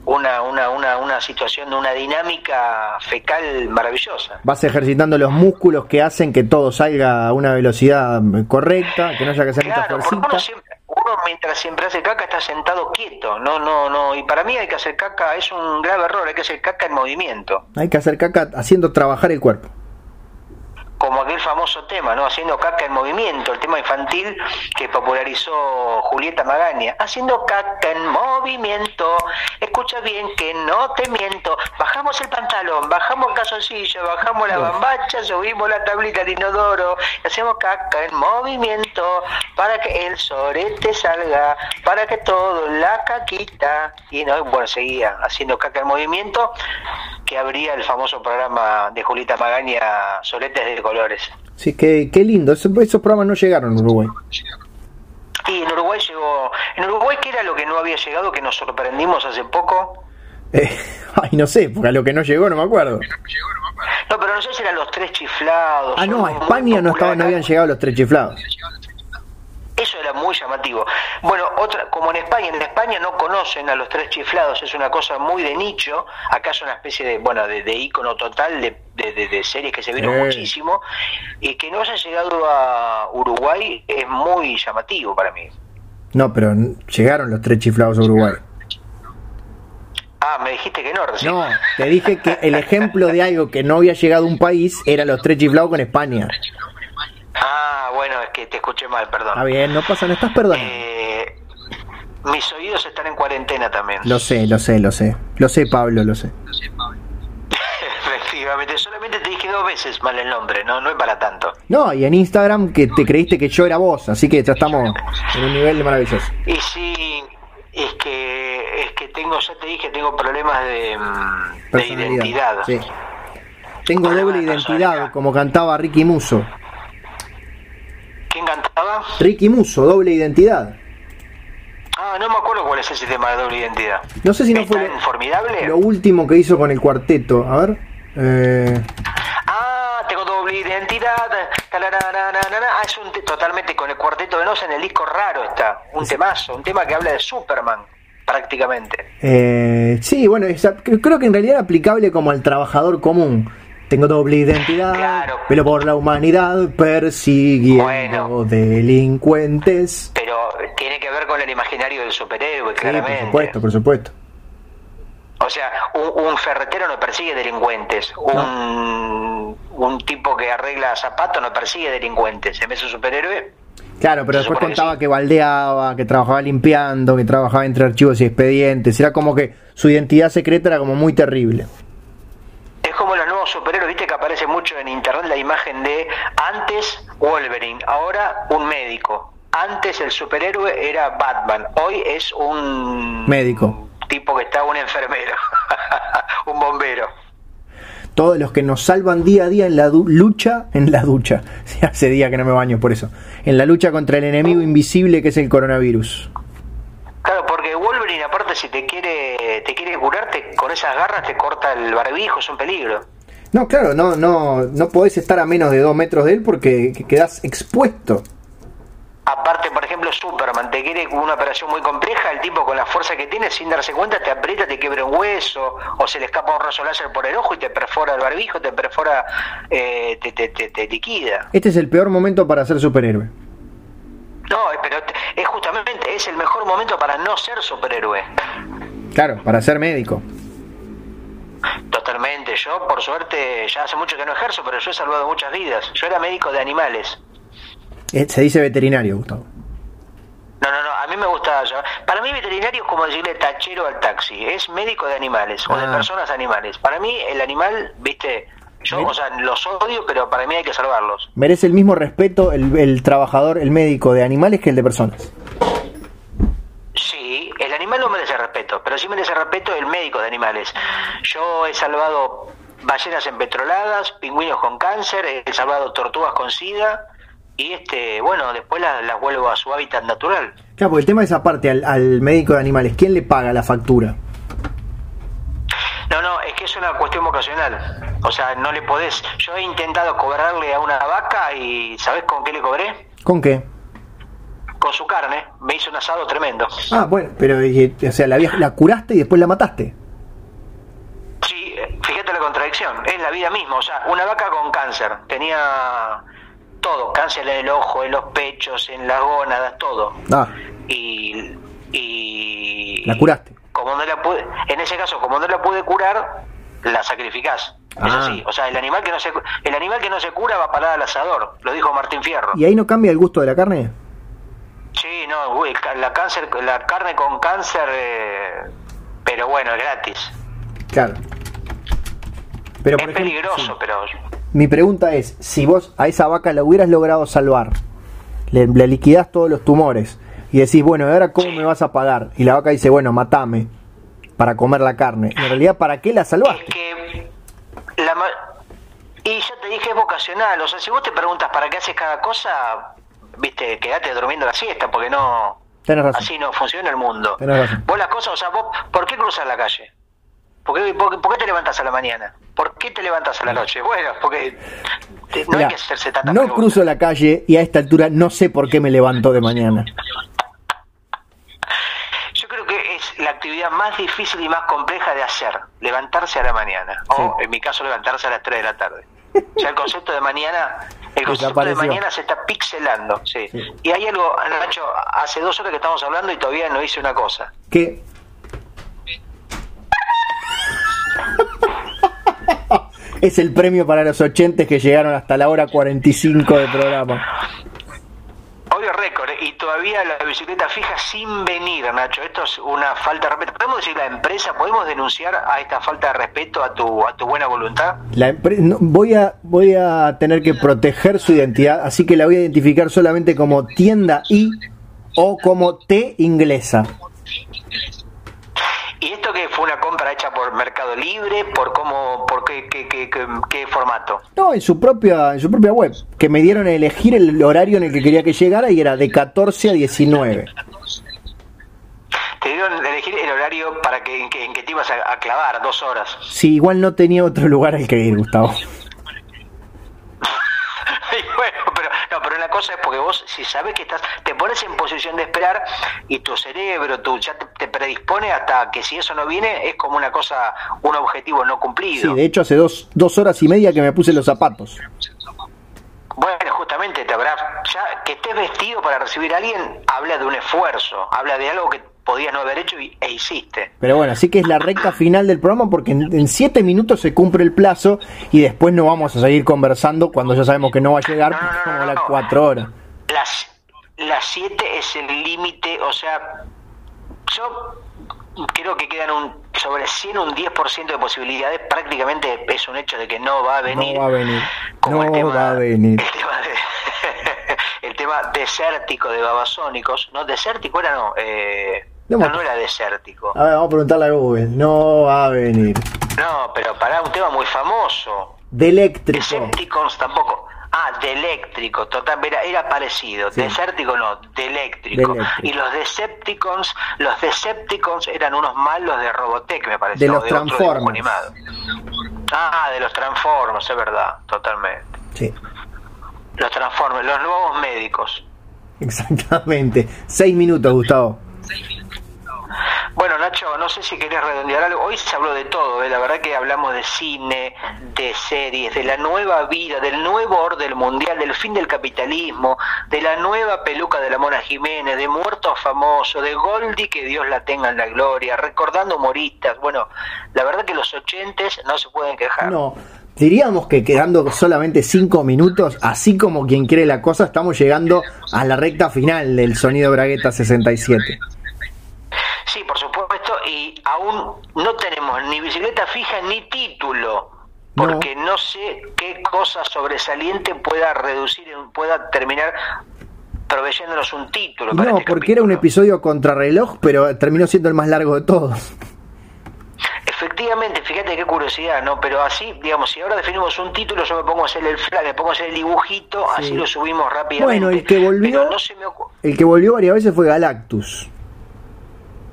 una, una, una, una situación, una dinámica fecal maravillosa. Vas ejercitando los músculos que hacen que todo salga a una velocidad correcta, que no haya que hacer mucha Claro, porque uno, fuercita. siempre, uno mientras siempre hace caca está sentado quieto, no, no, no, y para mí hay que hacer caca, es un grave error, hay que hacer caca en movimiento, Hay que hacer caca haciendo trabajar el cuerpo. Tema, ¿no? Haciendo caca en movimiento, el tema infantil que popularizó Julieta Magaña. Haciendo caca en movimiento, escucha bien que no te miento, bajamos el pantalón, bajamos el calzoncillo, bajamos la bambacha, subimos la tablita de inodoro, hacemos caca en movimiento para que el sorete salga, para que todo la caquita, y no, bueno, seguía haciendo caca en movimiento, que abría el famoso programa de Julieta Magaña, Soretes de Colores. Sí, qué, qué lindo. Esos, esos programas no llegaron a Uruguay. Y en Uruguay llegó, en Uruguay qué era lo que no había llegado, que nos sorprendimos hace poco. Eh, ay, no sé, porque a lo que no llegó no me acuerdo. No, pero no sé si eran los tres chiflados. Ah, no, a España no, estaban, no habían llegado los tres chiflados. Eso era muy llamativo. Bueno, otra, como en España, en España no conocen a los tres chiflados, es una cosa muy de nicho. Acá es una especie de, bueno, de, de ícono total de, de, de- series que se vieron Eh. muchísimo. Y que no haya llegado a Uruguay es muy llamativo para mí. No, pero llegaron los tres chiflados a Uruguay. Ah, me dijiste que no, recién. No, te dije que el ejemplo de algo que no había llegado a un país era los tres chiflados con España. Ah, bueno, es que te escuché mal, perdón. Está bien, no pasa, no estás perdonando. Eh, mis oídos están en cuarentena también. Lo sé, lo sé, lo sé. Lo sé, Pablo, lo sé. Efectivamente, solamente te dije dos veces mal el nombre, no, no es para tanto. No, y en Instagram que te creíste que yo era vos, así que ya estamos en un nivel maravilloso. Y sí, es que es que tengo, ya te dije, tengo problemas de, mm, de Personalidad. identidad. Sí. Tengo doble de identidad, como cantaba Ricky Muso. ¿Quién cantaba? Ricky Muso, doble identidad. Ah, no me acuerdo cuál es ese tema de doble identidad. No sé si no ¿Es fue lo, formidable? lo último que hizo con el cuarteto. A ver. Eh, Ah, tengo doble identidad. Ah, es un te- totalmente con el cuarteto de Nos en el disco raro está. Un temazo, un tema que habla de Superman, prácticamente. eh, sí, bueno, creo que en realidad era aplicable como al trabajador común. Tengo doble identidad, Claro. pero por la humanidad persiguiendo Bueno. delincuentes. Pero tiene que ver con el imaginario del superhéroe, Sí, claramente. por supuesto, por supuesto. O sea, un, un ferretero no persigue delincuentes. Un, un tipo que arregla zapatos no persigue delincuentes. ¿Se me hace un superhéroe? Claro, pero después contaba que baldeaba, que trabajaba limpiando, que trabajaba entre archivos y expedientes. Era como que su identidad secreta era como muy terrible. Es como los nuevos superhéroes, viste que aparece mucho en internet la imagen de antes Wolverine, ahora un médico. Antes el superhéroe era Batman, hoy es un Médico. tipo que está un enfermero, un bombero. Todos los que nos salvan día a día en la lucha, en la ducha. Hace día que no me baño por eso. En la lucha contra el enemigo invisible que es el coronavirus. Claro, porque Wolverine aparte si te quiere te quiere curarte con esas garras te corta el barbijo, es un peligro. No, claro, no, no, no podés estar a menos de dos metros de él porque que- quedás expuesto. Aparte, por ejemplo, Superman te quiere una operación muy compleja, el tipo con la fuerza que tiene, sin darse cuenta, te aprieta, te quiebra un hueso, o se le escapa un rayo láser por el ojo y te perfora el barbijo, te perfora, eh, te, te, te, te liquida. Este es el peor momento para ser superhéroe. No, pero es justamente, es el mejor momento para no ser superhéroe. Claro, para ser médico. Totalmente, yo por suerte ya hace mucho que no ejerzo, pero yo he salvado muchas vidas. Yo era médico de animales. Eh, Se dice veterinario, Gustavo. No, no, no, a mí me gusta. Para mí veterinario es como decirle tachero al taxi, es médico de animales o de Ah. personas animales. Para mí el animal, viste, yo, Bien. o sea, los odio, pero para mí hay que salvarlos. Merece el mismo respeto el, el trabajador, el médico de animales que el de personas. Sí, el animal no merece respeto, pero sí merece respeto el médico de animales. Yo he salvado ballenas empetroladas, pingüinos con cáncer, he salvado tortugas con sida, y este, bueno, después las la vuelvo a su hábitat natural. Claro, porque el tema es aparte al, al médico de animales, ¿quién le paga la factura? No, no, es que es una cuestión vocacional. O sea, no le podés. Yo he intentado cobrarle a una vaca y ¿sabés con qué le cobré? ¿Con qué? Con su carne. Me hizo un asado tremendo. Ah, bueno, pero o sea, la, la curaste y después la mataste. Sí, eh, fíjate la contradicción. Es la vida misma. O sea, una vaca con cáncer. Tenía todo. Cáncer en el ojo, en los pechos, en las gónadas, todo. Ah, Y, y la curaste. como no la pude, en ese caso, como no la pude curar, la sacrificás. Es Ah. así. O sea, el animal que no se el animal que no se cura va a parar al asador. Lo dijo Martín Fierro. ¿Y ahí no cambia el gusto de la carne? Sí, no, uy, la cáncer, la carne con cáncer, eh, pero bueno, es gratis. Claro. Pero por es ejemplo, peligroso, sí. pero Mi pregunta es, si vos a esa vaca la hubieras logrado salvar, le, le liquidás todos los tumores y decís, bueno, ¿y ahora cómo Sí. me vas a pagar? Y la vaca dice, bueno, matame para comer la carne. En realidad, ¿para qué la es salvaste? que la y ya te dije es vocacional, o sea, si vos te preguntas para qué haces cada cosa, viste, quedate durmiendo la siesta, porque no Tenés razón. así no funciona el mundo. Tenés razón. Vos las cosas, o sea, vos, ¿por qué cruzas la calle? ¿Por qué, por, qué- por qué te levantas a la mañana? ¿Por qué te levantas a la noche? Bueno, porque te- no hay que hacerse tanta no cruzo la calle y a esta altura no sé por qué me levanto de mañana. Yo creo que es la actividad más difícil y más compleja de hacer, levantarse a la mañana. O, Sí. en mi caso, levantarse a las 3 de la tarde. O sea, el concepto de mañana, el concepto de mañana se está pixelando, sí. Sí. Y hay algo, Nacho, hace dos horas que estamos hablando y todavía no hice una cosa. ¿Qué? es el premio para los oyentes que llegaron hasta la hora 45 del programa. Es récord ¿eh? y todavía la bicicleta fija sin venir, Nacho. Esto es una falta de respeto. ¿Podemos decir la empresa? ¿Podemos denunciar a esta falta de respeto a tu, a tu buena voluntad? La empre- no, voy, a, voy a tener que proteger su identidad, así que la voy a identificar solamente como tienda I o como T inglesa. ¿Y esto que fue una compra hecha por Mercado Libre? ¿Por cómo, por qué, qué, qué, qué- qué formato? No, en su propia, en su propia web, que me dieron a elegir el horario en el que quería que llegara y era de 14 a 19. Te dieron a elegir el horario para que, en, que, en que te ibas a, a clavar, dos horas. Si igual no tenía otro lugar al que ir, Gustavo. Y bueno, no, pero una cosa es porque vos, si sabes que estás, te pones en posición de esperar y tu cerebro tu, ya te, te predispone hasta que si eso no viene es como una cosa, un objetivo no Sí, cumplido. de hecho hace dos, dos horas y media que me puse los zapatos. Bueno, justamente te habrá, ya que estés vestido para recibir a alguien, habla de un esfuerzo, habla de algo que podías no haber hecho y, e hiciste. Pero bueno, así que es la recta final del programa porque en, en siete minutos se cumple el plazo y después no vamos a seguir conversando cuando ya sabemos que no va a llegar No, no, porque no, las cuatro horas. Las las 7 es el límite, o sea, yo creo que quedan un sobre 100 un 10% de posibilidades, prácticamente es un hecho de que no va a venir. No va a venir. Como No va a venir. El tema, de- el tema desértico de babasónicos, no desértico era no, eh, No no, era desértico. A ver, vamos a preguntarle a Google. No va a venir. No, pero para un tema muy famoso. De eléctrico. Decepticons tampoco. Ah, de eléctrico, total, era, era parecido. Sí. Desértico no, de eléctrico. De eléctrico. Y los Decepticons, los Decepticons eran unos malos de Robotech, me parece. De los otro dibujo Transformers. animado. Ah, de los Transformers, es verdad, totalmente. Sí, Los Transformers, los nuevos médicos. exactamente. Seis minutos, Gustavo. Bueno, Nacho, no sé si querés redondear algo. Hoy se habló de todo, ¿eh? la verdad que hablamos de cine, de series, de la nueva vida, del nuevo orden mundial, del fin del capitalismo, de la nueva peluca de la Mona Jiménez, de muertos famosos, de Goldie, que Dios la tenga en la gloria, recordando humoristas. Bueno, la verdad que los ochentes no se pueden quejar. No, diríamos que quedando solamente cinco minutos, así como quien quiere la cosa, estamos llegando a la recta final del sonido Bragueta 67. Sí, por supuesto, y aún no tenemos ni bicicleta fija ni título, porque no, sé qué cosa sobresaliente pueda reducir, pueda terminar proveyéndonos un título. para No, este porque era un episodio contrarreloj, pero terminó siendo el más largo de todos. Efectivamente, fíjate qué curiosidad, ¿no? Pero así, digamos, si ahora definimos un título, yo me pongo a hacer el fly, me pongo a hacer el dibujito, Sí. así lo subimos rápidamente. Bueno, el que volvió- Pero no se me ocu- El que volvió varias veces fue Galactus.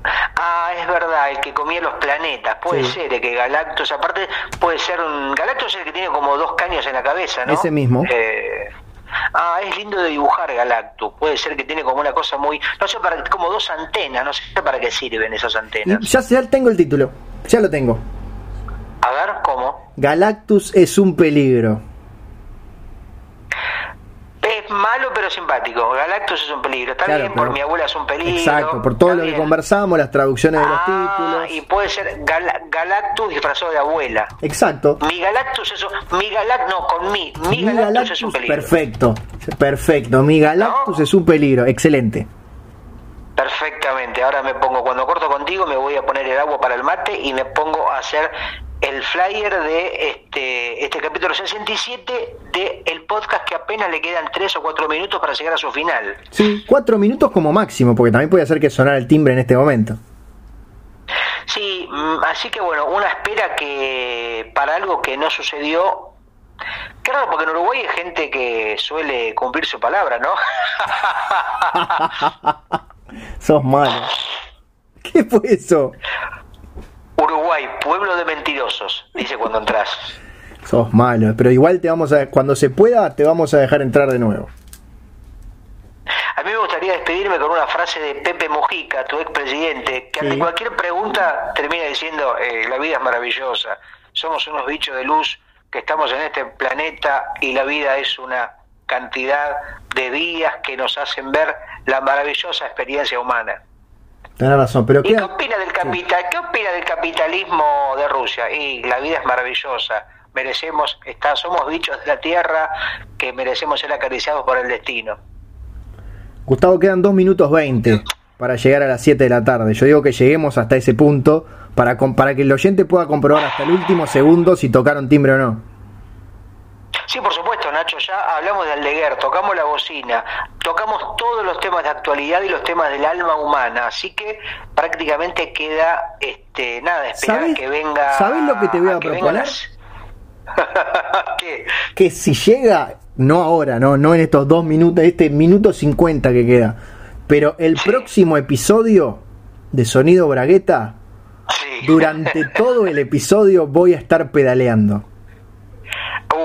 Ah, es verdad, el que comía los planetas, puede Sí. ser, el que Galactus, aparte puede ser un... Galactus es el que tiene como dos caños en la cabeza, ¿no? Ese mismo. Eh, Ah, es lindo de dibujar Galactus. Puede ser que tiene como una cosa muy, no sé para como dos antenas, no sé para qué sirven esas antenas. ya, ya tengo el título. Ya lo tengo. A ver, ¿cómo? Galactus es un peligro. Es malo pero simpático. Galactus es un peligro. Está Claro, bien, por mi abuela es un peligro. Exacto, por todo lo que conversamos, las traducciones de los Ah, títulos. y puede ser Gal- Galactus disfrazado de abuela. Exacto. Mi Galactus es un... Mi Galactus, no, con mi. Mi, Mi Galactus, es un peligro. perfecto. Perfecto. Mi Galactus ¿No? es un peligro. Excelente. Perfectamente. Ahora me pongo, cuando corto contigo, me voy a poner el agua para el mate y me pongo a hacer el flyer de este, este capítulo 67 de el podcast que apenas le quedan 3 o 4 minutos para llegar a su final. Sí, cuatro minutos como máximo, porque también puede hacer que sonara el timbre en este momento. Sí, mm, así que bueno, una espera que para algo que no sucedió. Raro, porque en Uruguay hay gente que suele cumplir su palabra, ¿no? Sos malo. ¿Qué fue eso? Uruguay, pueblo de mentirosos, dice cuando entras. Sos malo, pero igual te vamos a cuando se pueda te vamos a dejar entrar de nuevo. A mí me gustaría despedirme con una frase de Pepe Mujica, tu expresidente, que ante Sí. cualquier pregunta termina diciendo, eh, la vida es maravillosa, somos unos bichos de luz que estamos en este planeta y la vida es una cantidad de días que nos hacen ver la maravillosa experiencia humana. Tenés razón, pero ¿Y qué opina del capital? ¿Qué opina del capitalismo de Rusia? Y la vida es maravillosa. Merecemos, está, somos bichos de la tierra que merecemos ser acariciados por el destino. Gustavo, quedan 2 minutos 20 para llegar a las 7 de la tarde. Yo digo que lleguemos hasta ese punto para que el oyente pueda comprobar hasta el último segundo si tocaron timbre o no. Sí, por supuesto, Nacho, ya hablamos de Aldeguer, tocamos la bocina, tocamos todos los temas de actualidad y los temas del alma humana, así que prácticamente queda, este, nada, esperar ¿Sabés- a que venga... sabés lo que te voy a proponer? las- ¿Qué? Que si llega, no ahora, no, no en estos 2 minutos, este minuto 50 que queda, pero el Sí. próximo episodio de Sonido Bragueta, Sí. durante todo el episodio voy a estar pedaleando.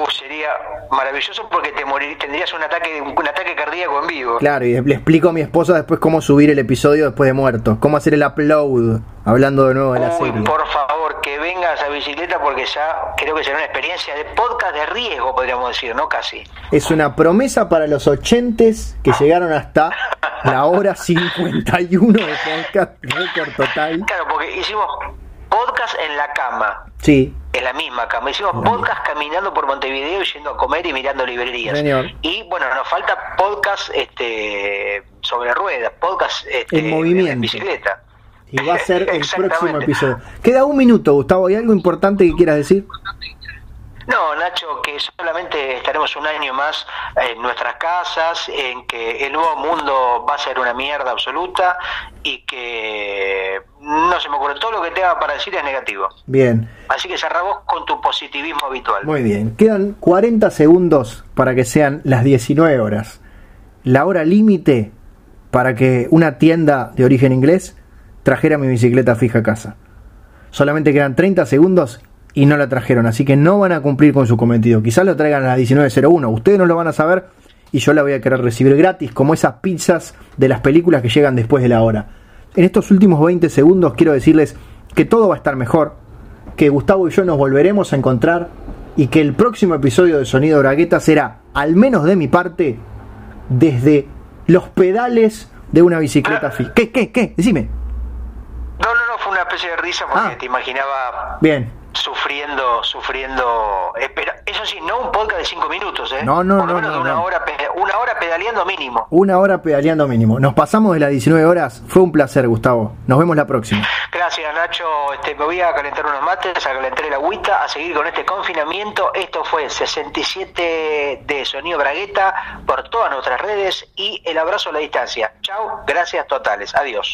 Uh, sería maravilloso porque te morir, tendrías un ataque, un ataque cardíaco en vivo. Claro, y le explico a mi esposa después cómo subir el episodio después de muerto, cómo hacer el upload, hablando de nuevo de la Uy, serie. por favor, que vengas a bicicleta porque ya creo que será una experiencia de podcast de riesgo, podríamos decir, ¿no? Casi. Es una promesa para los ochentes que llegaron hasta la hora 51 de podcast récord total. Claro, porque hicimos podcast en la cama, Sí, en la misma cama. Hicimos podcast caminando por Montevideo y yendo a comer y mirando librerías. Señor. Y bueno, nos falta podcast este, sobre ruedas, podcast este, En movimiento. en bicicleta. y va a ser el próximo episodio. Queda un minuto, Gustavo. ¿Hay algo importante que quieras decir? No, Nacho, que solamente estaremos un año más en nuestras casas, en que el nuevo mundo va a ser una mierda absoluta y que no se me ocurre, todo lo que tenga para decir es negativo. Bien, Así que cerramos con tu positivismo habitual. muy bien. Quedan 40 segundos para que sean las 19 horas. La hora límite para que una tienda de origen inglés trajera mi bicicleta fija a casa. Solamente quedan 30 segundos y no la trajeron, así que no van a cumplir con su cometido. Quizás lo traigan a las 19.01, ustedes no lo van a saber y yo la voy a querer recibir gratis, como esas pizzas de las películas que llegan después de la hora. En estos últimos 20 segundos quiero decirles que todo va a estar mejor, que Gustavo y yo nos volveremos a encontrar y que el próximo episodio de Sonido Bragueta será, al menos de mi parte, desde los pedales de una bicicleta fija. ¿Qué, qué, qué? Decime. No, no, no, fue una especie de risa porque Ah. te imaginaba Bien. Sufriendo, sufriendo. Espera, eso sí, no un podcast de cinco minutos, ¿eh? No, no, Por lo no, menos no, una no. hora, una hora pedaleando mínimo. Una hora pedaleando mínimo. Nos pasamos de las 19 horas. Fue un placer, Gustavo. Nos vemos la próxima. Gracias, Nacho. Este, me voy a calentar unos mates, a calentar el agüita, a seguir con este confinamiento. Esto fue 67 de Sonido Bragueta por todas nuestras redes y el abrazo a la distancia. Chao, gracias totales. Adiós.